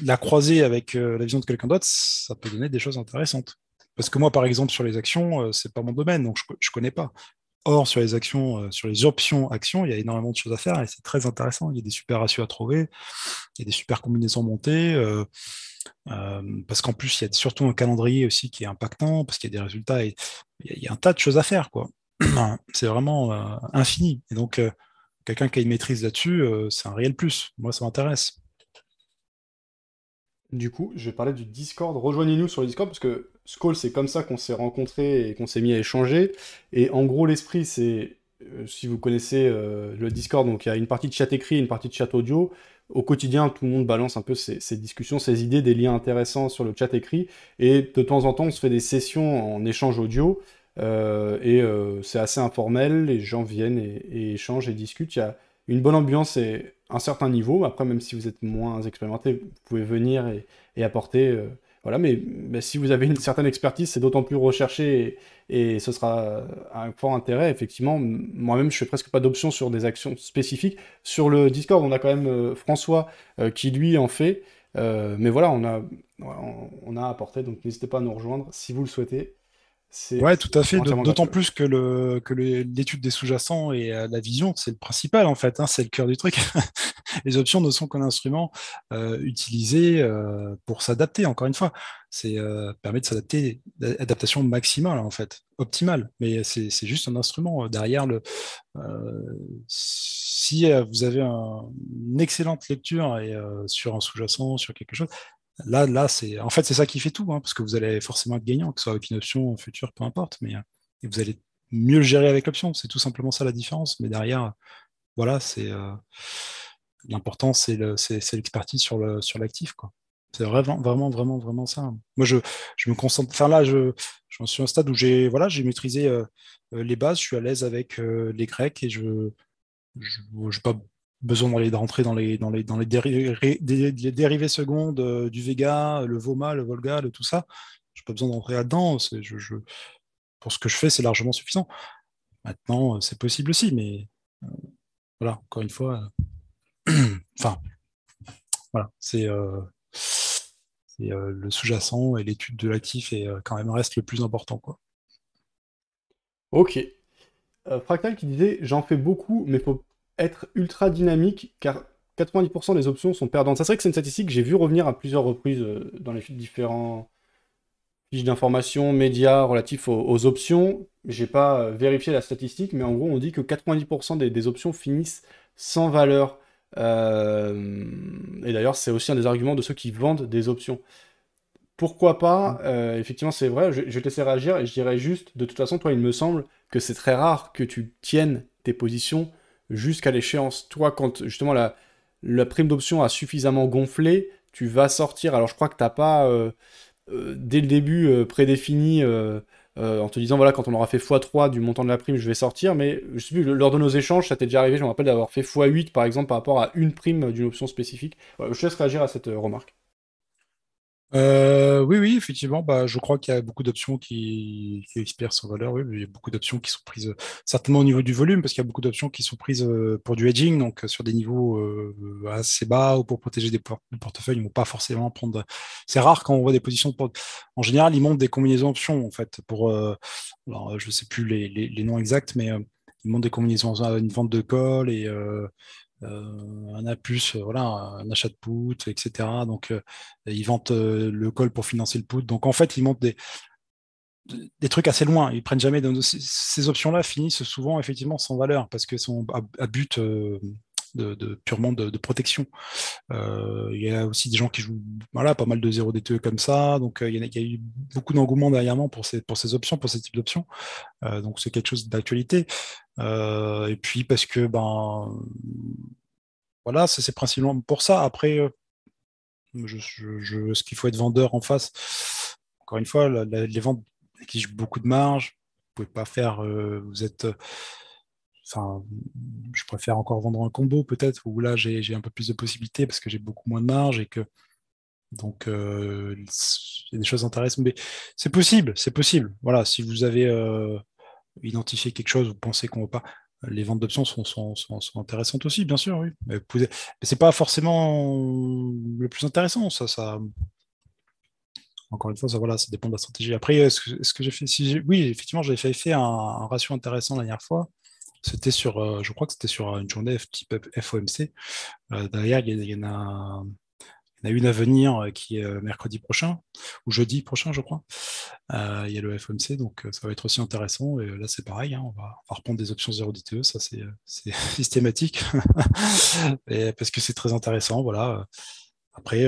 S2: la croiser avec la vision de quelqu'un d'autre, ça peut donner des choses intéressantes. Parce que moi, par exemple, sur les actions, c'est pas mon domaine, donc je, ne connais pas. Or, sur les actions, sur les options actions, il y a énormément de choses à faire et c'est très intéressant. Il y a des super ratios à trouver, il y a des super combinaisons montées. Euh, parce qu'en plus, il y a surtout un calendrier aussi qui est impactant, parce qu'il y a des résultats et il y, a un tas de choses à faire. quoi. (clears throat) c'est vraiment euh, infini. Et donc, euh, quelqu'un qui a une maîtrise là-dessus, c'est un réel plus. Moi, ça m'intéresse.
S1: Du coup, je vais parler du Discord. Rejoignez-nous sur le Discord parce que Skull, c'est comme ça qu'on s'est rencontrés et qu'on s'est mis à échanger. Et en gros, l'esprit, c'est, si vous connaissez le Discord, donc il y a une partie de chat écrit une partie de chat audio au quotidien, tout le monde balance un peu ses, discussions, ses idées, des liens intéressants sur le chat écrit. Et de temps en temps, on se fait des sessions en échange audio. Euh, et euh, c'est assez informel, les gens viennent et, échangent et discutent. Il y a une bonne ambiance et un certain niveau. Après, même si vous êtes moins expérimenté, vous pouvez venir et, apporter euh, voilà, mais, si vous avez une certaine expertise, c'est d'autant plus recherché et, ce sera un fort intérêt. Effectivement, moi-même, je fais presque pas d'options sur des actions spécifiques. Sur le Discord, on a quand même euh, François euh, qui lui en fait. Euh, mais voilà, on a, on a apporté, donc n'hésitez pas à nous rejoindre si vous le souhaitez.
S2: Ouais, tout à fait. D'autant plus que le que l'étude des sous-jacents et euh, la vision, c'est le principal en fait. Hein, c'est le cœur du truc. (laughs) les options ne sont qu'un instrument euh, utilisé euh, pour s'adapter. Encore une fois, c'est permet de s'adapter, adaptation maximale en fait, optimale. Mais c'est juste un instrument derrière le. si vous avez une excellente lecture et, sur un sous-jacent, sur quelque chose, Là, là c'est en fait c'est ça qui fait tout, hein, parce que vous allez forcément être gagnant, que ce soit avec une option future, peu importe, mais euh, vous allez mieux le gérer avec l'option. C'est tout simplement ça la différence. Mais derrière, voilà, c'est euh, l'important, c'est l'expertise sur l'actif, quoi. C'est vraiment, vraiment, vraiment, vraiment ça. Moi, je, me concentre. Enfin là, je, suis à un stade où j'ai voilà, j'ai maîtrisé euh, les bases, je suis à l'aise avec les Grecs et je je pas besoin d'aller rentrer dans les, dans les, dans les, dérivés secondes euh, du Vega, le Voma, le Volga, tout ça. Je n'ai pas besoin d'entrer là-dedans. Pour ce que je fais, c'est largement suffisant. Maintenant, euh, c'est possible aussi, mais euh, voilà, encore une fois. (clears throat) enfin, voilà, c'est le sous-jacent et l'étude de l'actif et quand même reste le plus important. Quoi.
S1: Ok. Fractal qui disait J'en fais beaucoup, mais faut être ultra dynamique car 90% des options sont perdantes. Ça serait que c'est une statistique que j'ai vu revenir à plusieurs reprises euh, dans les différents fiches d'information, médias relatifs aux, options. J'ai pas euh, vérifié la statistique, mais en gros, on dit que 90% des, options finissent sans valeur. Euh, et d'ailleurs, c'est aussi un des arguments de ceux qui vendent des options. Pourquoi pas? Mmh. Effectivement, c'est vrai, je, je vais te laisser réagir et je dirais juste, de toute façon, toi, il me semble que c'est très rare que tu tiennes tes positions jusqu'à l'échéance. Toi, quand justement la, prime d'option a suffisamment gonflé, tu vas sortir. Alors je crois que tu n'as pas euh, euh, dès le début euh, prédéfini en te disant voilà quand on aura fait x3 du montant de la prime je vais sortir mais je sais plus lors de nos échanges ça t'est déjà arrivé je me rappelle d'avoir fait x8 par exemple par rapport à une prime d'une option spécifique je te laisse réagir à cette remarque
S2: euh, oui, oui, effectivement, bah, je crois qu'il y a beaucoup d'options qui, expirent sans valeur. Oui, il y a beaucoup d'options qui sont prises, euh, certainement au niveau du volume, parce qu'il y a beaucoup d'options qui sont prises euh, pour du hedging, donc sur des niveaux assez bas ou pour protéger des, portefeuilles. Ils vont pas forcément prendre. C'est rare quand on voit des positions. De... En général, ils montent des combinaisons options, en fait, pour. alors, je ne sais plus les, noms exacts, mais ils montent des combinaisons, une vente de call et un A+, voilà, un achat de put, etc. Donc, ils vendent le call pour financer le put. Donc, en fait, ils montent des, des trucs assez loin. Ils prennent jamais. Ces options-là finissent souvent effectivement sans valeur parce qu'elles sont à, but de, purement de, protection. Euh, il y a aussi des gens qui jouent voilà, pas mal de 0 DTE comme ça. Donc euh, il, y a, eu beaucoup d'engouement derrière pour ces, pour ces options, pour ces types d'options. Euh, donc c'est quelque chose d'actualité. et puis parce que ben voilà, c'est principalement pour ça. Après, ce qu'il faut être vendeur en face. Encore une fois, les ventes exigent beaucoup de marge. Vous pouvez pas faire. vous êtes enfin, je préfère encore vendre un combo peut-être, où là j'ai un peu plus de possibilités parce que j'ai beaucoup moins de marge et que donc euh, il y a des choses intéressantes. Mais c'est possible, c'est possible. Voilà, si vous avez euh, identifié quelque chose, vous pensez qu'on ne va pas. Les ventes d'options sont, sont, sont, intéressantes aussi, bien sûr, oui. Mais, mais c'est pas forcément le plus intéressant, ça, ça. Encore une fois, ça, voilà, ça dépend de la stratégie. Après, ce que, j'ai fait, si oui, effectivement, j'avais fait, fait un, un, ratio intéressant la dernière fois. C'était sur, euh, je crois que c'était sur une journée type FOMC. Euh, derrière, il y, en a, une à venir euh, qui est mercredi prochain, ou jeudi prochain, je crois. il y a le FOMC, donc ça va être aussi intéressant. Et là, c'est pareil, hein, on, va, reprendre des options 0 DTE, ça c'est (laughs) systématique, (laughs) parce que c'est très intéressant. Voilà. Après,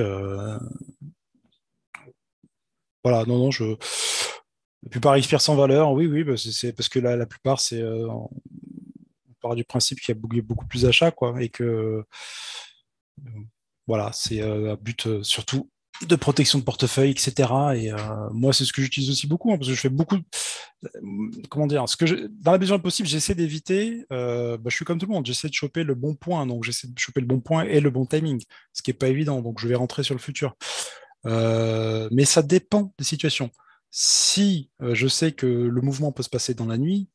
S2: voilà, non, non, je. La plupart expire sans valeur, oui, oui, bah, parce que la, la plupart, c'est du principe qu'il y a beaucoup plus d'achats, quoi, et que euh, voilà, c'est euh, un but euh, surtout de protection de portefeuille, etc. Et moi, c'est ce que j'utilise aussi beaucoup, hein, parce que je fais beaucoup. comment dire que Dans la mesure possible, j'essaie d'éviter. Bah, je suis comme tout le monde, j'essaie de choper le bon point. Donc, j'essaie de choper le bon point et le bon timing, ce qui n'est pas évident. Donc, je vais rentrer sur le futur. mais ça dépend des situations. Si je sais que le mouvement peut se passer dans la nuit,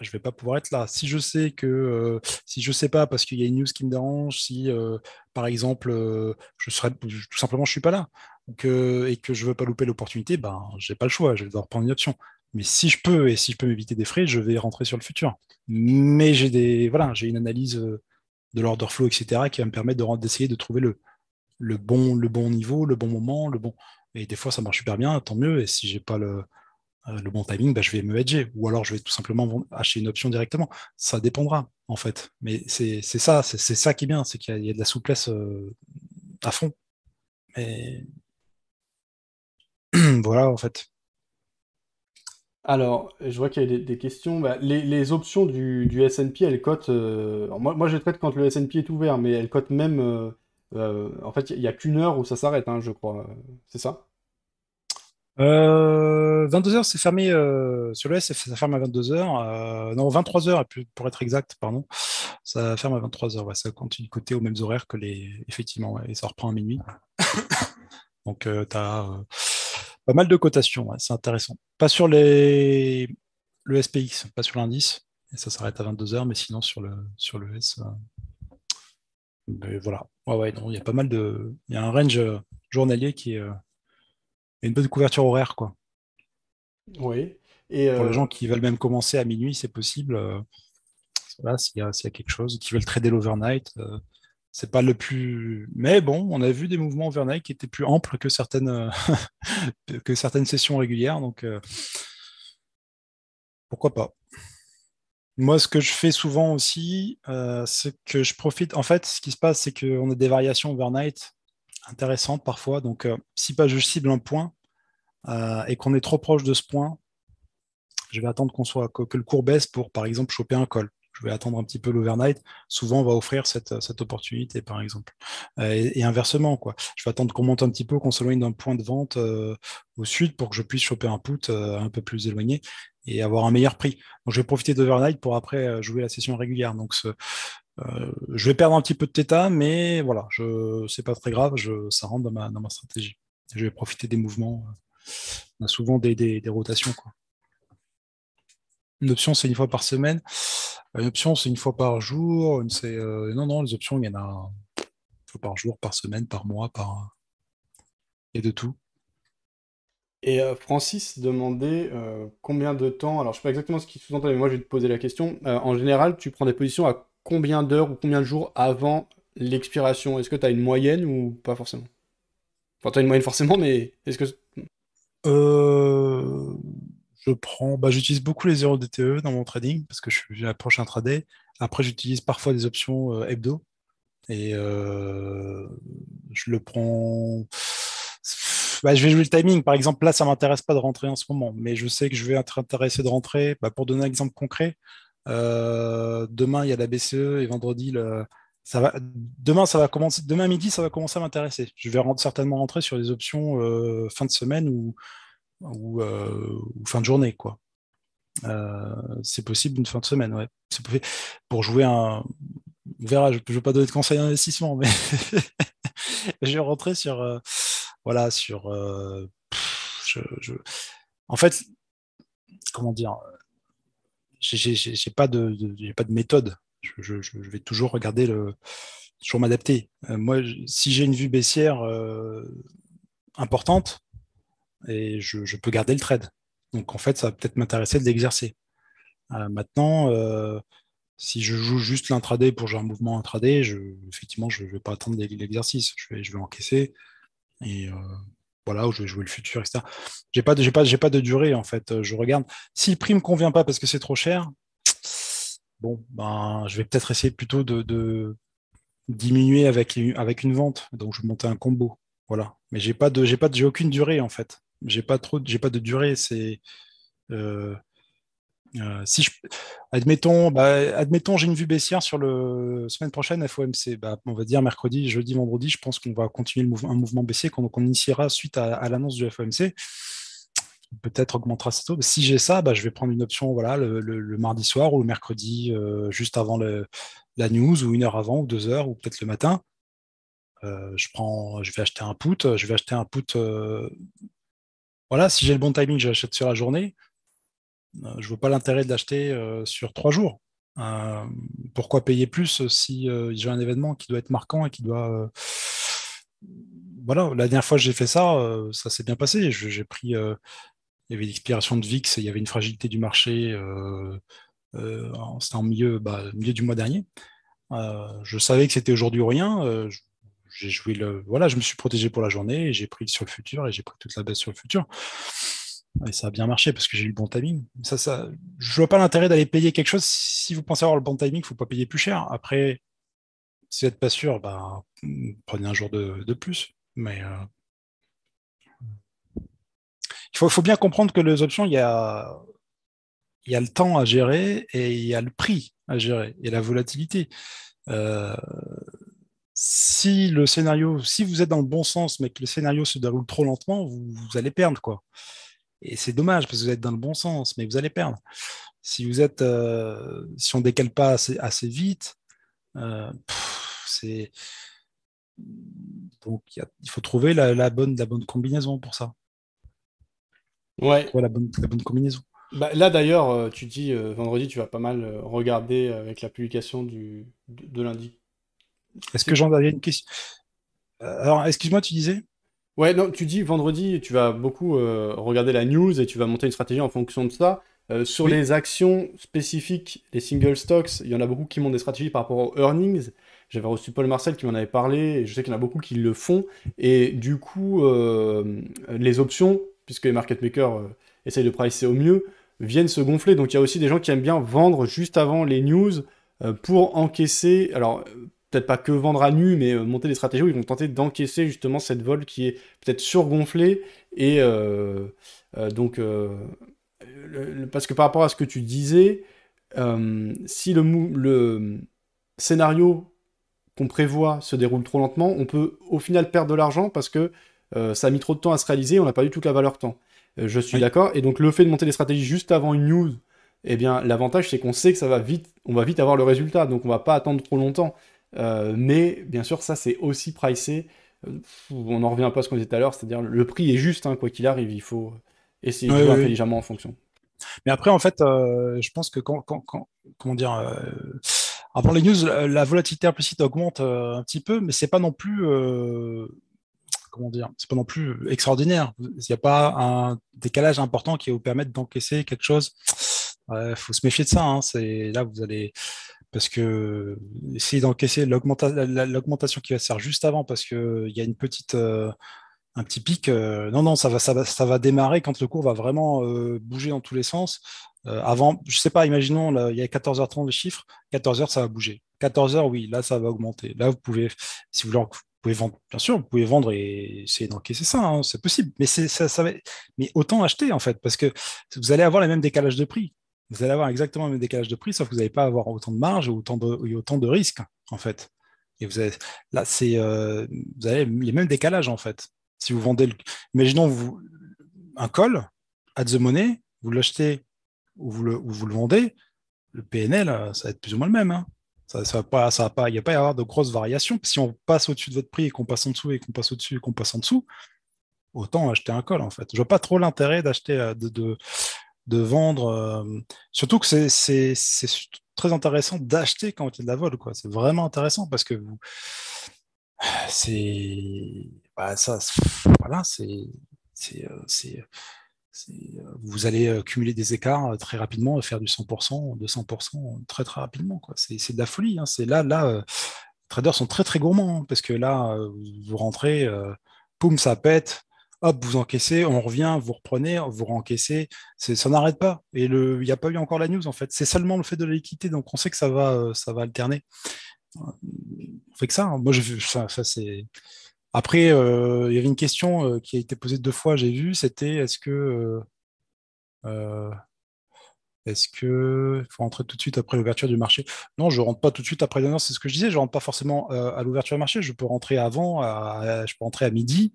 S2: je vais pas pouvoir être là. Si je sais que, euh, si je sais pas parce qu'il y a une news qui me dérange, si euh, par exemple, euh, je serais tout simplement je suis pas là, et que je veux pas louper l'opportunité, ben j'ai pas le choix, je vais devoir prendre une option. Mais si je peux et si je peux m'éviter des frais, je vais rentrer sur le futur. Mais j'ai des, voilà, j'ai une analyse de l'order flow, etc., qui va me permettre d'essayer de trouver le, le bon, le bon niveau, le bon moment, le bon. Et des fois, ça marche super bien, tant mieux. Et si j'ai pas le, le bon timing, bah, je vais me hedger. Ou alors je vais tout simplement acheter une option directement. Ça dépendra, en fait. Mais c'est ça, c'est ça qui est bien, c'est qu'il y, a de la souplesse euh, à fond. Mais (clears throat) voilà, en fait.
S1: Alors, je vois qu'il y a des, questions. Bah, les, options du, du S&P, elles cotent... Euh, moi, moi, je traite quand le S&P est ouvert, mais elles cotent même... en fait, il n'y a, qu'une heure où ça s'arrête, hein, je crois. C'est ça?
S2: 22h, euh, c'est fermé euh, sur le S, ça ferme à 22h. Euh, non, 23h, pour être exact, pardon. Ça ferme à 23h. ça continue de côté aux mêmes horaires que les. Effectivement, et ça reprend à minuit. (coughs) Donc, tu as pas mal de cotations, c'est intéressant. Pas sur les... le SPX, pas sur l'indice. Et ça s'arrête à 22h, mais sinon sur le, sur le S. voilà. Ouais, ouais, il y a pas mal de. Il y a un range journalier qui est une bonne couverture horaire, quoi.
S1: Oui.
S2: Et Pour les euh, gens qui veulent même commencer à minuit, c'est possible. Euh, s'il y, a quelque chose, qui veulent trader l'overnight, euh, c'est pas le plus. Mais bon, on a vu des mouvements overnight qui étaient plus amples que certaines, (laughs) que certaines sessions régulières, donc pourquoi pas. Moi, ce que je fais souvent aussi, c'est que je profite. En fait, ce qui se passe, c'est qu'on a des variations overnight intéressante parfois. Donc, euh, si pas je cible un point euh, et qu'on est trop proche de ce point, je vais attendre qu'on soit que, le cours baisse pour, par exemple, choper un col. Je vais attendre un petit peu l'overnight. Souvent, on va offrir cette, opportunité, par exemple. Euh, et, inversement, quoi. Je vais attendre qu'on monte un petit peu, qu'on s'éloigne d'un point de vente au sud pour que je puisse choper un put un peu plus éloigné et avoir un meilleur prix. Donc, je vais profiter d'overnight pour après jouer la session régulière. Donc, ce, euh, je vais perdre un petit peu de θ, mais voilà, je c'est pas très grave, ça rentre dans ma, dans ma stratégie. Je vais profiter des mouvements. On a souvent des, des, rotations. Une option, c'est une fois par semaine. Une option, c'est une fois par jour. C'est, euh, non, non, les options, il y en a une fois par jour, par semaine, par mois, par. Et de tout.
S1: Et Francis demandait combien de temps, alors je sais pas exactement ce qu'il sous-entend, mais moi je vais te poser la question. en général, tu prends des positions à combien d'heures ou combien de jours avant l'expiration? Est-ce que tu as une moyenne ou pas forcément? Enfin, tu as une moyenne forcément, mais est-ce que.
S2: Euh, je prends, bah, j'utilise beaucoup les 0 DTE dans mon trading parce que j'ai approche intraday. Après, j'utilise parfois des options euh, hebdo et euh, je le prends. Bah, je vais jouer le timing. Par exemple, là, ça m'intéresse pas de rentrer en ce moment, mais je sais que je vais être intéressé de rentrer. Bah, pour donner un exemple concret, demain il y a la BCE et vendredi ça va, demain, ça va commencer, demain midi, ça va commencer à m'intéresser. Je vais certainement rentrer sur des options euh, fin de semaine ou, euh, ou, fin de journée, quoi. Euh, c'est possible une fin de semaine, ouais. Pour jouer un, on verra. Je ne veux pas donner de conseils d'investissement, mais (laughs) je vais rentrer sur, voilà, sur, en fait, comment dire, j'ai pas de, pas de méthode je, vais toujours regarder toujours m'adapter. Euh, moi, si j'ai une vue baissière euh, importante, et je, peux garder le trade. Donc en fait, ça va peut-être m'intéresser de l'exercer. Euh, maintenant, si je joue juste l'intraday pour jouer un mouvement intraday, effectivement, je ne vais pas attendre l'exercice. Je vais, je vais encaisser et voilà, où je vais jouer le futur, etc. J'ai pas, de, pas, pas de durée en fait. Je regarde. Si le prix me convient pas parce que c'est trop cher, bon, ben, je vais peut-être essayer plutôt de, diminuer avec, avec une vente. Donc, je vais monter un combo. Voilà. Mais j'ai pas de, j'ai pas j'ai aucune durée en fait. J'ai pas trop, j'ai pas de durée. C'est euh, euh, si admettons, bah, admettons, j'ai une vue baissière sur le semaine prochaine FOMC. Bah, on va dire mercredi, jeudi, vendredi. Je pense qu'on va continuer un mouvement baissier qu'on initiera suite à, l'annonce du FOMC peut-être augmentera ses taux. Si j'ai ça, bah, je vais prendre une option voilà, le, mardi soir ou le mercredi, euh, juste avant la news, ou une heure avant, ou deux heures, ou peut-être le matin. Euh, je, prends, je vais acheter un put. Je vais acheter un put. Voilà, si j'ai le bon timing, je l'achète sur la journée. Je ne vois pas l'intérêt de l'acheter sur trois jours. pourquoi payer plus si j'ai un événement qui doit être marquant et qui doit voilà, la dernière fois que j'ai fait ça, ça s'est bien passé. J'ai pris, il y avait l'expiration de VIX, il y avait une fragilité du marché, euh, euh, c'était en milieu, bah, milieu du mois dernier. Euh, je savais que c'était aujourd'hui ou rien. j'ai joué le, voilà, je me suis protégé pour la journée et j'ai pris sur le futur et j'ai pris toute la baisse sur le futur. Et ça a bien marché parce que j'ai eu le bon timing. Ça, ça, je vois pas l'intérêt d'aller payer quelque chose. Si vous pensez avoir le bon timing, il faut pas payer plus cher. Après, si vous n'êtes pas sûr, bah, prenez un jour de, plus. Mais il faut, bien comprendre que les options, il y a, le temps à gérer et il y a le prix à gérer et la volatilité. Euh, si le scénario, si vous êtes dans le bon sens, mais que le scénario se déroule trop lentement, vous, allez perdre quoi. Et c'est dommage parce que vous êtes dans le bon sens, mais vous allez perdre. Si vous êtes, euh, si on décale pas assez, assez vite, euh, c'est donc il faut trouver la, bonne, la bonne combinaison pour ça.
S1: Ouais.
S2: la bonne, combinaison.
S1: Bah, là d'ailleurs, euh, tu dis euh, vendredi, tu vas pas mal regarder avec la publication du, de, lundi.
S2: Est-ce que j'en avais une question? Alors, excuse-moi, tu disais?
S1: Ouais, non, tu dis vendredi, tu vas beaucoup regarder la news et tu vas monter une stratégie en fonction de ça. sur les actions spécifiques, les single stocks, il y en a beaucoup qui montent des stratégies par rapport aux earnings. J'avais reçu Paul Marcel qui m'en avait parlé, et je sais qu'il y en a beaucoup qui le font. Et du coup, les options, puisque les market makers euh, essayent de pricer au mieux, viennent se gonfler. Donc il y a aussi des gens qui aiment bien vendre juste avant les news euh, pour encaisser. Alors euh, peut-être pas que vendre à nu, mais monter des stratégies où ils vont tenter d'encaisser justement cette vol qui est peut-être surgonflée. Et donc, parce que par rapport à ce que tu disais, si le, le scénario qu'on prévoit se déroule trop lentement, on peut au final perdre de l'argent parce que euh, ça a mis trop de temps à se réaliser, on n'a pas eu toute la valeur temps. Euh, je suis d'accord. Et donc le fait de monter des stratégies juste avant une news, eh bien l'avantage c'est qu'on sait que ça va vite, on va vite avoir le résultat, donc on va pas attendre trop longtemps. Euh, mais bien sûr, ça c'est aussi pricé. on en revient un peu à ce qu'on disait tout à l'heure, c'est-à-dire le prix est juste, hein, quoi qu'il arrive, il faut essayer de jouer intelligemment en fonction.
S2: Mais après, en fait, je pense que quand, comment dire, avant les news, la volatilité implicite augmente un petit peu, mais c'est pas non plus comment dire, c'est pas non plus extraordinaire. Il n'y a pas un décalage important qui va vous permettre d'encaisser quelque chose. Il faut se méfier de ça. Hein. C'est là vous allez parce que essayer d'encaisser l'augmentation qui va se faire juste avant parce qu'il y a une petite un petit pic. non, non, ça va, ça va, ça va démarrer quand le cours va vraiment bouger dans tous les sens. avant, je sais pas, imaginons, il y a 14h30 de chiffres, 14h, ça va bouger. 14h, oui, là, ça va augmenter. Là, vous pouvez, si vous, leur, pouvez vendre, bien sûr, vous pouvez vendre et essayer d'encaisser ça, hein, c'est possible. Mais, ça, ça va, mais autant acheter, en fait, parce que vous allez avoir les mêmes décalages de prix. Vous allez avoir exactement le même décalage de prix, sauf que vous n'allez pas avoir autant de marge ou autant de, autant de risques, en fait. Et vous avez, là, c'est, euh, vous avez les mêmes décalages, en fait. Si vous vendez, le, imaginons vous, un col, à the money, vous l'achetez ou vous le, ou vous le vendez, le PNL, ça va être plus ou moins le même. Hein. Ça, ça va pas, ça va pas, il n'y a pas à y avoir de grosses variations. Si on passe au-dessus de votre prix et qu'on passe en dessous et qu'on passe au-dessus et qu'on passe en dessous, autant acheter un col en fait. Je vois pas trop l'intérêt d'acheter, euh, de, de, vendre. Euh, surtout que c'est très intéressant d'acheter quand il y a de la vol. C'est vraiment intéressant parce que vous, c'est, bah, ça, voilà, c'est, euh, euh, vous allez cumuler des écarts très rapidement faire du 100%, 200% très très rapidement. C'est de la folie. Hein. C'est là, là, les traders sont très très gourmands hein, parce que là, vous rentrez, poum, ça pète, hop, vous encaissez, on revient, vous reprenez, vous rencaissez, ça n'arrête pas. Et il n'y a pas eu encore la news en fait. C'est seulement le fait de la donc on sait que ça va, ça va alterner. On fait que ça. Hein. Moi, ça, c'est après, euh, il y avait une question euh, qui a été posée deux fois, j'ai vu, c'était est-ce que euh, est-ce que faut rentrer tout de suite après l'ouverture du marché? Non, je ne rentre pas tout de suite après. Non, c'est ce que je disais. Je rentre pas forcément à l'ouverture du marché. Je peux rentrer avant. je peux rentrer à midi.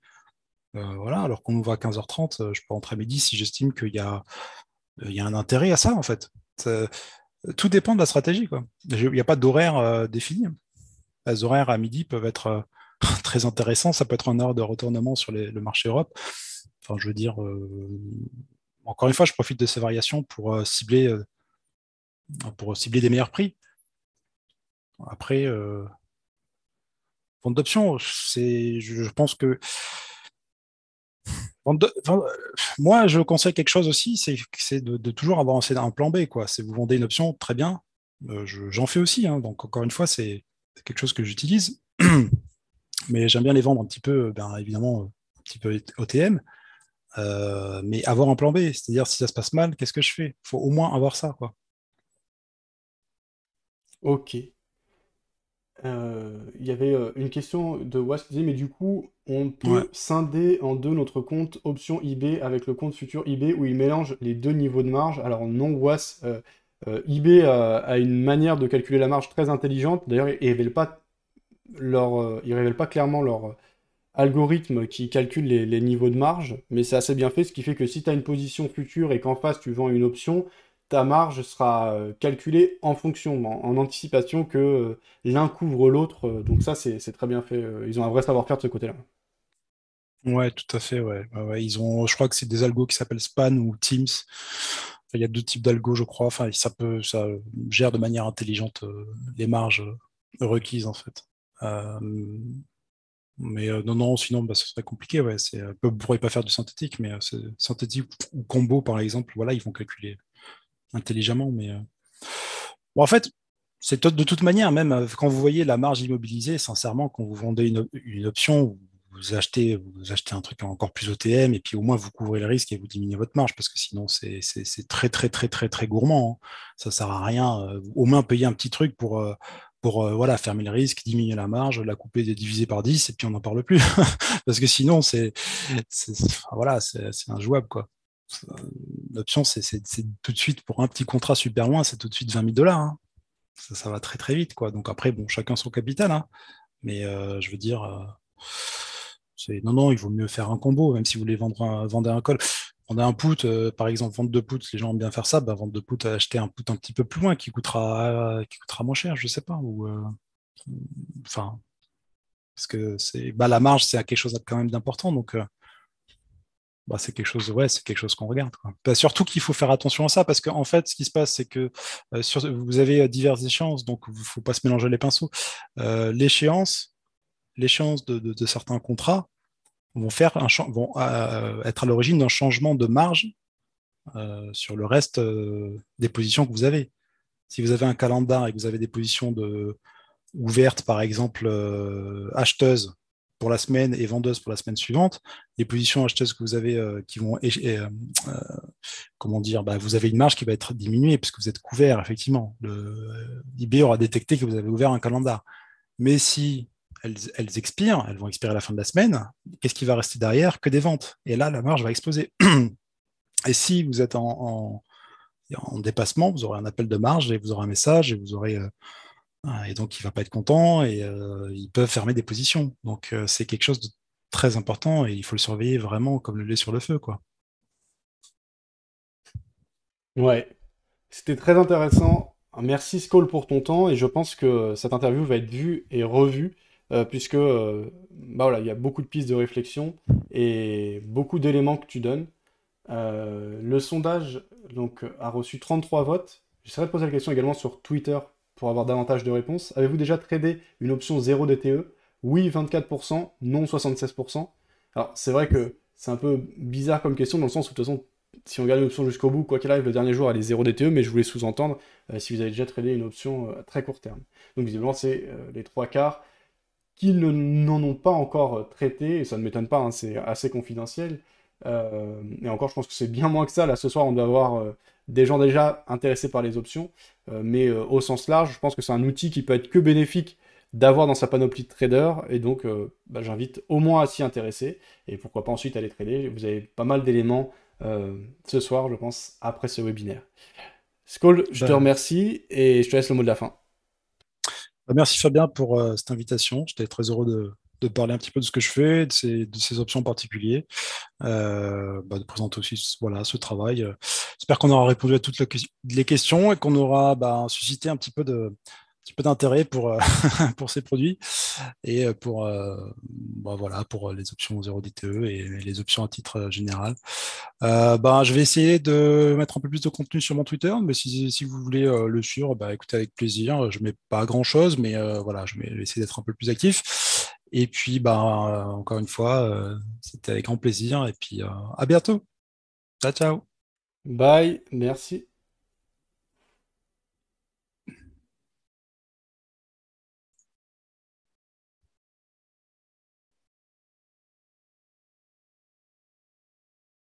S2: Voilà. Alors qu'on ouvre à 15h30, je peux rentrer à midi si j'estime qu'il y a il y a un intérêt à ça en fait. tout dépend de la stratégie. Il n'y a pas d'horaire défini. Les horaires à midi peuvent être (laughs) très intéressant. Ça peut être un heure de retournement sur le marché Europe. Enfin, je veux dire, euh, encore une fois, je profite de ces variations pour euh, cibler, euh, pour cibler des meilleurs prix. Après, vente d'options, je, pense que moi, je conseille quelque chose aussi, c'est de, toujours avoir un plan B. Si vous vendez une option, très bien. j'en fais aussi. Hein. donc, encore une fois, c'est quelque chose que j'utilise. (clears throat) mais j'aime bien les vendre un petit peu, ben, évidemment, un petit peu OTM, euh, mais avoir un plan B, c'est-à-dire si ça se passe mal, qu'est-ce que je fais? Il faut au moins avoir ça. Quoi.
S1: Ok. Euh, il y avait euh, une question de Was qui disait, mais du coup, on peut scinder en deux notre compte option eBay avec le compte futur eBay où il mélange les deux niveaux de marge. Alors non, Was, eBay a une manière de calculer la marge très intelligente. D'ailleurs, il ne révèle pas leur, euh, ils révèlent pas clairement leur euh, algorithme qui calcule les, niveaux de marge, mais c'est assez bien fait, ce qui fait que si tu as une position future et qu'en face tu vends une option, ta marge sera euh, calculée en fonction, en, anticipation que l'un couvre l'autre. donc ça, c'est très bien fait. Ils ont un vrai savoir-faire de ce côté-là.
S2: Ouais, tout à fait. Ouais. Ils ont, je crois que c'est des algos qui s'appellent Span ou Teams. il y a deux types d'algos, je crois. Enfin, ça peut, ça gère de manière intelligente les marges requises en fait. Euh, mais euh, non, non, sinon, bah, ce serait compliqué. Ouais. Euh, vous ne pourrez pas faire du synthétique, mais synthétique ou combo, par exemple, voilà, ils vont calculer intelligemment. Mais bon, en fait, c'est de toute manière, même quand vous voyez la marge immobilisée, sincèrement, quand vous vendez une, une option, vous achetez, vous achetez un truc encore plus OTM et puis au moins vous couvrez le risque et vous diminuez votre marge parce que sinon c'est très très très très très gourmand. Hein. Ça sert à rien. Au moins payer un petit truc pour, pour euh, voilà, fermer le risque, diminuer la marge, la couper, diviser par 10, et puis on n'en parle plus. (laughs) Parce que sinon, c'est voilà, c'est injouable. Quoi. L'option, c'est tout de suite, pour un petit contrat super loin, c'est tout de suite 20 000 dollars. Hein. Ça, va très très vite. Quoi. Donc après, bon, chacun son capital. Hein. Mais euh, je veux dire, euh, non, non, il vaut mieux faire un combo, même si vous voulez vendre un, vendre un col on a un put, euh, par exemple, vente de put, les gens aiment bien faire ça, bah, vente de put, acheter un put un petit peu plus loin qui coûtera, qui coûtera moins cher, je sais pas. Enfin, parce que c'est, bah, la marge, c'est quelque chose quand même d'important, donc bah, c'est quelque chose, ouais, c'est quelque chose qu'on regarde. Bah, surtout qu'il faut faire attention à ça, parce qu'en fait, ce qui se passe, c'est que sur, vous avez diverses échéances, donc il ne faut pas se mélanger les pinceaux. l'échéance, l'échéance de, certains contrats, vont, faire vont être à l'origine d'un changement de marge sur le reste des positions que vous avez. Si vous avez un calendar et que vous avez des positions de, ouvertes, par exemple, acheteuses pour la semaine et vendeuse pour la semaine suivante, les positions acheteuses que vous avez euh, qui vont, euh, comment dire, bah, vous avez une marge qui va être diminuée puisque vous êtes couvert, effectivement. L'IB aura détecté que vous avez ouvert un calendar. Mais si elles, expirent, elles vont expirer à la fin de la semaine, qu'est-ce qui va rester derrière Que des ventes? Et là, la marge va exploser. (clears throat) et si vous êtes en, en, dépassement, vous aurez un appel de marge et vous aurez un message et vous aurez euh, et donc, il ne va pas être content et euh, ils peuvent fermer des positions. Donc, euh, c'est quelque chose de très important et il faut le surveiller vraiment comme le lait sur le feu. Quoi.
S1: Ouais, c'était très intéressant. Merci Skoll pour ton temps et je pense que cette interview va être vue et revue euh, puisque bah voilà, il y a beaucoup de pistes de réflexion et beaucoup d'éléments que tu donnes. le sondage donc, a reçu 33 votes. J'essaierai de poser la question également sur Twitter pour avoir davantage de réponses. Avez-vous déjà tradé une option 0 DTE Oui, 24%, non 76%. Alors, c'est vrai que c'est un peu bizarre comme question, dans le sens où, de toute façon, si on regarde une option jusqu'au bout, quoi qu'il arrive, le dernier jour, elle est 0 DTE, mais je voulais sous-entendre euh, si vous avez déjà tradé une option euh, à très court terme. Donc, visiblement, c'est euh, les trois quarts qui n'en ont pas encore traité, et ça ne m'étonne pas, hein, c'est assez confidentiel. et encore, je pense que c'est bien moins que ça. Là, ce soir, on doit avoir des gens déjà intéressés par les options, euh, mais euh, au sens large, je pense que c'est un outil qui peut être que bénéfique d'avoir dans sa panoplie de traders, et donc euh, bah, j'invite au moins à s'y intéresser, et pourquoi pas ensuite aller trader. Vous avez pas mal d'éléments ce soir, je pense, après ce webinaire. Skoll, je te bah. remercie, et je te laisse le mot de la fin.
S2: Merci Fabien pour cette invitation, j'étais très heureux de, de parler un petit peu de ce que je fais, de ces, options particulières, euh, bah, de présenter aussi voilà, ce travail. J'espère qu'on aura répondu à toutes les questions et qu'on aura bah, suscité un petit peu de, peu d'intérêt pour, euh, (laughs) pour ces produits et euh, pour, euh, bah, voilà, pour les options 0 DTE et les options à titre général. bah, je vais essayer de mettre un peu plus de contenu sur mon Twitter, mais si, vous voulez le suivre, bah, écoutez avec plaisir. Je ne mets pas grand chose, mais voilà, je vais essayer d'être un peu plus actif. Et puis, bah, encore une fois, c'était avec grand plaisir. Et puis, à bientôt. Ciao, ciao.
S1: Bye, merci.